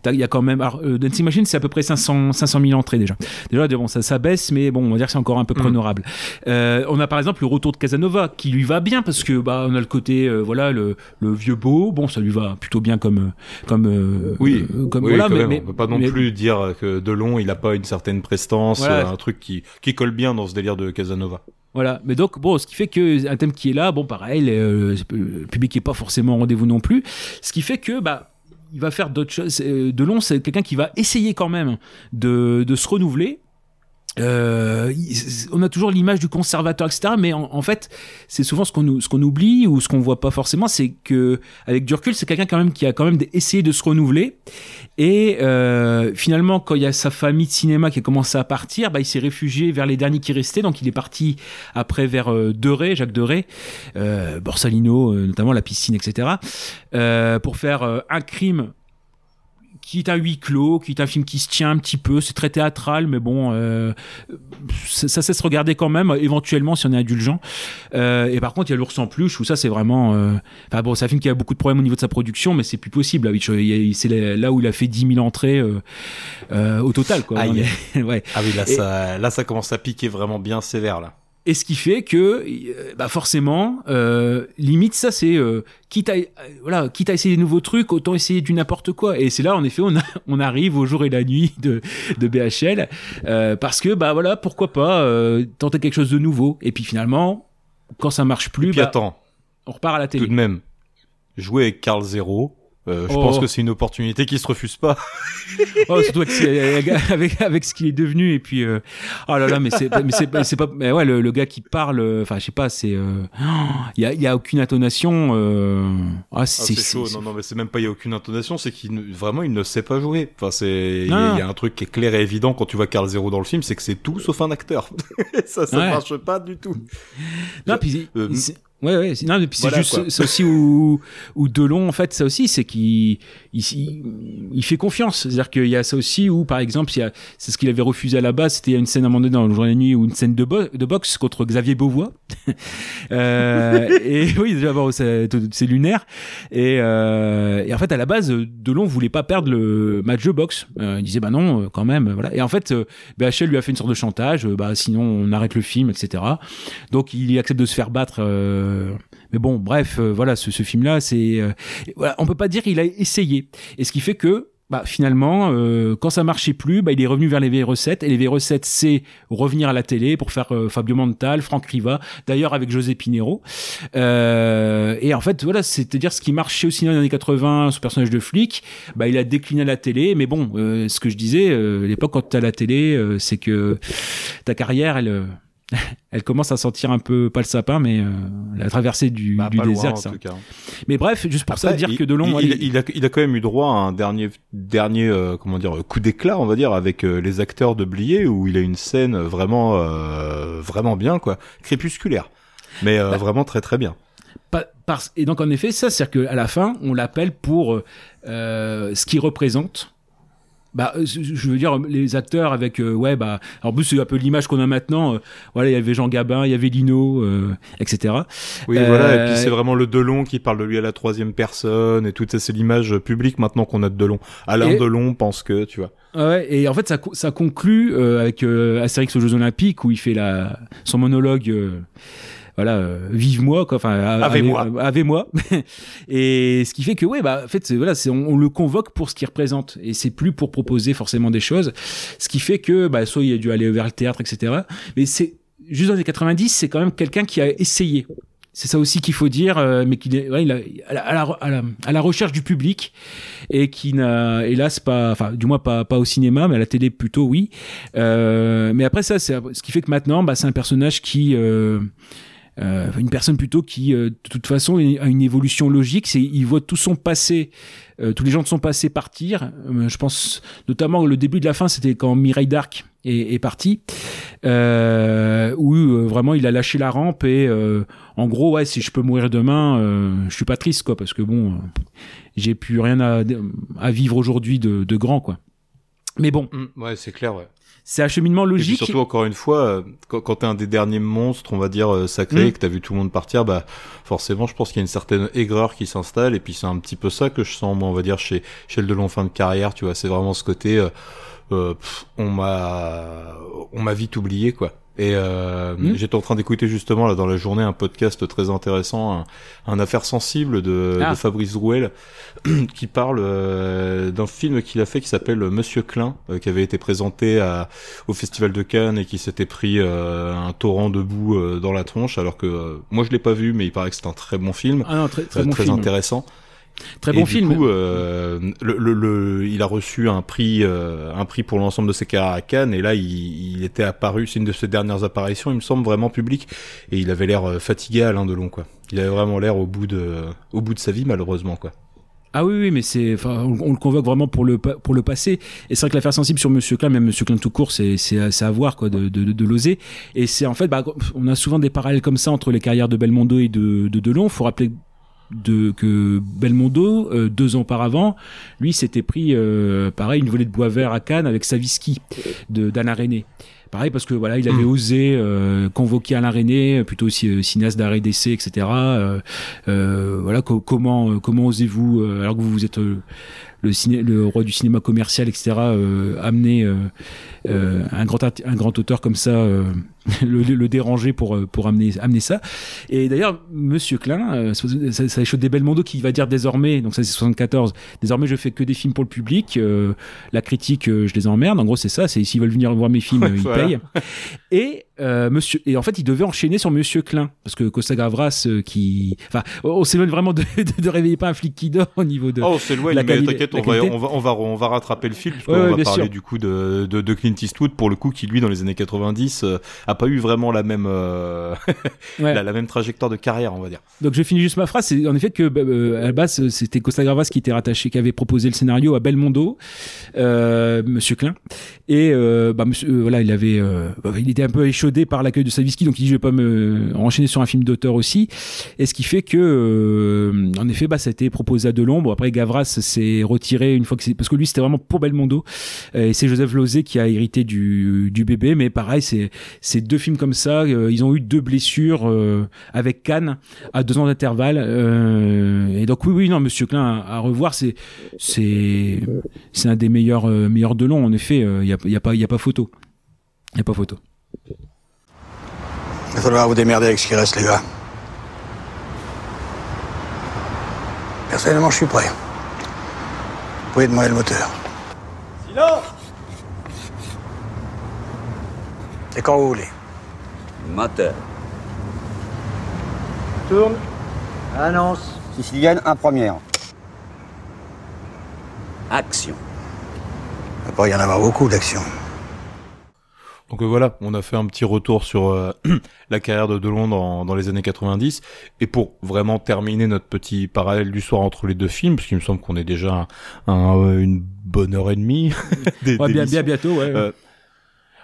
il y a quand même alors, euh, Dancing Machine, c'est à peu près 500 500 000 entrées déjà. Déjà, bon, ça, ça baisse, mais bon, on va dire que c'est encore un peu Mm. honorable. Euh, on a par exemple le retour de Casanova qui lui va bien parce que bah on a le côté euh, voilà le, le vieux beau, bon ça lui va plutôt bien comme euh, comme euh, Oui, comme oui, voilà, mais, même, mais- on peut pas non mais- plus dire que Delon, il a pas une certaine prestance, Voilà. un truc qui, qui colle bien dans ce délire de Casanova. Voilà, mais donc bon, ce qui fait que un thème qui est là, bon pareil, le, euh, le public est pas forcément au rendez-vous non plus, ce qui fait que bah il va faire d'autres choses. Euh, Delon, c'est quelqu'un qui va essayer quand même de, de se renouveler. Euh, on a toujours l'image du conservateur, etc. Mais en, en fait, c'est souvent ce qu'on ce qu'on oublie ou ce qu'on voit pas forcément, c'est que avec du c'est quelqu'un quand même qui a quand même essayé de se renouveler. Et euh, finalement, quand il y a sa famille de cinéma qui a commencé à partir, bah, il s'est réfugié vers les derniers qui restaient. Donc, il est parti après vers euh, Deray, Jacques Deray, euh, Borsalino, euh, notamment la piscine, etc. euh, pour faire un crime qui est un huis clos, qui est un film qui se tient un petit peu, c'est très théâtral, mais bon, euh, ça, ça sait se regarder quand même, éventuellement si on est indulgent. Euh, et par contre, il y a l'ours en peluche où ça c'est vraiment, euh, enfin bon, c'est un film qui a beaucoup de problèmes au niveau de sa production, mais c'est plus possible. C'est là où il a fait 10 000 entrées euh, euh, au total, quoi. [LAUGHS] Ouais. Ah oui, là, Et- ça, là, ça commence à piquer vraiment bien sévère, là. Et ce qui fait que, euh, bah forcément, euh, limite ça c'est, euh, quitte à, voilà, quitte à essayer des nouveaux trucs, autant essayer du n'importe quoi. Et c'est là, en effet, on, a- [LAUGHS] on arrive au jour et la nuit de, de BHL, euh, parce que bah voilà, pourquoi pas tenter quelque chose de nouveau. Et puis finalement, quand ça marche plus, Et puis bah, attends, on repart à la télé. tout de même, jouer avec Carl Zero, euh, je Oh. pense que c'est une opportunité qui se refuse pas. [LAUGHS] Oh, surtout avec, ce- avec, avec ce qu'il est devenu et puis euh, oh là là mais c'est mais c'est c'est pas mais ouais le, le gars qui parle euh, enfin je sais pas c'est euh, [GASPS] il y a il y a aucune intonation euh, ah Ah, c'est c'est chaud, non, non, mais c'est même pas, il y a aucune intonation, c'est qu'il, ne- vraiment, il ne sait pas jouer. Enfin, c'est, il y, Non, a- non. il y a un truc qui est clair et évident quand tu vois Carl Zero dans le film, c'est que c'est tout sauf un acteur. [LAUGHS] ça, ça Ouais. marche pas du tout. non puis Euh, c'est- Ouais, ouais. Non, mais puis c'est Voilà, juste, c'est aussi où, où Delon, en fait, ça aussi, c'est qu'il, il, il fait confiance. C'est-à-dire qu'il y a ça aussi où, par exemple, il y a, c'est ce qu'il avait refusé à la base, c'était une scène à un moment donné dans le jour et la nuit ou une scène de, bo- de boxe contre Xavier Beauvois. [LAUGHS] euh, et oui, déjà, bon, c'est, c'est lunaire. Et, euh, et en fait, à la base, Delon voulait pas perdre le match de boxe. Euh, il disait, bah non, quand même, voilà. Et en fait, BHL lui a fait une sorte de chantage, bah sinon on arrête le film, etc. Donc il accepte de se faire battre. euh, mais bon, bref, euh, voilà, ce, film-là, c'est, euh, voilà, on peut pas dire qu'il a essayé. Et ce qui fait que bah, finalement, euh, quand ça marchait plus, bah, il est revenu vers les vieilles recettes. Et les vieilles recettes, c'est revenir à la télé pour faire euh, Fabio Montal, Franck Riva, d'ailleurs avec José Pinero. Euh, et en fait, voilà, c'est-à-dire ce qui marchait au cinéma dans les années 80, ce personnage de flic, bah, il a décliné à la télé. Mais bon, euh, ce que je disais, euh, à l'époque, quand tu à la télé, euh, c'est que ta carrière, elle... [LAUGHS] elle commence à sentir un peu pas le sapin mais euh, la traversée du, du pas loin, désert ça. mais bref juste pour ça dire il- que Delon il, ouais, il, a, il a quand même eu droit à un dernier, dernier, euh, comment dire, coup d'éclat, on va dire, avec euh, les acteurs de Blier, où il a une scène vraiment, euh, vraiment bien, quoi, crépusculaire, mais Bah, euh, vraiment très très bien. Pa- parce- et donc en effet, ça, c'est-à-dire qu'à la fin, on l'appelle pour euh, ce qu'il représente. Bah, euh, je veux dire, les acteurs avec, euh, ouais, bah, en plus c'est un peu l'image qu'on a maintenant. euh, voilà, il y avait Jean Gabin, il y avait Lino, euh, etc. Oui, Euh, voilà, et puis c'est vraiment le Delon qui parle de lui à la troisième personne, et tout ça, c'est l'image publique maintenant qu'on a de Delon. Alain Et- Delon pense que, tu vois. Ouais, et en fait, ça, ça conclut euh, avec euh, Astérix aux Jeux Olympiques où il fait la, son monologue. Euh, voilà, euh, vive-moi, quoi. Enfin, Avez-moi. ave- Avez-moi. et ce qui fait que, ouais, bah, en fait, voilà, c'est, on, on le convoque pour ce qu'il représente. Et c'est plus pour proposer forcément des choses. Ce qui fait que, bah, soit il a dû aller vers le théâtre, etc. Mais c'est, juste dans les 90, c'est quand même quelqu'un qui a essayé. C'est ça aussi qu'il faut dire, euh, mais qu'il est ouais, il a- à, la, à, la, à la- à la recherche du public et qui n'a hélas pas, enfin du moins pas, pas au cinéma, mais à la télé plutôt oui. Euh, mais après ça, c'est ce qui fait que maintenant, bah, c'est un personnage qui euh, euh, une personne plutôt qui, euh, de toute façon, a une évolution logique. C'est, il voit tout son passé, euh, tous les gens de son passé partir. Euh, je pense notamment le début de la fin, c'était quand Mireille d'Arc est, est partie, euh, où euh, vraiment il a lâché la rampe et en gros, ouais, si je peux mourir demain, je suis pas triste quoi, parce que bon, j'ai plus rien à, à vivre aujourd'hui de, de grand quoi. Mais bon, ouais, c'est clair, ouais. c'est un cheminement Et puis logique. surtout, encore une fois, euh, quand, quand t'es un des derniers monstres, on va dire, euh, sacrés, Mm. et que t'as vu tout le monde partir, bah, forcément, je pense qu'il y a une certaine aigreur qui s'installe, et puis c'est un petit peu ça que je sens, moi, on va dire, chez, chez le Delon fin de carrière, tu vois, c'est vraiment ce côté, euh, euh, pff, on m'a, on m'a vite oublié, quoi. Et euh, Mm. j'étais en train d'écouter justement là dans la journée un podcast très intéressant, un, un affaire sensible de, Ah. de Fabrice Drouel, [CLEARS THROAT] qui parle euh, d'un film qu'il a fait qui s'appelle Monsieur Klein, euh, qui avait été présenté à, au Festival de Cannes et qui s'était pris euh, un torrent de boue euh, dans la tronche, alors que euh, moi je l'ai pas vu, mais il paraît que c'est un très bon film, Ah non, très, très euh, bon très film. intéressant. Très Et bon du film. coup, euh, le, le, le- il a reçu un prix, euh, un prix pour l'ensemble de ses carrières à Cannes. Et là, il, il était apparu, c'est une de ses dernières apparitions, il me semble vraiment public. Et il avait l'air euh, fatigué, Alain Delon, quoi. Il avait vraiment l'air au bout de, au bout de sa vie, malheureusement, quoi. Ah oui, oui, mais c'est, enfin, on, on le convoque vraiment pour le pour le passé. Et c'est vrai que l'affaire sensible sur Monsieur Klein, même Monsieur Klein tout court, c'est c'est à- à voir quoi de de, de, de l'oser. Et c'est en fait, bah, on a souvent des parallèles comme ça entre les carrières de Belmondo et de de Delon. Faut rappeler de que Belmondo euh, deux ans auparavant, lui s'était pris euh, pareil une volée de bois vert à Cannes avec Saviski de d'Alain René. Pareil parce que voilà, il avait osé euh, convoquer Alain René, plutôt aussi euh, cinéaste d'arrêt d'essai, etc. Euh, euh, voilà, co- comment euh, comment osez-vous, euh, alors que vous, vous êtes le, ciné, le roi du cinéma commercial, etc., euh, amener euh, euh, un grand un grand auteur comme ça, euh, [LAUGHS] le, le déranger pour euh, pour amener amener ça. Et d'ailleurs, Monsieur Klein, euh, ça, ça, échauffe des Belmondo qui va dire désormais, donc ça c'est 74, désormais je fais que des films pour le public, euh, la critique euh, je les emmerde. En gros c'est ça, c'est s'ils veulent venir voir mes films, [LAUGHS] ils Voilà. payent. Et euh, Monsieur et en fait il devait enchaîner sur Monsieur Klein parce que Costa Gavras euh, qui, enfin, on s'éloigne vraiment de, [LAUGHS] de, de réveiller pas un flic qui dort au niveau de Oh, on s'éloigne, la mais t'inquiète, on, va, on, va, on, va, on va rattraper le fil, puisqu'on ouais, va parler sûr. du coup de, de, de, Clint Eastwood, pour le coup, qui lui, dans les années 90, euh, a pas eu vraiment la même, euh, [LAUGHS] ouais. la, la, même trajectoire de carrière, on va dire. Donc je finis juste ma phrase, c'est en effet que euh, à la base, c'était Costa Gravas qui était rattaché, qui avait proposé le scénario à Belmondo, euh, Monsieur Klein, et bah, monsieur, voilà, il avait, bah, il était un peu échaudé par l'accueil de Saviski, donc il dit je vais pas me enchaîner sur un film d'auteur aussi, et ce qui fait que, en effet, bah, ça a été proposé à Delon. après Gavras s'est retiré une fois que c'est parce que lui c'était vraiment pour Belmondo et c'est Joseph Lozé qui a hérité du, du bébé mais pareil c'est c'est deux films comme ça euh, ils ont eu deux blessures euh, avec Cannes à deux ans d'intervalle euh, et donc oui oui non Monsieur Klein à, à revoir c'est c'est c'est un des meilleurs euh, meilleurs de long en effet il y a, y a pas il y a pas photo il y a pas photo il va falloir vous démerder avec ce qui reste les gars Personnellement, je suis prêt. Vous pouvez demander le moteur. Silence Et quand vous voulez. Moteur. Tourne. Annonce. Sicilienne, un première. Action. Il va pas y en avoir beaucoup d'action. Donc euh, voilà, on a fait un petit retour sur euh, [CLEARS THROAT] la carrière de Delon dans, dans les années 90. Et pour vraiment terminer notre petit parallèle du soir entre les deux films, parce qu'il me semble qu'on est déjà un, un, une bonne heure et demie. [LAUGHS] des, ouais, bien, bien bientôt, ouais. Euh,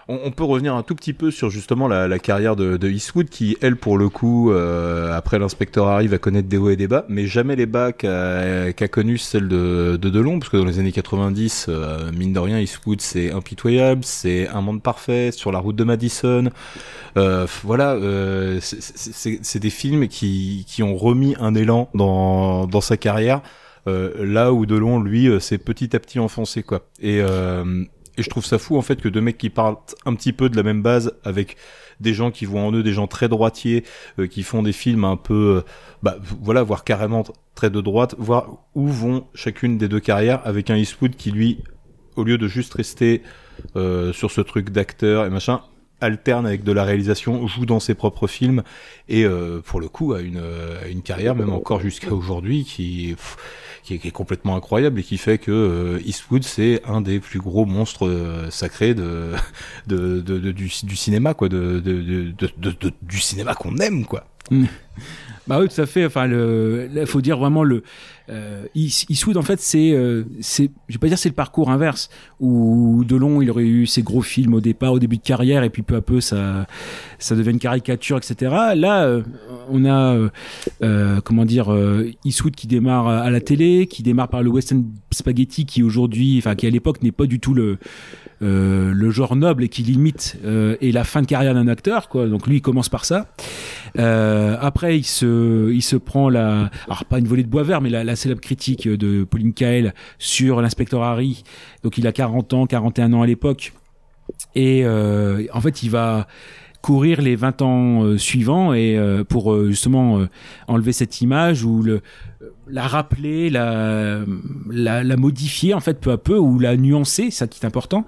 on, on, peut revenir un tout petit peu sur justement la, la carrière de, de, Eastwood, qui elle pour le coup, euh, après l'inspecteur Harry, va connaître des hauts et des bas, mais jamais les bas qu'a qu connu celle de, de Delon, parce que dans les années 90, euh, mine de rien, Eastwood c'est impitoyable, c'est un monde parfait, sur la route de Madison, euh, voilà, euh, c'est des films qui, qui ont remis un élan dans, dans sa carrière. Euh, là où Delon, lui, s'est petit à petit enfoncé, quoi. Et et je trouve ça fou en fait que deux mecs qui partent un petit peu de la même base avec des gens qui voient en eux des gens très droitiers, euh, qui font des films un peu, euh, bah voilà, voire carrément très de droite, voir où vont chacune des deux carrières avec un Eastwood qui lui, au lieu de juste rester euh, sur ce truc d'acteur et machin, alterne avec de la réalisation, joue dans ses propres films et euh, pour le coup a une, a une carrière même encore jusqu'à aujourd'hui qui qui est, complètement incroyable et qui fait que euh, Eastwood c'est un des plus gros monstres euh, sacrés de, [LAUGHS] de, de, du, du cinéma quoi, de, du cinéma qu'on aime quoi. Mmh. Bah oui, tout à fait. Enfin, faut dire vraiment le euh, Eastwood en fait c'est euh, c'est je vais pas dire c'est le parcours inverse où Delon il aurait eu ses gros films au départ au début de carrière et puis peu à peu ça ça devient une caricature etc. Là euh, on a euh, euh, comment dire Eastwood qui démarre à la télé, qui démarre par le western spaghetti qui aujourd'hui enfin qui à l'époque n'est pas du tout le euh, le genre noble et qui limite euh, et la fin de carrière d'un acteur quoi. Donc lui il commence par ça. Euh, après il se il se prend la alors pas une volée de bois vert mais la, la célèbre critique de Pauline Kael sur l'inspecteur Harry. Donc il a 40 ans 41 ans à l'époque. Et euh, en fait il va courir les 20 ans euh, suivants et euh, pour euh, justement enlever cette image ou la rappeler, la, la, modifier en fait peu à peu ou la nuancer, ça qui est important.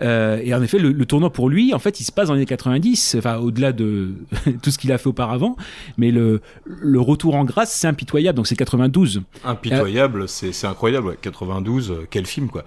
Et en effet, le, le, tournoi pour lui, en fait, il se passe dans les années 90, enfin au-delà de [LAUGHS] tout ce qu'il a fait auparavant, mais le, le retour en grâce, c'est impitoyable. Donc c'est 92. Impitoyable, euh, c'est incroyable. Ouais. 92, quel film quoi.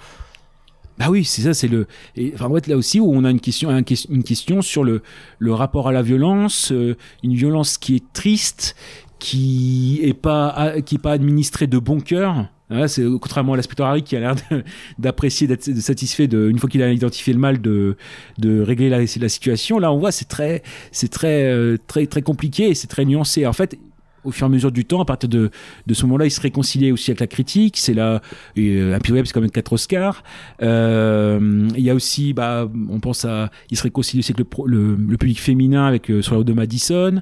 Bah oui, c'est ça, c'est le. Et, enfin, en fait, là aussi où on a une question, une question sur le, le rapport à la violence, euh, une violence qui est triste, qui est pas qui est pas administrée de bon cœur. Hein, c'est contrairement à l'inspecteur Harry qui a l'air [LAUGHS] d'apprécier, d'être satisfait de, une fois qu'il a identifié le mal, de, de régler la, la situation. Là, on voit, c'est très, c'est très, euh, très, très compliqué et c'est très nuancé. En fait, au fur et à mesure du temps, à partir de, de ce moment-là, il se réconciliait aussi avec la critique. C'est là, euh, un peu web, c'est quand même quatre Oscars. Euh, il y a aussi, bah, on pense à, il se réconcilie aussi avec le, public féminin, avec euh, sur la route de Madison.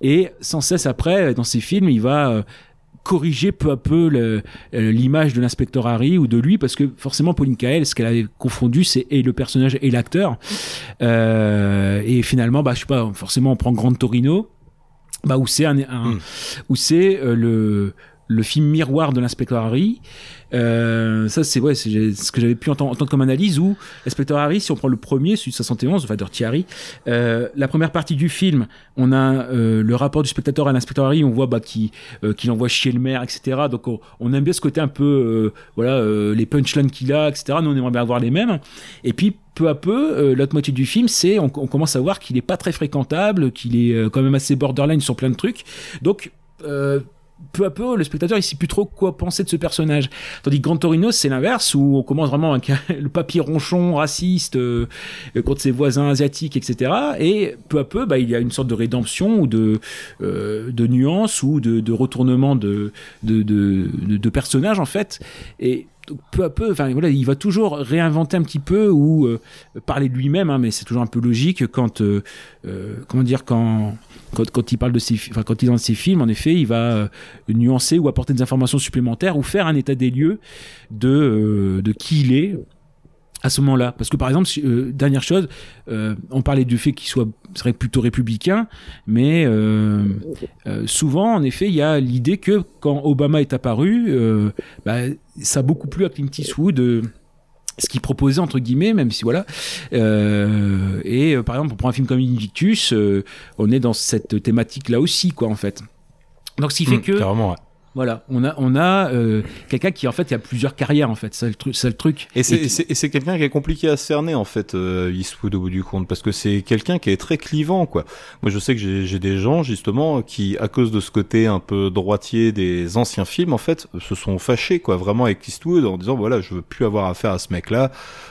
Et sans cesse après, dans ses films, il va euh, corriger peu à peu l'image de l'inspecteur Harry ou de lui parce que forcément Pauline Kael ce qu'elle avait confondu c'est et le personnage et l'acteur euh, et finalement bah je sais pas forcément on prend Grand Torino bah où c'est un, un mm. où c'est euh, le le film miroir de l'inspecteur Harry. Euh, ça, c'est ce que j'avais pu entendre, comme analyse où l'inspecteur Harry, si on prend le premier, celui de 71, enfin Dirty Harry, euh, la première partie du film, on a euh, le rapport du spectateur à l'inspecteur Harry, on voit bah, qu'il qu'il envoie chier le maire, etc. Donc on, aime bien ce côté un peu, voilà, les punchlines qu'il a, etc. Nous, on aimerait bien avoir les mêmes. Et puis peu à peu, l'autre moitié du film, c'est on, commence à voir qu'il est pas très fréquentable, qu'il est quand même assez borderline sur plein de trucs. Donc peu à peu, le spectateur il sait plus trop quoi penser de ce personnage. Tandis que Grand Torino, c'est l'inverse, où on commence vraiment avec [LAUGHS] le papier ronchon raciste euh, contre ses voisins asiatiques, etc. Et peu à peu, bah, il y a une sorte de rédemption ou de, euh, nuance ou de, retournement de, personnages, en fait. Et peu à peu, il va toujours réinventer un petit peu ou euh, parler de lui-même, hein, mais c'est toujours un peu logique quand, comment dire, quand, quand, il parle de ses, fi- enfin quand il dans ses films, en effet, il va euh, nuancer ou apporter des informations supplémentaires ou faire un état des lieux de, euh, de qui il est à ce moment-là. Parce que par exemple, euh, dernière chose, on parlait du fait qu'il soit serait plutôt républicain, mais souvent, en effet, il y a l'idée que quand Obama est apparu, bah, ça a beaucoup plu à Clint Eastwood. Ce qu'il proposait entre guillemets, même si voilà. Euh, et euh, par exemple, pour un film comme Invictus, euh, on est dans cette thématique là aussi, quoi, en fait. Donc, ce qui fait Mm, que ouais. Voilà, on a on a euh, quelqu'un qui en fait il a plusieurs carrières en fait, c'est le truc, c'est le truc. Et c'est quelqu'un qui est compliqué à cerner en fait, euh, Eastwood au bout du compte, parce que c'est quelqu'un qui est très clivant quoi. Moi je sais que j'ai des gens justement qui, à cause de ce côté un peu droitier des anciens films en fait, se sont fâchés quoi, vraiment avec Eastwood en disant voilà je veux plus avoir affaire à ce mec-là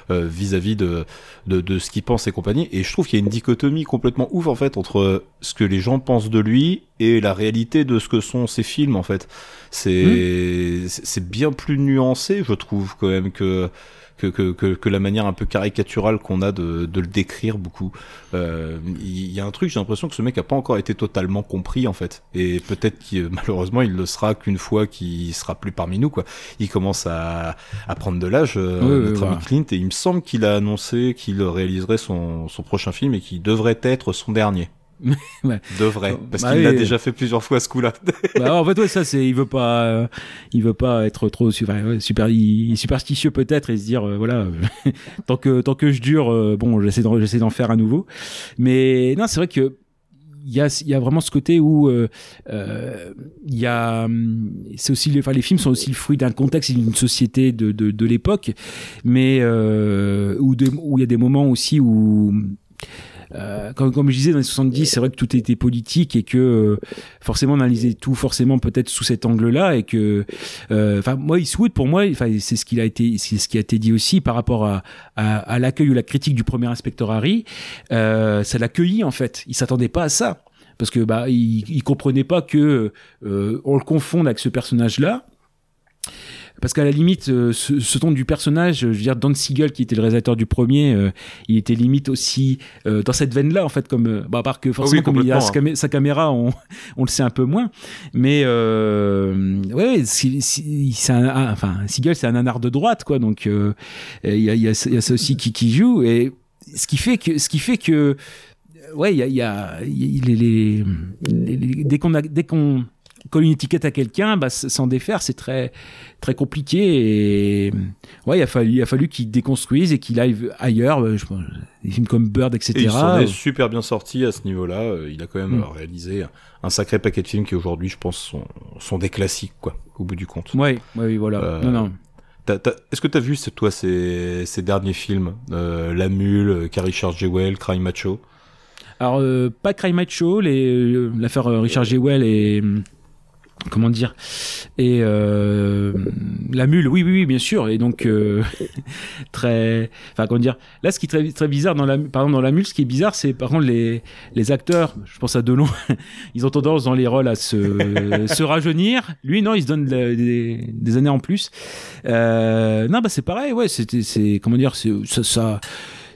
euh, vis-à-vis de, de de ce qu'il pense et compagnie. Et je trouve qu'il y a une dichotomie complètement ouf en fait entre ce que les gens pensent de lui et la réalité de ce que sont ses films en fait. C'est c'est- c'est bien plus nuancé, je trouve quand même que que, que, que, que la manière un peu caricaturale qu'on a de, de le décrire beaucoup. Euh, Il y a un truc, j'ai l'impression que ce mec a pas encore été totalement compris en fait, et peut-être qu'il malheureusement il le sera qu'une fois qu'il sera plus parmi nous quoi. Il commence à, à prendre de l'âge, euh, Oui, oui, notre ami voilà. Clint, et il me semble qu'il a annoncé qu'il réaliserait son, son prochain film et qu'il devrait être son dernier. [LAUGHS] Devrait, parce Bah qu'il l'a déjà fait plusieurs fois ce coup-là. [LAUGHS] Bah, en fait, ouais, ça, c'est, il veut pas, euh, il veut pas être trop ouais, super, il est superstitieux peut-être et se dire, euh, voilà, euh, [LAUGHS] tant que, tant que je dure, euh, bon, j'essaie d'en, j'essaie d'en faire à nouveau. Mais non, c'est vrai que il y a, il y a vraiment ce côté où euh, il y a, hum, c'est aussi, les, enfin, les films sont aussi le fruit d'un contexte et d'une société de, de, de l'époque, mais euh, où, de- où il y a des moments aussi où euh, comme, comme je disais dans les 70, c'est vrai que tout était politique et que euh, forcément on analysait tout forcément peut-être sous cet angle-là et que, euh, enfin moi Eastwood pour moi, enfin c'est ce qu'il a été, c'est ce qui a été dit aussi par rapport à, à, à l'accueil ou la critique du premier inspecteur Harry, ça l'accueillit en fait. Il s'attendait pas à ça parce que bah il, il comprenait pas que on le confonde avec ce personnage-là. Parce qu'à la limite, euh, ce, ce ton du personnage, je veux dire, Don Siegel, qui était le réalisateur du premier, euh, il était limite aussi euh, dans cette veine-là, en fait, comme, euh, bah, à part que forcément, oui, comme il a sa, caméra, on, on le sait un peu moins. Mais, euh, ouais, c'est un, enfin, Siegel, c'est un anard de droite, quoi. Donc, euh, il y, y, a, y a ça aussi qui, qui joue. Et ce qui fait que, ce qui fait que, ouais, il y a, y a, les, les- les- dès qu'on a, dès qu'on colle une étiquette à quelqu'un, bah, s'en défaire, c'est très, très compliqué. Et ouais, il a fallu, il a fallu qu'il déconstruise et qu'il aille ailleurs. euh, Je pense, des films comme Bird, etc. Et il s'en est super bien sorti à ce niveau-là. Euh, Il a quand même Mm. réalisé un sacré paquet de films qui aujourd'hui, je pense, sont, sont des classiques, quoi, au bout du compte. Ouais, ouais, voilà. Euh, Non, non. Est-ce que t'as vu, c'est toi, ces, ces derniers films, euh, La Mule, Carrie Richard Jewell, Cry Macho? Alors, euh, pas Cry Macho, l'affaire Richard Jewell et. Comment dire Et euh, la mule, oui, oui, oui, bien sûr. Et donc euh, [LAUGHS] très, enfin comment dire Là, ce qui est très, très bizarre dans la, par dans la mule, ce qui est bizarre, c'est par contre les les acteurs. Je pense à Delon, [LAUGHS] ils ont tendance dans les rôles à se [LAUGHS] se rajeunir. Lui, non, il se donne de- des, des années en plus. Euh, non, bah c'est pareil, ouais. C'était, c'est comment dire, ça, ça,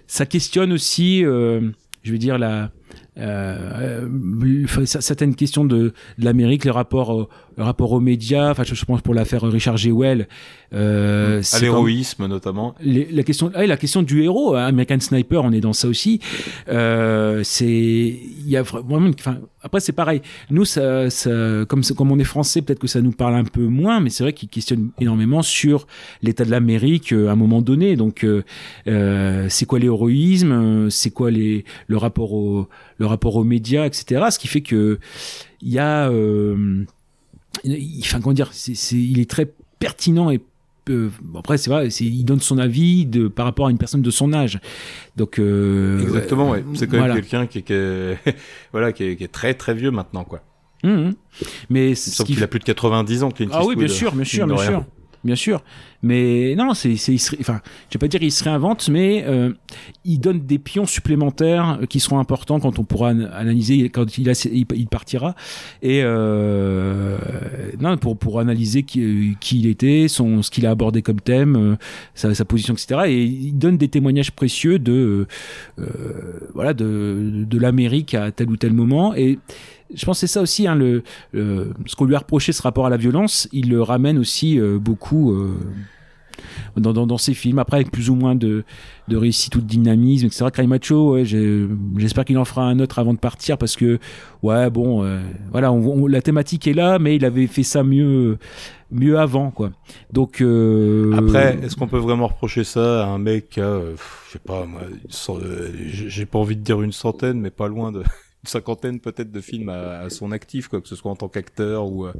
ça questionne aussi. euh, je veux dire la euh, euh, certaines questions de, de l'Amérique, les rapports, le rapport aux médias. Enfin, je, je pense pour l'affaire Richard Jewell. Euh, À c'est l'héroïsme, notamment. les- la question, ah, la question du héros, hein, American Sniper, on est dans ça aussi. Euh, c'est, il y a vraiment, enfin, après c'est pareil. Nous, ça, ça, comme comme on est français, peut-être que ça nous parle un peu moins, mais c'est vrai qu'il questionne énormément sur l'état de l'Amérique euh, à un moment donné. Donc, euh, euh, c'est quoi l'héroïsme, euh, c'est quoi les le rapport au le rapport aux médias, etc. Ce qui fait que il y a, euh, il, enfin comment dire, c'est, il est très pertinent et euh, bon, après c'est vrai, il donne son avis de par rapport à une personne de son âge. Donc euh, Exactement, ouais. C'est quand même voilà. quelqu'un qui, est- qui est, [LAUGHS] voilà, qui est, qui est très très vieux maintenant, quoi. Mhm. Mais ce Sauf qui qu'il a plus de 90 ans, Clint Ah oui, bien sûr, bien sûr, bien sûr. Bien sûr. Mais non, c'est, c'est, enfin, je vais pas dire il se réinvente, mais euh, il donne des pions supplémentaires euh, qui seront importants quand on pourra an- analyser, quand il, a, il partira. Et euh, non, pour, pour analyser qui, qui il était, son, ce qu'il a abordé comme thème, euh, sa, sa position, etc. Et il donne des témoignages précieux de, euh, voilà, de, de l'Amérique à tel ou tel moment. Et je pense que c'est ça aussi, hein, le, le- ce qu'on lui a reproché, ce rapport à la violence, il le ramène aussi euh, beaucoup euh, dans, dans, dans ses films, après avec plus ou moins de, de réussite ou de dynamisme, etc. Cry Macho, ouais, j'espère qu'il en fera un autre avant de partir, parce que, ouais, bon, euh, voilà, on- on- la thématique est là, mais il avait fait ça mieux, mieux avant, quoi. Donc, euh, Après, est-ce qu'on peut vraiment reprocher ça à un mec euh, je sais pas, moi, euh, j'ai pas envie de dire une centaine, mais pas loin de cinquantaine peut-être de films à, son actif, quoi, que ce soit en tant qu'acteur ou, euh,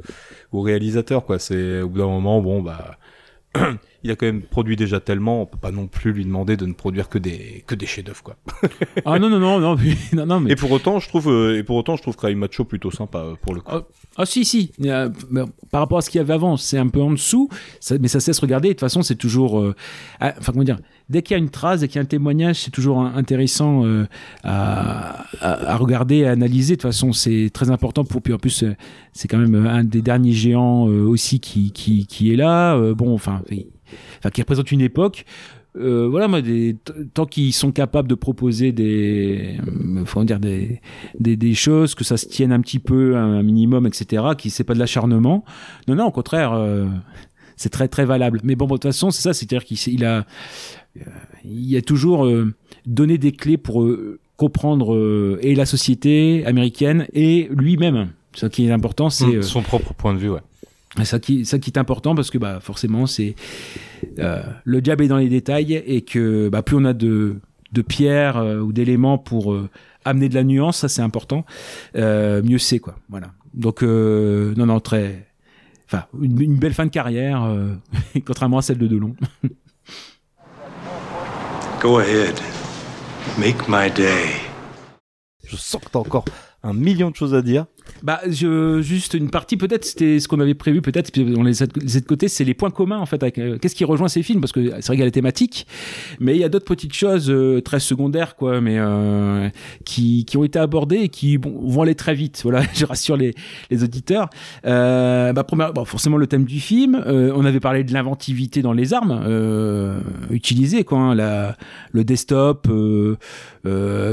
ou réalisateur, quoi. C'est au bout d'un moment, bon, bah, [CLEARS THROAT] il a quand même produit déjà tellement, on peut pas non plus lui demander de ne produire que des que des chefs-d'œuvre, quoi. [LAUGHS] Ah non non non non mais- [LAUGHS] non non mais Et pour autant, je trouve euh, et pour autant, je trouve Macho plutôt sympa euh, pour le coup. Ah si si, Euh, mais par rapport à ce qu'il y avait avant, c'est un peu en dessous, ça- mais ça cesse regarder. De toute façon, c'est toujours, euh, ah, enfin comment dire, dès qu'il y a une trace, dès qu'il y a un témoignage, c'est toujours intéressant euh, à, à- regarder, à analyser. De toute façon, c'est très important pour. Puis en plus, euh, c'est quand même un des derniers géants euh, aussi qui qui qui est là. Euh, bon, enfin, il- enfin qui représente une époque. Euh, voilà, moi, des, tant qu'ils sont capables de proposer des, euh, dire des, des, des choses, que ça se tienne un petit peu, un minimum, etc., qui c'est pas de l'acharnement. Non, non, au contraire, euh, [LAUGHS] c'est très très valable. Mais bon, bon, de toute façon, c'est ça, c'est-à-dire qu'il a, il a toujours donné des clés pour comprendre et la société américaine et lui-même. Ce qui est important, c'est Mm, euh, son propre point de vue, ouais. Ça qui, ça qui est important parce que bah forcément c'est euh, le diable est dans les détails et que bah plus on a de de pierres euh, ou d'éléments pour euh, amener de la nuance, ça c'est important. Euh, mieux c'est quoi. Voilà. Donc euh, non non très, enfin une, une belle fin de carrière euh, [LAUGHS] contrairement à celle de Delon. [LAUGHS] Go ahead. Make my day. Je sens que t'as encore un million de choses à dire. Bah, juste une partie, peut-être, c'était ce qu'on avait prévu, peut-être, on les a de côté, c'est les points communs, en fait, euh, qu'est-ce qui rejoint ces films, parce que c'est vrai qu'il y a la thématique, mais il y a d'autres petites choses euh, très secondaires, quoi, mais euh, qui, qui ont été abordées et qui vont aller très vite, voilà, [LAUGHS] je rassure les, les auditeurs. Bah, première, forcément, le thème du film, on avait parlé de l'inventivité dans les armes utilisées, quoi, hein, la, le desktop,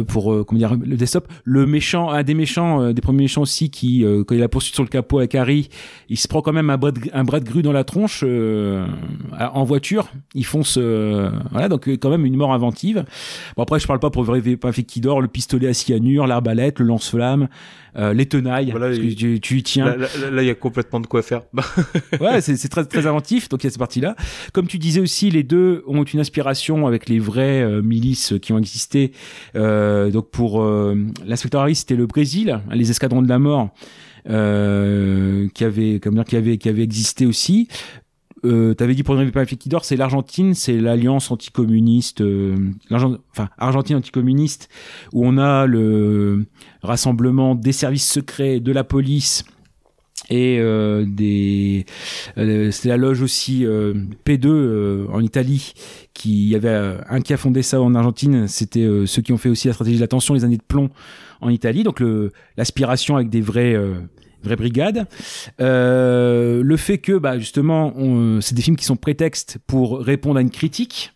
pour, comment dire, le desktop, le méchant, un des méchants, des premiers méchants aussi, qui, euh, quand il a poursuivi sur le capot avec Harry, il se prend quand même un bras de, un grue dans la tronche euh, en voiture. Il fonce, euh, voilà, donc quand même une mort inventive. Bon après, je parle pas pour rêver pas fait qui dort, le pistolet à cyanure, l'arbalète, le lance-flamme, euh, les tenailles. parce que tu, tu y tiens. Là, il y a complètement de quoi faire. [LAUGHS] ouais, c'est très très inventif. Donc il y a cette partie-là. Comme tu disais aussi, les deux ont une inspiration avec les vraies euh, milices qui ont existé. Euh, donc pour euh, l'inspecteur Harris, c'était le Brésil, les escadrons de la mort, euh, qui avait, comment dire, qui avait qui avait existé aussi. Euh, T'avais dit pour ne pas qui dort, c'est l'Argentine, c'est l'alliance anticommuniste, euh, enfin Argentine anticommuniste, où on a le rassemblement des services secrets, de la police et euh, des euh, c'était la loge aussi euh, P2 euh, en Italie qui y avait un qui a fondé ça en Argentine c'était ceux qui ont fait aussi la stratégie de l'attention les années de plomb en Italie. Donc l'aspiration avec des vrais vraies brigades Euh, le fait que bah justement c'est des films qui sont prétextes pour répondre à une critique.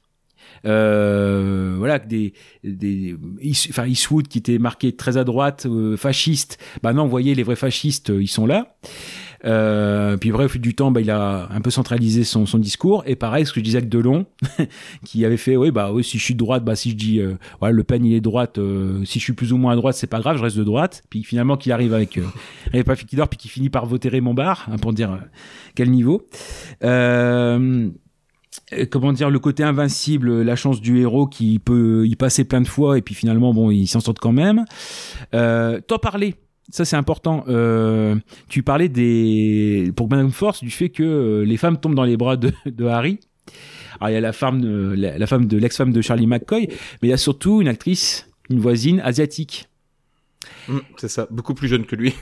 Euh, voilà des, des enfin Eastwood qui était marqué très à droite euh, fasciste. Bah non vous voyez les vrais fascistes ils sont là Euh, puis bref, au fil du temps, bah, il a un peu centralisé son, son discours. Et pareil, ce que je disais avec Delon, [LAUGHS] qui avait fait, oui, bah oui, si je suis de droite, bah si je dis, euh, ouais, Le Pen il est droite, euh, si je suis plus ou moins à droite, c'est pas grave, je reste de droite. Puis finalement, qu'il arrive avec, euh, pas qui dort, puis qu'il finit par voter Raymond Barre, hein, pour dire euh, quel niveau. Euh, euh, comment dire le côté invincible la chance du héros qui peut y passer plein de fois et puis finalement bon il s'en sort quand même euh, t'en parler ça c'est important euh, tu parlais des pour Madame Force du fait que euh, les femmes tombent dans les bras de, de Harry alors il y a la femme de, la, la femme de l'ex-femme de Charlie McCoy mais il y a surtout une actrice une voisine asiatique Mm, c'est ça, beaucoup plus jeune que lui.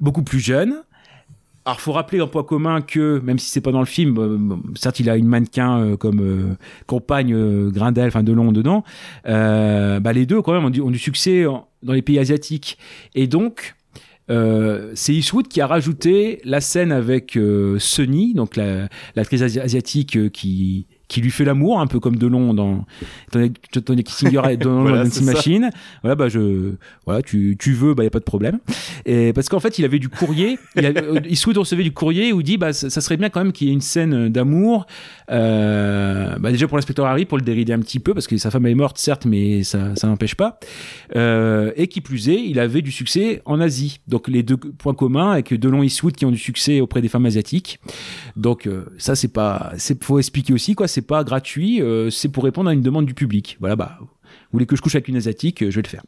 beaucoup plus jeune. Alors, faut rappeler en point commun que, même si c'est pas dans le film, euh, certes, il a une mannequin euh, comme euh, compagne euh, Grindel, enfin Delon dedans. Euh, bah, les deux, quand même, ont du, ont du succès dans les pays asiatiques. Et donc, c'est Eastwood qui a rajouté la scène avec Sunny, donc la- l'actrice asi- asiatique qui qui lui fait l'amour, un peu comme Delon dans Tony, Kissinger [LAUGHS] dans Voilà. Machine. Voilà, bah je, voilà, tu, tu veux, bah y a pas de problème. Et parce qu'en fait, il avait du courrier. Il avait, euh, Eastwood recevait du courrier où il dit, bah ça, ça serait bien quand même qu'il y ait une scène d'amour. Euh, bah déjà pour l'inspecteur Harry, pour le dérider un petit peu, parce que sa femme est morte, certes, mais ça, ça n'empêche pas. Euh, et qui plus est, il avait du succès en Asie. Donc les deux points communs avec Delon et Eastwood qui ont du succès auprès des femmes asiatiques. Donc euh, ça c'est pas, c'est faut expliquer aussi quoi, c'est pas gratuit, euh, c'est pour répondre à une demande du public. Voilà, bah vous voulez que je couche avec une asiatique, euh, je vais le faire.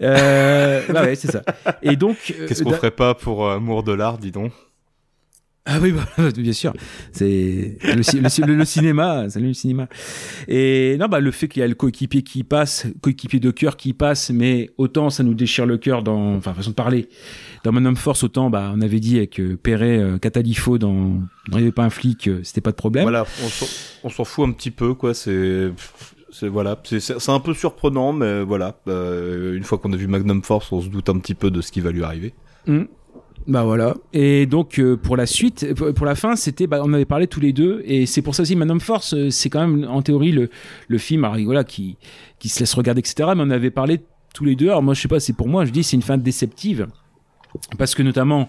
Euh, [LAUGHS] bah ouais, c'est ça. Et donc, euh, Qu'est-ce qu'on ferait pas pour euh, amour de l'art, dis donc? Ah oui, bah, [LAUGHS] bien sûr. C'est le, ci- le ci- le- le cinéma, salut le cinéma. Et non, bah le fait qu'il y a le coéquipier qui passe, coéquipier de cœur qui passe, mais autant ça nous déchire le cœur dans, enfin façon de parler, dans homme force, autant bah on avait dit avec Perret, euh, Catalifo dans, dans Il n'y avait pas un flic, euh, c'était pas de problème. Voilà, on s'en- on s'en fout un petit peu, quoi. C'est, c'est voilà, c'est c'est- c'est un peu surprenant, mais voilà. euh, une fois qu'on a vu Magnum Force, on se doute un petit peu de ce qui va lui arriver. Mm. Bah voilà. Et donc euh, pour la suite, pour, la fin, c'était, bah, on avait parlé tous les deux, et c'est pour ça aussi, Man of Force, c'est quand même en théorie le, le film, alors, voilà, qui, qui se laisse regarder, etc. Mais on avait parlé tous les deux. Alors moi, je sais pas, c'est pour moi, je dis, c'est une fin déceptive, parce que notamment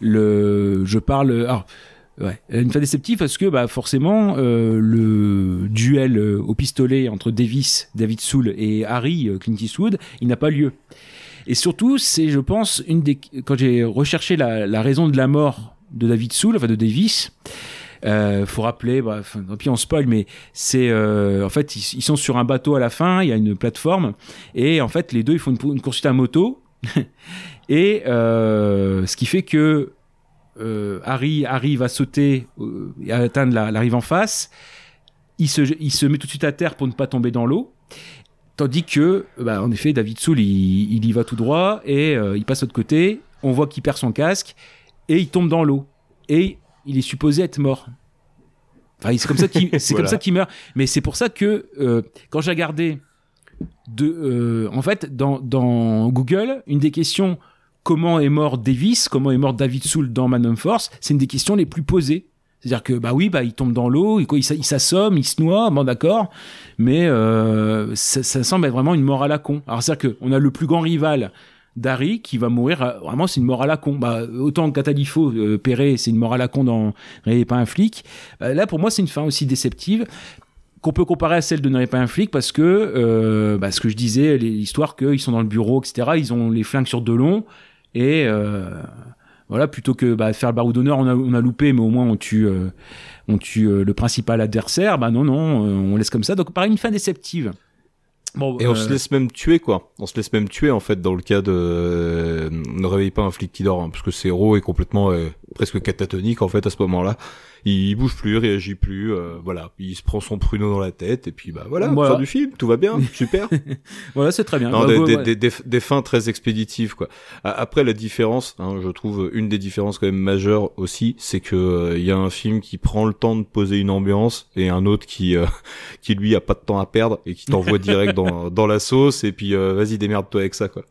le, je parle, alors, Ouais, une fin déceptive parce que bah forcément euh, le duel euh, au pistolet entre Davis, David Soul et Harry euh, Clint Eastwood, il n'a pas lieu. Et surtout, c'est, je pense, une des quand j'ai recherché la, raison de la mort de David Soul, enfin de Davis. Faut rappeler, bah, enfin, tant on spoil, mais c'est en fait ils, ils sont sur un bateau à la fin, il y a une plateforme et en fait les deux ils font une, une course à moto [LAUGHS] et euh, ce qui fait que euh, Harry arrive à sauter euh, et à atteindre la, la rive en face. Il se, il se met tout de suite à terre pour ne pas tomber dans l'eau. Tandis que, bah, en effet, David Soul, il, il y va tout droit et euh, il passe de l'autre côté. On voit qu'il perd son casque et il tombe dans l'eau. Et il est supposé être mort. Enfin, c'est comme ça qu'il, [LAUGHS] c'est Voilà. comme ça qu'il meurt. Mais c'est pour ça que euh, quand j'ai regardé, de, euh, en fait, dans, dans Google, une des questions comment est mort Davis, comment est mort David Soul dans Man of Force, c'est une des questions les plus posées. C'est-à-dire que bah oui, bah il tombe dans l'eau, il, s'assomme, il se noie, bon d'accord, mais euh, ça, semble être vraiment une mort à la con. Alors c'est-à-dire qu'on a le plus grand rival d'Harry qui va mourir, euh, vraiment c'est une mort à la con. Bah, autant que Catalifo, euh, Perret, c'est une mort à la con dans Réveillez pas un flic. Bah, là pour moi c'est une fin aussi déceptive qu'on peut comparer à celle de N'aurait pas un flic parce que euh, bah, ce que je disais, l'histoire qu'ils sont dans le bureau, etc. Ils ont les flingues sur Delon et euh, voilà plutôt que bah, faire le barreau d'honneur, on a, loupé, mais au moins on tue, euh, on tue euh, le principal adversaire. Bah non non, on laisse comme ça. Donc pareil une fin déceptive. Bon, Et on euh, se laisse même tuer, quoi. On se laisse même tuer, en fait, dans le cas de euh, Ne réveille pas un flic qui dort, hein, parce que héros est complètement, euh, presque catatonique, en fait, à ce moment-là. Il bouge plus, réagit plus, euh, voilà. Il se prend son pruneau dans la tête, et puis, bah voilà, Voilà. fin du film, tout va bien, [LAUGHS] super. voilà, c'est très bien. Non, Bah, des, ouais, des- ouais. des- des- des fins très expéditives, quoi. Après, la différence, hein, je trouve, une des différences quand même majeures aussi, c'est que euh, il y a un film qui prend le temps de poser une ambiance, et un autre qui, euh, [LAUGHS] qui lui a pas de temps à perdre, et qui t'envoie direct dans, [LAUGHS] dans la sauce, et puis, euh, vas-y, démerde-toi avec ça, quoi.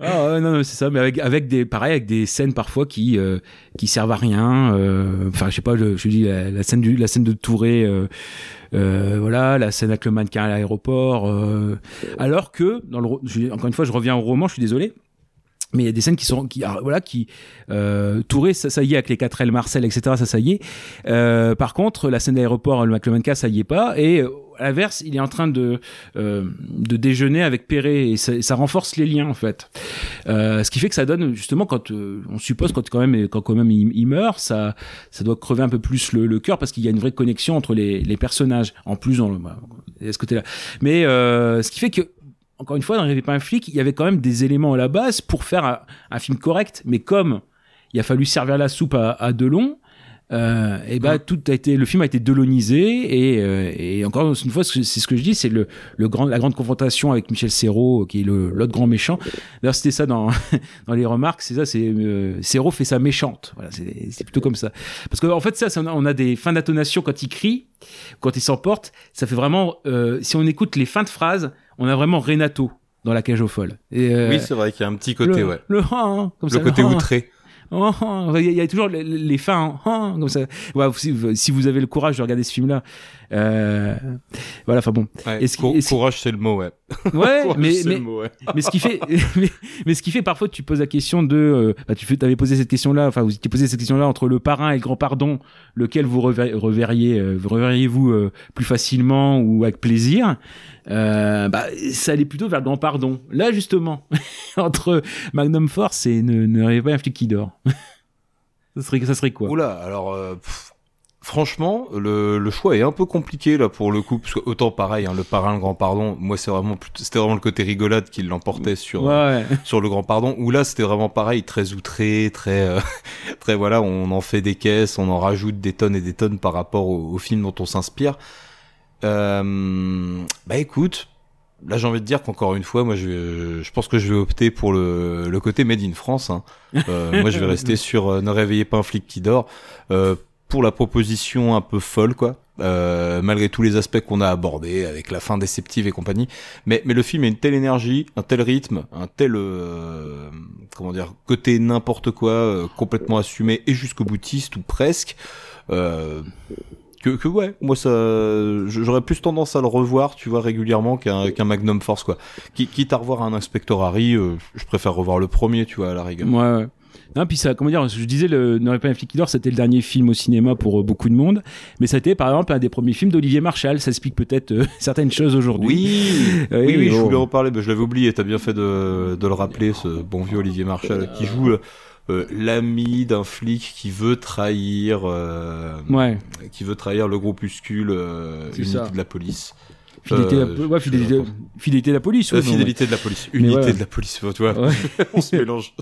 Ah non, non, c'est ça, mais avec, avec des, pareil, avec des scènes parfois qui, euh, qui servent à rien. euh, Enfin, je sais pas, je, je dis la, scène du, la scène de Touré, euh, voilà, la scène avec le mannequin à l'aéroport. alors que, dans le, encore une fois, je reviens au roman, je suis désolé. mais il y a des scènes qui sont qui ah, voilà qui Touré ça, y est avec les 4 L Marcel etc ça y est par contre la scène d'aéroport le McLean ça y est pas et l'inverse il est en train de euh, déjeuner avec Perret et ça, renforce les liens en fait euh, ce qui fait que ça donne justement quand euh, on suppose quand quand même quand quand même il, meurt ça ça doit crever un peu plus le, cœur parce qu'il y a une vraie connexion entre les, personnages en plus le bah, ce côté là mais ce qui fait que encore une fois, dans Rêvez pas un flic, il y avait quand même des éléments à la base pour faire un, un film correct. Mais comme il a fallu servir la soupe à, à Delon, euh, et ben tout a été, le film a été delonisé et, euh, et encore une fois, c'est ce que je dis, c'est le, le grand, la grande confrontation avec Michel Serrault, qui est le- l'autre grand méchant. D'ailleurs, c'était ça dans [LAUGHS] dans les remarques, c'est ça, c'est euh, Serrault fait sa méchante. Voilà, c'est plutôt comme ça. Parce qu'en en fait, ça, ça, on a des fins d'intonation quand il crie, quand il s'emporte, ça fait vraiment. euh, si on écoute les fins de phrases, on a vraiment Renato dans la cage aux folles. Et, euh, Oui, c'est vrai qu'il y a un petit côté, le, ouais. Le, hein, comme Le ça, côté hein. outré. Oh, oh, Il y, a- toujours les, les fins hein, comme ça. Si, si vous avez le courage de regarder ce film-là, euh, voilà. Enfin bon. Ouais, ce ce- courage, c'est le mot, ouais. [LAUGHS] Ouais, Courage, mais mais, le mot, ouais. mais ce qui fait [LAUGHS] mais, mais ce qui fait parfois tu poses la question de euh, bah, tu fais avais posé cette question là enfin vous étiez posé cette question là entre le parrain et le grand pardon lequel vous rever- reverriez euh, vous reverriez-vous euh, plus facilement ou avec plaisir? Euh, bah ça allait plutôt vers le grand pardon là justement [LAUGHS] entre Magnum Force et ne ne rêvez pas un flic qui dort ça serait ça serait quoi? Oula, alors euh, pff, franchement, le, le choix est un peu compliqué là pour le coup, parce que autant pareil, hein, le parrain, le grand pardon, moi c'est vraiment c'était vraiment le côté rigolade qui l'emportait sur Ouais. [LAUGHS] sur le grand pardon. Où là c'était vraiment pareil, très outré, très euh, [LAUGHS] très voilà, on en fait des caisses, on en rajoute des tonnes et des tonnes par rapport au, au film dont on s'inspire. Euh, bah écoute. Là, j'ai envie de dire qu'encore une fois, moi, je, vais- je pense que je vais opter pour le, le côté made in France. Hein. Euh, moi, je vais [LAUGHS] rester sur euh, Ne réveillez pas un flic qui dort. Euh, pour la proposition un peu folle, quoi. Euh, malgré tous les aspects qu'on a abordés, avec la fin déceptive et compagnie. Mais, mais le film a une telle énergie, un tel rythme, un tel, euh, comment dire, côté n'importe quoi, euh, complètement assumé et jusqu'au boutiste, ou presque. Que, que ouais, moi ça, j'aurais plus tendance à le revoir, tu vois, régulièrement qu'un qu'un Magnum Force, quoi. Qui- Quitte à revoir un Inspector Harry, je préfère revoir le premier, tu vois, à la rigueur. Ouais. Non, puis ça, comment dire, je disais, le N'aurait pas un flic qui dort, c'était le dernier film au cinéma pour euh, beaucoup de monde, mais ça a été par exemple un des premiers films d'Olivier Marshall, ça explique peut-être euh, [LAUGHS] certaines choses aujourd'hui. Oui, Euh, oui, oui, je voulais en parler, mais je l'avais oublié. T'as bien fait de, de le rappeler, ce bon vieux Olivier Marshall, qui joue euh, l'ami d'un flic qui veut trahir, euh, Ouais. qui veut trahir le groupuscule euh, ça. de la police. Fidélité, Euh, de la, ouais, fidélité, fidélité de la police. Euh, fidélité ouais. de la police, unité ouais. de la police, tu vois, [LAUGHS] on se mélange.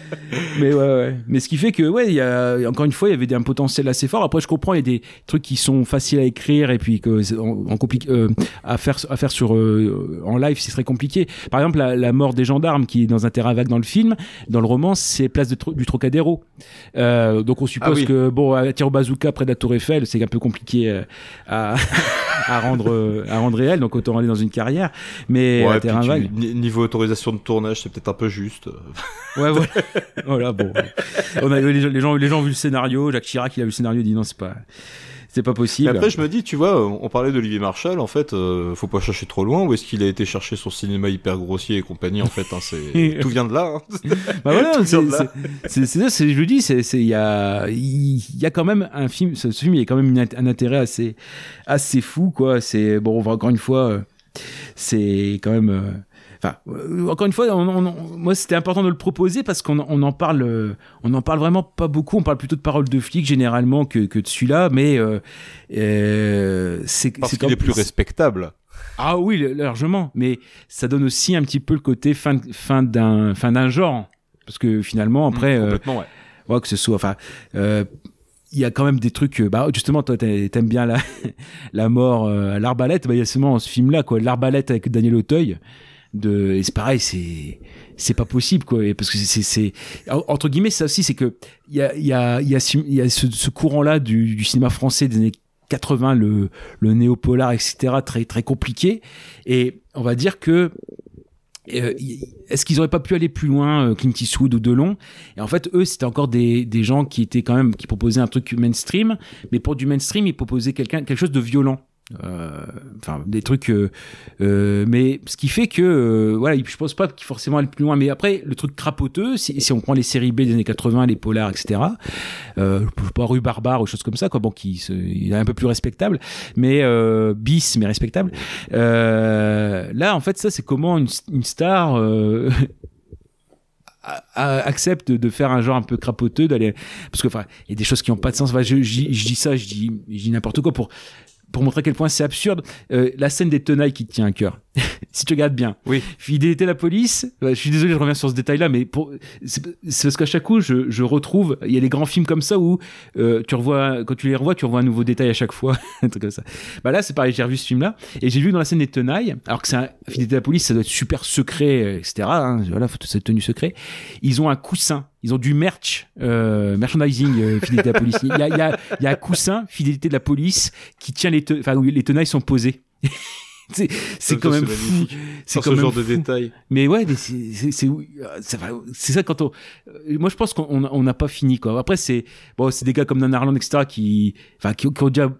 [LAUGHS] mais ouais, ouais. Mais ce qui fait que, ouais, il y a, encore une fois, il y avait un potentiel assez fort. Après, je comprends, il y a des trucs qui sont faciles à écrire et puis que, en, en euh, à faire, à faire sur, euh, en live, c'est très compliqué. Par exemple, la, la mort des gendarmes qui est dans un terrain vague dans le film, dans le roman, c'est place de du Trocadéro. Euh, donc on suppose Ah oui. que, bon, à au bazooka près de la Tour Eiffel, c'est un peu compliqué euh, à, [LAUGHS] à rendre, euh, à rendre réel. Donc autant aller dans une carrière. Mais Ouais, terrain tu- vague. ni- niveau autorisation de tournage, c'est peut-être un peu juste. Ouais, voilà. [LAUGHS] voilà, bon. On a, les, gens, les, gens, les gens ont vu le scénario. Jacques Chirac, il a vu le scénario, il dit non, c'est pas, c'est pas possible. Mais après, je me dis, tu vois, on parlait d'Olivier Marshall, en fait, euh, faut pas chercher trop loin. Où est-ce qu'il a été chercher son cinéma hyper grossier et compagnie En fait, hein, c'est [LAUGHS] tout vient de là. hein. Bah voilà, c'est ça, je le dis, il y a y a quand même un film, ce, ce film il y a quand même une un intérêt assez assez fou quoi. C'est bon, on va encore une fois, euh, c'est quand même. Enfin, euh, encore une fois, on- on- on- moi c'était important de le proposer parce qu'on on en parle, euh, on en parle vraiment pas beaucoup. On parle plutôt de paroles de flics généralement que, que de celui-là, mais euh, euh, c'est Parce qu'il est plus respectable. ah oui, largement. Mais ça donne aussi un petit peu le côté fin, fin d'un, fin d'un genre. Parce que finalement, après, euh, complètement, ouais. ouais, que ce soit, enfin, il y a quand même des trucs. Bah, justement, toi, t'a- t'aimes bien la, [LAUGHS] la mort euh, à l'arbalète. Bah, il y a seulement ce film-là, quoi, l'arbalète avec Daniel Auteuil. De, et c'est pareil, c'est, c'est pas possible, quoi. Et parce que c'est, c'est, entre guillemets, ça aussi, c'est que il y a, il y a, il y a, ce- ce courant-là du, du cinéma français des années 80, le, le néopolar, etc., très, très compliqué. Et on va dire que euh, est-ce qu'ils auraient pas pu aller plus loin, euh, Clint Eastwood ou Delon? Et en fait, eux, c'était encore des, des gens qui étaient quand même qui proposaient un truc mainstream, mais pour du mainstream, ils proposaient quelqu'un quelque chose de violent. Euh, enfin des trucs euh, euh, mais ce qui fait que voilà je pense pas qu'il forcément aller plus loin mais après le truc crapoteux si, si on prend les séries B des années 80 les polars etc euh, pas rue barbare ou choses comme ça quoi bon qui il est un peu plus respectable mais bis mais respectable. Là en fait ça c'est comment une, une star accepte de faire un genre un peu crapoteux d'aller parce que enfin il y a des choses qui ont pas de sens. Enfin, je, je- je dis ça je dis je dis n'importe quoi pour pour montrer à quel point c'est absurde. Euh, la scène des tenailles qui te tient à cœur. [LAUGHS] Si tu regardes bien. Oui. Fidélité à la police. Ouais, je suis désolé je reviens sur ce détail là mais pour c'est parce qu'à chaque coup je, je retrouve il y a des grands films comme ça où euh, tu revois quand tu les revois tu revois un nouveau détail à chaque fois. [LAUGHS] Un truc comme ça. Bah là c'est pareil j'ai revu ce film là et j'ai vu dans la scène des tenailles alors que c'est un fidélité à la police ça doit être super secret etc hein, voilà faut toute cette tenue secret ils ont un coussin ils ont du merch, euh, merchandising euh, fidélité de la police. Il y a, il y, a, il y a un coussin fidélité de la police qui tient les, te- enfin où les tenailles sont posées. [LAUGHS] c'est c'est quand même c'est fou. C'est quand ce même genre de fou. détails. Mais ouais, mais c'est c'est c'est ça, va- c'est ça quand on. euh, Moi, je pense qu'on on n'a pas fini quoi. Après, c'est bon, c'est des gars comme Dan Harlan, etc. qui, enfin, qui, qui ont déjà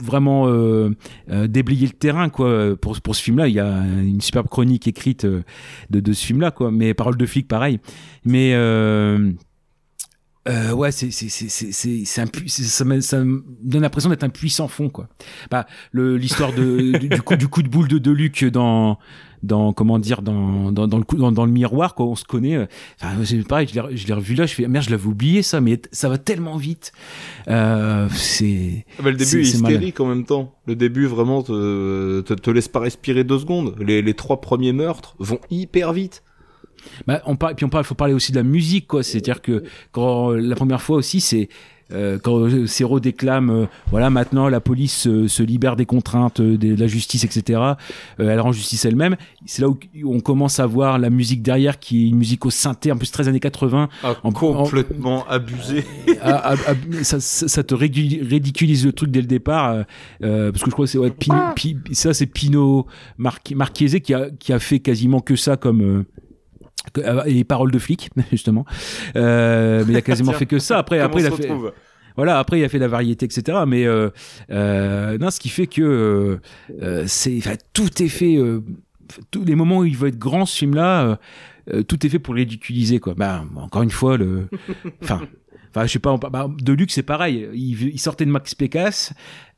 vraiment euh, euh, déblayé le terrain quoi. Pour pour ce film là il y a une superbe chronique écrite euh, de de ce film là quoi. Mais paroles de flic pareil. Mais euh, ouais, c'est c'est c'est c'est c'est ça me ça me donne l'impression d'être un puissant fond quoi. Bah le l'histoire de [LAUGHS] du, du coup du coup de boule de Deluc dans dans comment dire dans dans dans le coup dans, dans le miroir quoi on se connaît euh, enfin c'est pareil je l'ai je l'ai revu là je fais merde je l'avais oublié ça mais ça va tellement vite euh, c'est Ah bah, le début c'est- est malin. hystérique en même temps. Le début vraiment te, te, te laisse pas respirer deux secondes. Les, les trois premiers meurtres vont hyper vite. Bah, on parle, puis on parle, faut parler aussi de la musique, quoi. C'est-à-dire que quand la première fois aussi, c'est euh, quand Serrault déclame, euh, voilà, maintenant la police euh, se libère des contraintes euh, de la justice, etc. Euh, elle rend justice elle-même. C'est là où on commence à voir la musique derrière, qui est une musique au synthé, en plus 13 années 80. Ah, complètement [LAUGHS] abusé. Ah, ah, ah, ça, ça, ça te ridiculise le truc dès le départ euh, euh, parce que je crois que c'est ouais, Pino- Pi- ça c'est Pino Marqu- Marchiese qui a qui a fait quasiment que ça comme euh, que- euh, et paroles de flic [LAUGHS] justement. Euh, mais il a quasiment [LAUGHS] fait que ça. Après après il a fait retrouve voilà après il a fait la variété etc mais euh, euh, non ce qui fait que euh, c'est tout est fait euh, tous les moments où il veut être grand ce film là tout est fait pour ridiculiser quoi. Bah encore une fois le [LAUGHS] enfin Enfin, je sais pas, bah, Deluxe, c'est pareil. Il, il sortait de Max Pécasse,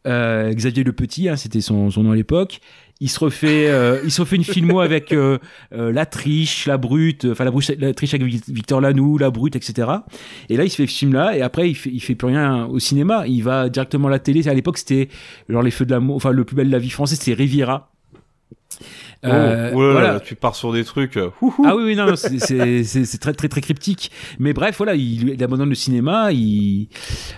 euh, Xavier Le Petit, hein, c'était son, son nom à l'époque. Il se refait, euh, il se refait une filmo [LAUGHS] avec euh, euh, la triche, la brute, enfin la, brute, la triche avec Vic- Victor Lanoux, la brute, etc. Et là, il se fait ce film-là, et après, il fait, il fait plus rien au cinéma. Il va directement à la télé. À l'époque, c'était genre les feux de l'amour, enfin le plus bel de la vie française, c'était Riviera. Euh, oh, là là, voilà. là, tu pars sur des trucs. euh, Ah oui, oui, non, non, c'est- c'est [LAUGHS] c'est- c'est très, très, très cryptique. Mais bref, voilà, il, il abandonne le cinéma. Il,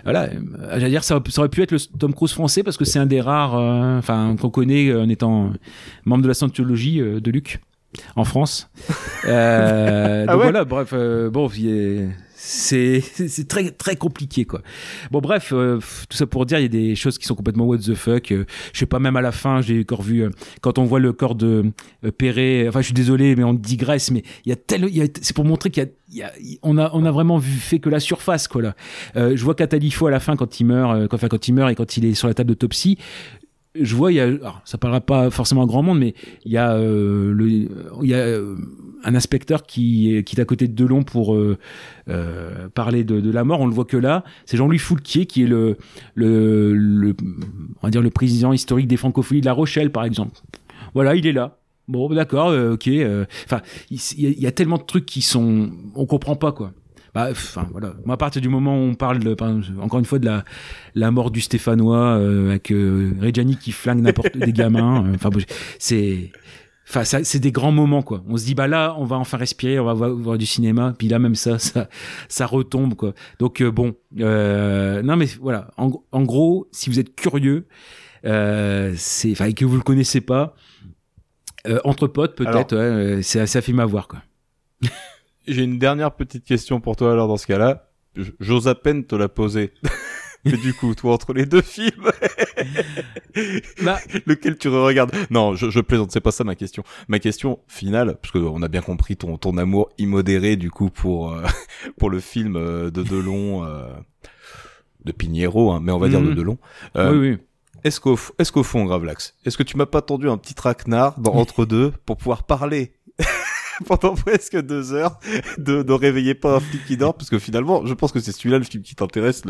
voilà, euh, j'allais dire, ça, ça aurait pu être le Tom Cruise français parce que c'est un des rares, euh, enfin, qu'on connaît euh, en étant membre de la scientologie euh, de Luc en France. Euh, [LAUGHS] Ah donc ouais voilà, bref, euh, bon, il est- [LAUGHS] c'est très très compliqué quoi. Bon bref, euh, tout ça pour dire il y a des choses qui sont complètement what the fuck. euh, je sais pas même à la fin, j'ai encore vu euh, quand on voit le corps de Perret. Enfin je suis désolé mais on digresse mais il y a tel c'est pour montrer qu'il y a, on a vraiment vu fait que la surface quoi là. Je vois Catalifo à la fin quand il meurt enfin, quand il meurt et quand il est sur la table d'autopsie je vois, il y a, ça parlera pas forcément à grand monde, mais il y a, euh, le, il y a euh, un inspecteur qui, est- qui est à côté de Delon pour euh, euh, parler de, la mort. On le voit que là, c'est Jean-Louis Foulquier qui est le, le, on va dire le président historique des francophonies de La Rochelle, par exemple. Voilà, il est là. Bon, d'accord, ok. Enfin, il y a tellement de trucs qui sont, on comprend pas quoi. Bah, enfin voilà. Moi, à partir du moment où on parle, de, par exemple, encore une fois, de la, la mort du Stéphanois euh, avec euh, Reggiani qui flingue n'importe [LAUGHS] des gamins. euh, Enfin, bon, c'est, enfin, ça- c'est des grands moments quoi. On se dit bah là, on va enfin respirer, on va voir, voir du cinéma. Puis là, même ça, [LAUGHS] ça, ça retombe quoi. Donc euh, bon, euh, non mais voilà. En, en gros, si vous êtes curieux, euh, c'est, enfin, et que vous le connaissez pas, euh, entre potes peut-être, ouais, c'est assez un film à voir quoi. [LAUGHS] J'ai une dernière petite question pour toi alors dans ce cas-là. J'ose à peine te la poser. [LAUGHS] Mais du coup, toi, entre les deux films, [LAUGHS] Bah. lequel tu regardes Non, je, je plaisante, c'est pas ça ma question. Ma question finale, parce qu'on a bien compris ton, ton amour immodéré du coup pour, euh, [LAUGHS] pour le film euh, de Delon, euh, de Pinheiro, hein, mais on va dire de Mhm. Delon. Oui, oui. est-ce qu'au est-ce qu'au fond, Gravelax, est-ce que tu m'as pas tendu un petit traquenard dans entre deux pour pouvoir parler? [LAUGHS] pendant presque deux heures de ne réveiller pas un flic qui dort parce que finalement je pense que c'est celui-là le film qui t'intéresse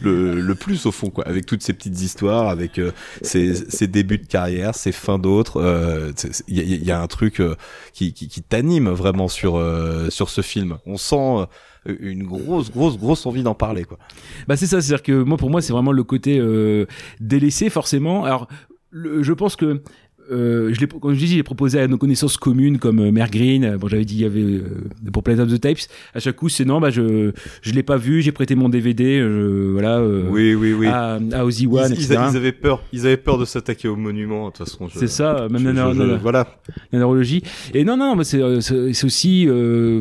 le, le, plus au fond quoi. Avec toutes ces petites histoires avec euh, ses, ses débuts de carrière ses fins d'autres euh, il y, a, un truc euh, qui, qui, t'anime vraiment sur euh, sur ce film. On sent une grosse grosse grosse envie d'en parler quoi. Bah c'est ça c'est à dire que moi pour moi c'est vraiment le côté délaissé forcément. Alors je pense que euh, je l'ai, comme je dis, j'ai proposé à nos connaissances communes comme euh, Mère Green. Bon, j'avais dit il y avait euh, pour Planet of the Tapes. À chaque coup, c'est non, bah je je l'ai pas vu. J'ai prêté mon DVD, euh, voilà. Euh, oui, oui, oui. À, à Ozzy One, ils, ils, avaient peur. Ils avaient peur de s'attaquer au monument. De toute façon, c'est ça. Même je, la, je, la, voilà. La neurologie. Et non, non, mais c'est c'est aussi.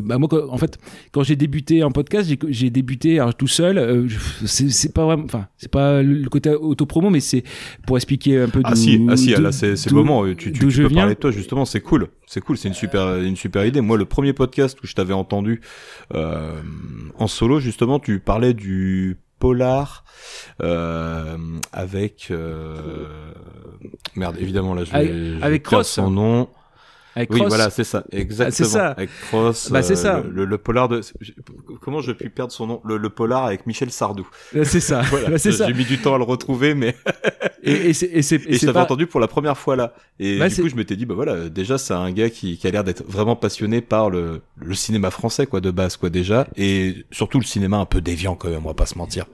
bah moi, en fait, quand j'ai débuté en podcast, j'ai, j'ai débuté alors, tout seul. c'est, c'est pas vraiment. Enfin, c'est pas le côté autopromo, mais c'est pour expliquer un peu. Ah si, ah si, là c'est c'est le moment. Tu, tu, tu peux parler de toi justement, c'est cool, c'est cool, c'est une super, une super idée. Moi, le premier podcast où je t'avais entendu euh, en solo, justement, tu parlais du polar euh, avec euh, merde, évidemment là, je vais, avec, avec Cross, son nom. Avec oui, Cross. voilà, c'est ça, exactement. c'est ça. Avec Cross. Bah, c'est ça. Le, le, le, polar de. Comment je pu perdre son nom? Le, le, polar avec Michel Sardou. C'est ça. [LAUGHS] voilà. Bah, c'est ça. J'ai mis du temps à le retrouver, mais. [LAUGHS] et, et c'est et, et, et je t'avais pas... entendu pour la première fois là. Et bah, du coup, je m'étais dit, bah voilà, déjà, c'est un gars qui, qui a l'air d'être vraiment passionné par le, le cinéma français, quoi, de base, quoi, déjà. Et surtout le cinéma un peu déviant, quand même, on va pas se mentir.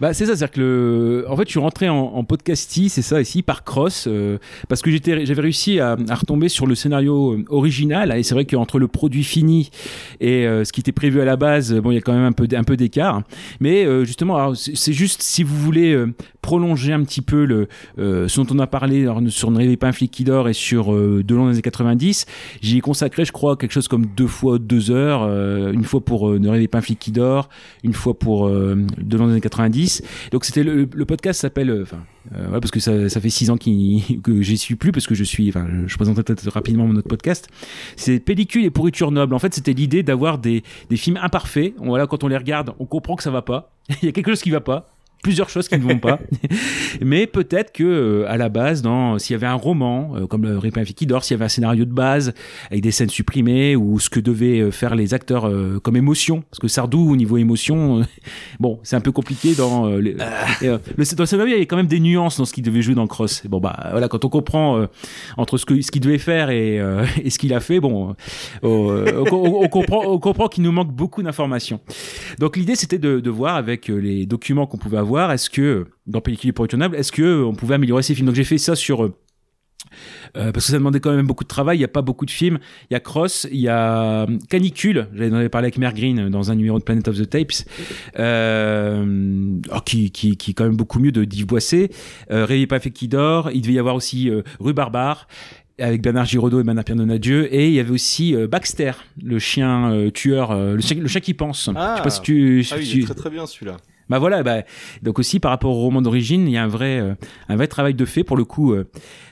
Bah, c'est ça, c'est-à-dire que le... en fait, je suis rentré en, en podcasty, c'est ça, ici, par Cross, euh, parce que j'étais, j'avais réussi à, à, retomber sur le scénario original, et c'est vrai qu'entre le produit fini et euh, ce qui était prévu à la base, bon, il y a quand même un peu, un peu d'écart. Mais euh, justement, c'est juste si vous voulez euh, prolonger un petit peu le, ce dont on a parlé sur Ne rêvez pas un flic qui dort et sur De long des années 90, j'y ai consacré, je crois, quelque chose comme deux fois deux heures, une fois pour Ne rêvez pas un flic qui dort, une fois pour De long des années 90. Donc c'était le, podcast s'appelle, euh, ouais, parce que ça, ça fait six ans qu [LAUGHS] que j'y suis plus, parce que je suis, enfin, je présenterai peut-être rapidement mon autre podcast. C'est Pellicule et pourriture noble. En fait, c'était l'idée d'avoir des, des films imparfaits. Voilà, quand on les regarde, on comprend que ça va pas. [LAUGHS] Il y a quelque chose qui va pas plusieurs choses qui ne vont pas. [LAUGHS] Mais peut-être que euh, à la base, dans s'il y avait un roman euh, comme le Ripin qui dort, s'il y avait un scénario de base avec des scènes supprimées ou ce que devaient euh, faire les acteurs euh, comme émotion, parce que Sardou au niveau émotion, euh, [LAUGHS] bon, c'est un peu compliqué dans les, le, dans le scénario, il y avait quand même des nuances dans ce qu'il devait jouer dans Cross. Bon bah voilà, quand on comprend entre ce que ce qu'il devait faire et, [LAUGHS] et ce qu'il a fait, bon, on, on, comprend on comprend qu'il nous manque beaucoup d'informations. Donc l'idée c'était de, de voir avec les documents qu'on pouvait avoir est-ce que dans Pellicule pour tournable, est-ce que on pouvait améliorer ces films? Donc j'ai fait ça sur euh, parce que ça demandait quand même beaucoup de travail. Il n'y a pas beaucoup de films. Il y a Cross, il y a Canicule. J'avais parlé avec Mère Green dans un numéro de Planet of the Tapes, euh, oh, qui, qui, qui est quand même beaucoup mieux de d'Yves Boisset. Euh, Réveillez pas fait qui dort. Il devait y avoir aussi euh, Rue Barbare avec Bernard Giraudot et Bernard Pierre et il y avait aussi euh, Baxter le chien euh, tueur euh, le, chien, le chien qui pense ah, je sais pas si tu, ah oui, tu... il est très très bien celui-là bah voilà, bah, donc aussi par rapport au roman d'origine, il y a un vrai, euh, un vrai travail de fait pour le coup. Euh.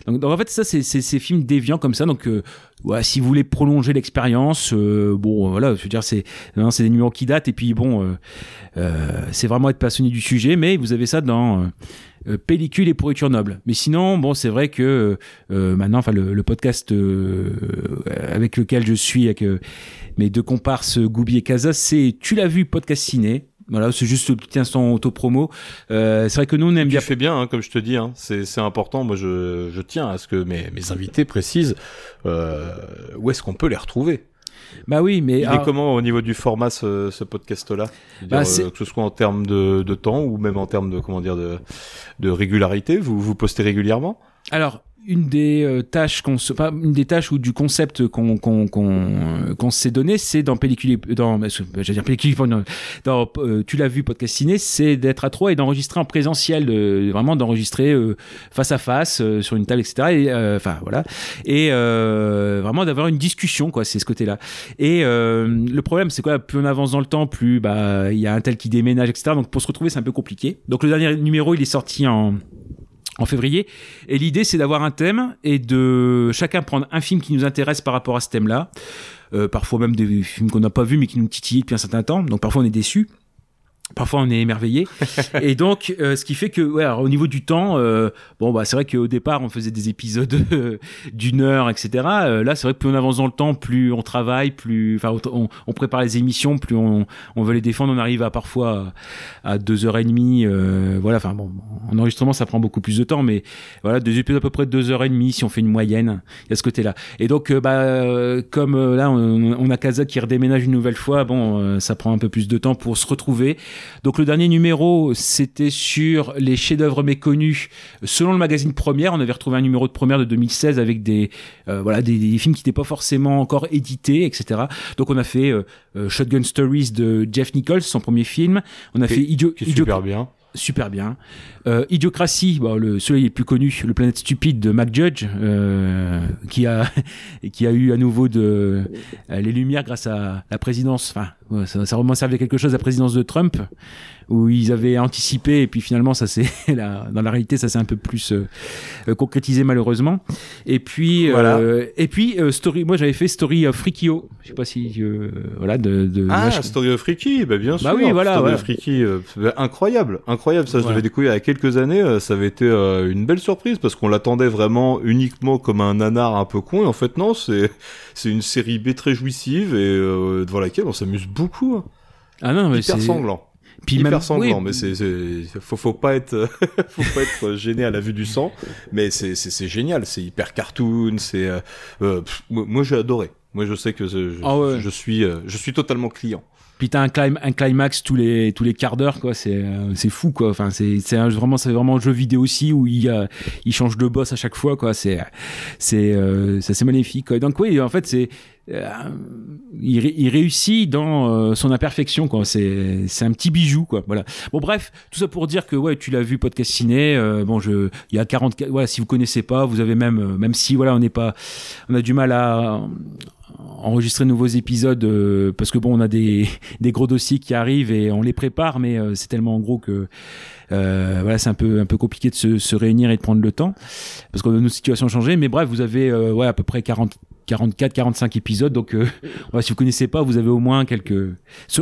Donc, en fait, ça, c'est ces films déviants comme ça. Donc, euh, ouais, si vous voulez prolonger l'expérience, bon, voilà, je veux dire, c'est, c'est des numéros qui datent et puis bon, c'est vraiment être passionné du sujet, mais vous avez ça dans pellicule et pourriture noble. Mais sinon, bon, c'est vrai que maintenant, enfin, le, le podcast avec lequel je suis avec mes deux comparses Goubi et Casa, c'est Tu l'as vu podcast ciné. Voilà, c'est juste un petit instant auto-promo. Euh, c'est vrai que nous, on aime tu bien. fais bien, hein, comme je te dis. Hein. C'est important. Moi, je, je tiens à ce que mes, mes invités précisent euh, où est-ce qu'on peut les retrouver? Bah oui, mais il alors... est comment au niveau du format ce, ce podcast-là? Bah, euh, Que ce soit en termes de, de, temps ou même en termes de comment dire de, de régularité. Vous vous postez régulièrement? Alors une des euh, tâches qu'on se, une des tâches ou du concept qu'on qu'on qu'on qu'on s'est donné, c'est dans pellicule dans j'allais dire pellicule dans, euh, tu l'as vu podcast ciné, c'est d'être à trois et d'enregistrer en présentiel, de, vraiment d'enregistrer euh, face à face euh, sur une table, etc. Et enfin voilà, et vraiment d'avoir une discussion quoi, c'est ce côté-là. Et le problème, c'est quoi? Plus on avance dans le temps, plus bah il y a un tel qui déménage, etc. Donc pour se retrouver, c'est un peu compliqué. Donc le dernier numéro, il est sorti en en février. Et l'idée, c'est d'avoir un thème et de chacun prendre un film qui nous intéresse par rapport à ce thème-là. Euh, parfois même des films qu'on n'a pas vus mais qui nous titillent depuis un certain temps. Donc parfois on est déçu. Parfois on est émerveillé. [LAUGHS] Et donc euh, ce qui fait que ouais, alors, au niveau du temps euh, bon bah c'est vrai qu'au départ on faisait des épisodes euh, d'une heure etc Euh, là c'est vrai que plus on avance dans le temps plus on travaille plus enfin on, on prépare les émissions plus on, on veut les défendre. On arrive à parfois à deux heures et demie euh, voilà enfin bon en enregistrement ça prend beaucoup plus de temps mais voilà deux épisodes à peu près de deux heures et demie si on fait une moyenne il y a ce côté là et donc bah comme là on, on a Kaza qui redéménage une nouvelle fois bon euh, ça prend un peu plus de temps pour se retrouver donc le dernier numéro, c'était sur les chefs-d'œuvre méconnus. Selon le magazine Première, on avait retrouvé un numéro de Première de 2016 avec des euh, voilà des, des films qui n'étaient pas forcément encore édités, etc. Donc on a fait euh, euh, Shotgun Stories de Jeff Nichols, son premier film. On a Qui- fait Idio, qui est super bien. Super bien. Euh, Idiocratie, bon, le celui le plus connu, le planète stupide de Mac Judge, euh, qui a [LAUGHS] qui a eu à nouveau de euh, les lumières grâce à la présidence. Enfin, ça, ça remonte servait à quelque chose la présidence de Trump, où ils avaient anticipé et puis finalement ça s'est [LAUGHS] la- dans la réalité ça s'est un peu plus euh, euh, concrétisé malheureusement. Et puis Voilà. euh, et puis euh, story, moi j'avais fait Story of Freakio. Je sais pas si voilà de, de Ah, Story of Freaky, bah bien sûr. Bah oui, voilà, Story of bah, incroyable, incroyable. Ça, je Voilà. l'avais découvert il y a quelques années. Ça avait été une belle surprise parce qu'on l'attendait vraiment uniquement comme un nanar un peu con. Et en fait, non, c'est c'est une série B très jouissive et devant laquelle on s'amuse beaucoup. Hein. Ah non, mais hyper sanglant. Puis hyper même- sanglant, oui. mais c'est faut faut pas être [LAUGHS] faut pas être gêné à la vue du sang. Mais c'est génial, c'est hyper cartoon, c'est euh, euh, moi j'ai adoré. Moi je sais que je, Ah ouais. je suis euh, je suis totalement client. Puis t'as un, clim- un climax tous les tous les quarts d'heure quoi. C'est euh, c'est fou quoi. Enfin c'est vraiment c'est vraiment un jeu vidéo aussi où il a il change de boss à chaque fois quoi. C'est c'est euh, c'est magnifique. Quoi. Donc oui en fait c'est euh, il, ré- il réussit dans euh, son imperfection quoi. C'est un petit bijou quoi. Voilà. Bon bref tout ça pour dire que ouais tu l'as vu podcast ciné. euh, bon je il y a 40 voilà si vous connaissez pas vous avez même euh, même si voilà on n'est pas on a du mal à enregistrer de nouveaux épisodes parce que bon on a [LAUGHS] des, gros dossiers qui arrivent et on les prépare mais c'est tellement gros que voilà c'est un peu un peu compliqué de se, réunir et de prendre le temps parce que nos situations ont changé mais bref vous avez ouais à peu près 40 44 45 épisodes donc euh, [LAUGHS] ouais, si vous connaissez pas vous avez au moins quelques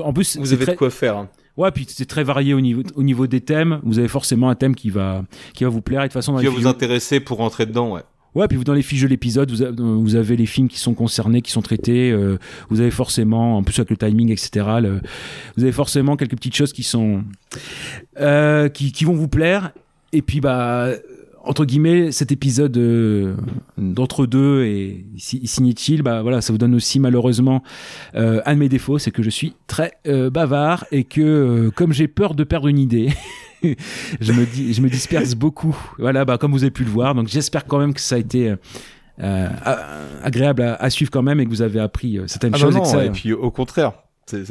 en plus Vous avez très- de quoi faire. hein. Ouais, puis c'est très varié au niveau au niveau des thèmes. Vous avez forcément un thème qui va qui va vous plaire et de toute façon dans Qui va vous intéresser pour rentrer dedans, ouais. Ouais, puis vous dans les fiches de l'épisode, vous, avez- vous avez les films qui sont concernés, qui sont traités. euh, vous avez forcément, en plus avec le timing, etc. le- vous avez forcément quelques petites choses qui sont euh, qui, qui vont vous plaire. Et puis bah entre guillemets, cet épisode euh, d'entre deux et si- signé chill, bah voilà, ça vous donne aussi malheureusement euh, un de mes défauts, c'est que je suis très euh, bavard et que euh, comme j'ai peur de perdre une idée. [LAUGHS] je me dis, je me disperse beaucoup. Voilà, bah comme vous avez pu le voir. Donc j'espère quand même que ça a été euh, a- agréable à, à suivre quand même et que vous avez appris euh, certaines Ah choses. non, et que non, ça- et puis au contraire,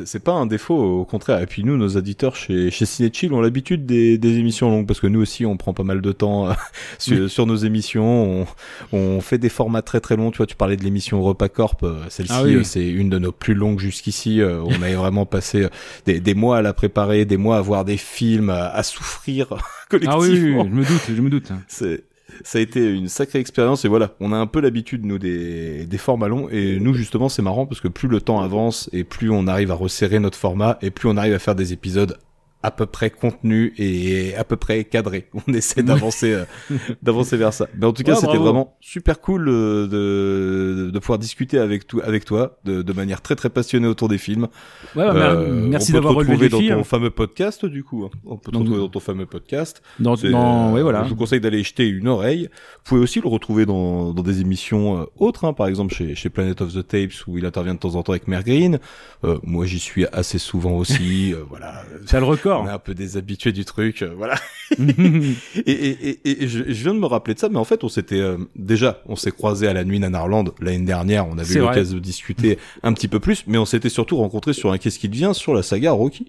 c'est- pas un défaut, au contraire. Et puis nous, nos éditeurs chez, chez Ciné Chill ont l'habitude des, des émissions longues, parce que nous aussi, on prend pas mal de temps euh, [LAUGHS] sur, sur nos émissions. On, on fait des formats très très longs. Tu vois, tu parlais de l'émission Repas Corp. euh, Celle-ci, Ah oui, c'est une de nos plus longues jusqu'ici. euh, On avait vraiment passé des, des mois à la préparer, des mois à voir des films, à, à souffrir collectivement. [LAUGHS] Ah oui, oui, oui, je me doute, je me doute. C'est ça a été une sacrée expérience et voilà, on a un peu l'habitude nous des, des formats longs et nous justement c'est marrant parce que plus le temps avance et plus on arrive à resserrer notre format et plus on arrive à faire des épisodes à peu près contenus et à peu près cadrés. [LAUGHS] On essaie d'avancer euh, [LAUGHS] d'avancer vers ça. Mais en tout cas, Ouais, c'était vraiment super cool euh, de, de pouvoir discuter avec, tout, avec toi de, de manière très très passionnée autour des films. Ouais, bah, mer- merci on peut d'avoir relevé retrouver le dans ton hein. fameux podcast du coup. hein. On peut te retrouver dans ton fameux podcast. Dans- dans- euh, ouais, voilà. Je vous conseille d'aller jeter une oreille. Vous pouvez aussi le retrouver dans, dans des émissions euh, autres, hein, par exemple chez, chez Planet of the Tapes où il intervient de temps en temps avec Mère Green. Euh, moi, j'y suis assez souvent aussi. euh, voilà. C'est le record. On est un peu des habitués du truc. euh, voilà. [LAUGHS] et, et, et, et je, je viens de me rappeler de ça, mais en fait, on s'était euh, déjà, on s'est croisé à la nuit Nanarland l'année dernière. On avait eu l'occasion de discuter un petit peu plus, mais on s'était surtout rencontrés sur un qu'est-ce qui devient sur la saga Rocky.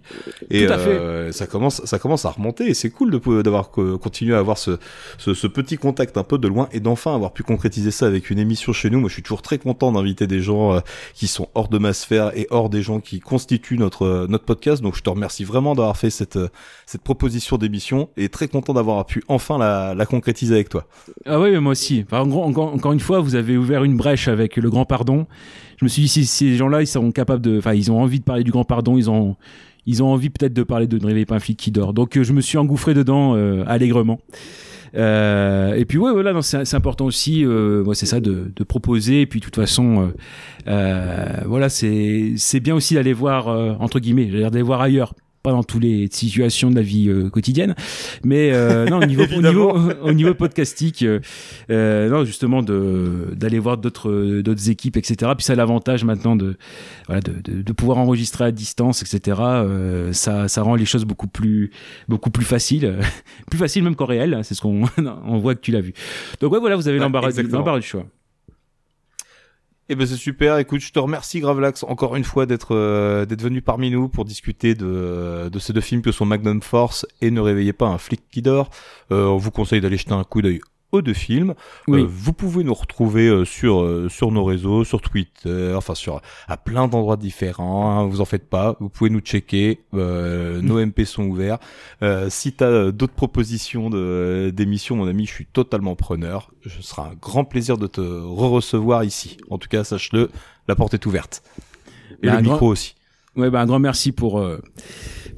Et Tout à fait. euh, ça commence, ça commence à remonter et c'est cool de d'avoir co- continué à avoir ce, ce, ce petit contact un peu de loin et d'enfin avoir pu concrétiser ça avec une émission chez nous. Moi, je suis toujours très content d'inviter des gens euh, qui sont hors de ma sphère et hors des gens qui constituent notre euh, notre podcast. Donc, je te remercie vraiment d'avoir fait cette euh, cette proposition d'émission et très content d'avoir pu enfin la, concrétiser avec toi. Ah oui, moi aussi. En gros, encore, encore une fois, vous avez ouvert une brèche avec le grand pardon. Je me suis dit, si ces gens-là, ils sont capables de, enfin, ils ont envie de parler du grand pardon, ils ont, ils ont envie peut-être de parler de Ne réveille pas un flic qui dort. Donc je me suis engouffré dedans allègrement. Euh, et puis voilà, c'est important aussi. Euh, c'est ça de, proposer. Et puis de toute façon, euh, voilà, c'est c'est bien aussi d'aller voir entre guillemets, d'aller voir ailleurs pas dans toutes les situations de la vie euh, quotidienne, mais euh, non au niveau au niveau au niveau podcastique, euh, euh, non justement de d'aller voir d'autres d'autres équipes etc. Puis ça a l'avantage maintenant de voilà de, de, de, pouvoir enregistrer à distance etc. Euh, ça ça rend les choses beaucoup plus beaucoup plus faciles, [LAUGHS] plus facile même qu'en réel. Hein, c'est ce qu'on [LAUGHS] on voit que tu l'as vu. Donc ouais voilà vous avez l'embarras du choix. Eh ben c'est super. Écoute, je te remercie Gravelax encore une fois d'être euh, d'être venu parmi nous pour discuter de ces deux films que sont Magnum Force et Ne réveillez pas un flic qui dort. Euh, on vous conseille d'aller jeter un coup d'œil aux deux films. Oui. Euh, vous pouvez nous retrouver euh, sur euh, sur nos réseaux, sur Twitter, enfin sur à plein d'endroits différents. Hein, vous en faites pas. Vous pouvez nous checker. nos MP sont ouverts. si t'as d'autres propositions de d'émissions, mon ami, je suis totalement preneur. Ce sera un grand plaisir de te re-recevoir ici. En tout cas, sache-le, la porte est ouverte. Et bah, le micro aussi. Ouais, bah, un grand merci pour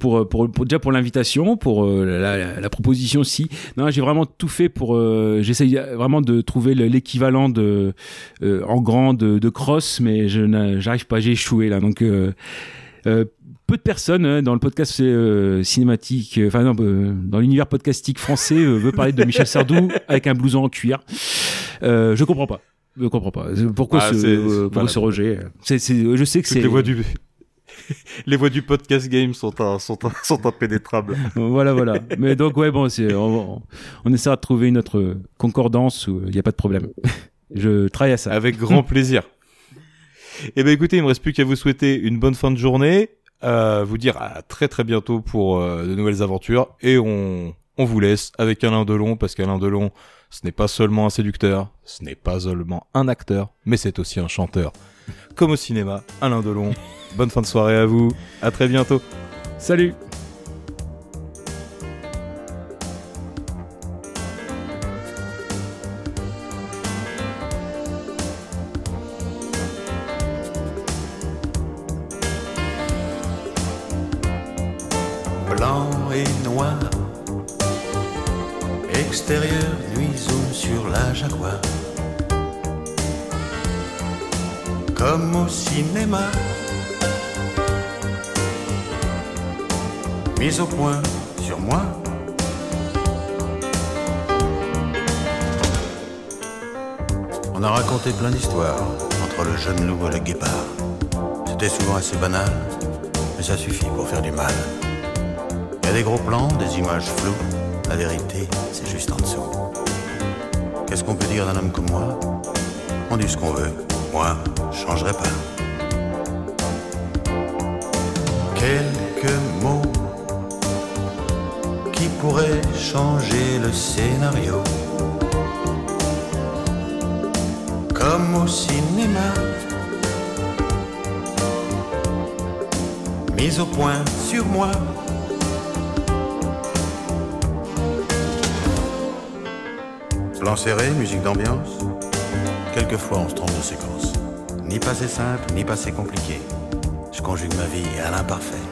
pour, pour, pour déjà pour l'invitation, pour euh, la, la, proposition aussi. Non, j'ai vraiment tout fait pour. Euh, J'essaye vraiment de trouver l'équivalent de euh, en grand de, de, cross, mais je n'arrive pas. J'ai échoué là, donc. Euh, peu de personnes hein, dans le podcast cinématique, enfin non, dans l'univers podcastique français, veut parler de Michel Sardou [LAUGHS] avec un blouson en cuir. je comprends pas. Je comprends pas. Pourquoi ah, ce, pourquoi ce rejet? C'est, Je sais que c'est. les voix du [LAUGHS] les voix du podcast game sont, sont, sont impénétrables. voilà, voilà. Mais donc, ouais, bon, on, on, essaiera de trouver une autre concordance où il n'y a pas de problème. [LAUGHS] Je travaille à ça. Avec grand plaisir. [LAUGHS] Eh ben, écoutez, il me reste plus qu'à vous souhaiter une bonne fin de journée, euh, vous dire à très très bientôt pour euh, de nouvelles aventures, et on, on vous laisse avec Alain Delon, parce qu'Alain Delon, ce n'est pas seulement un séducteur, ce n'est pas seulement un acteur, mais c'est aussi un chanteur. Comme au cinéma, Alain Delon. Bonne fin de soirée à vous. À très bientôt. Salut. Plein d'histoires entre le jeune loup et le guépard. C'était souvent assez banal, mais ça suffit pour faire du mal. Il y a des gros plans, des images floues, la vérité, c'est juste en dessous. Qu'est-ce qu'on peut dire d'un homme comme moi? On dit ce qu'on veut, moi, je changerai pas. Quelques mots pourrait changer le scénario. Au cinéma. Mise au point sur moi. Plan serré, musique d'ambiance. Quelquefois on se trompe de séquence. Ni pas c'est simple, ni pas c'est compliqué. Je conjugue ma vie à l'imparfait.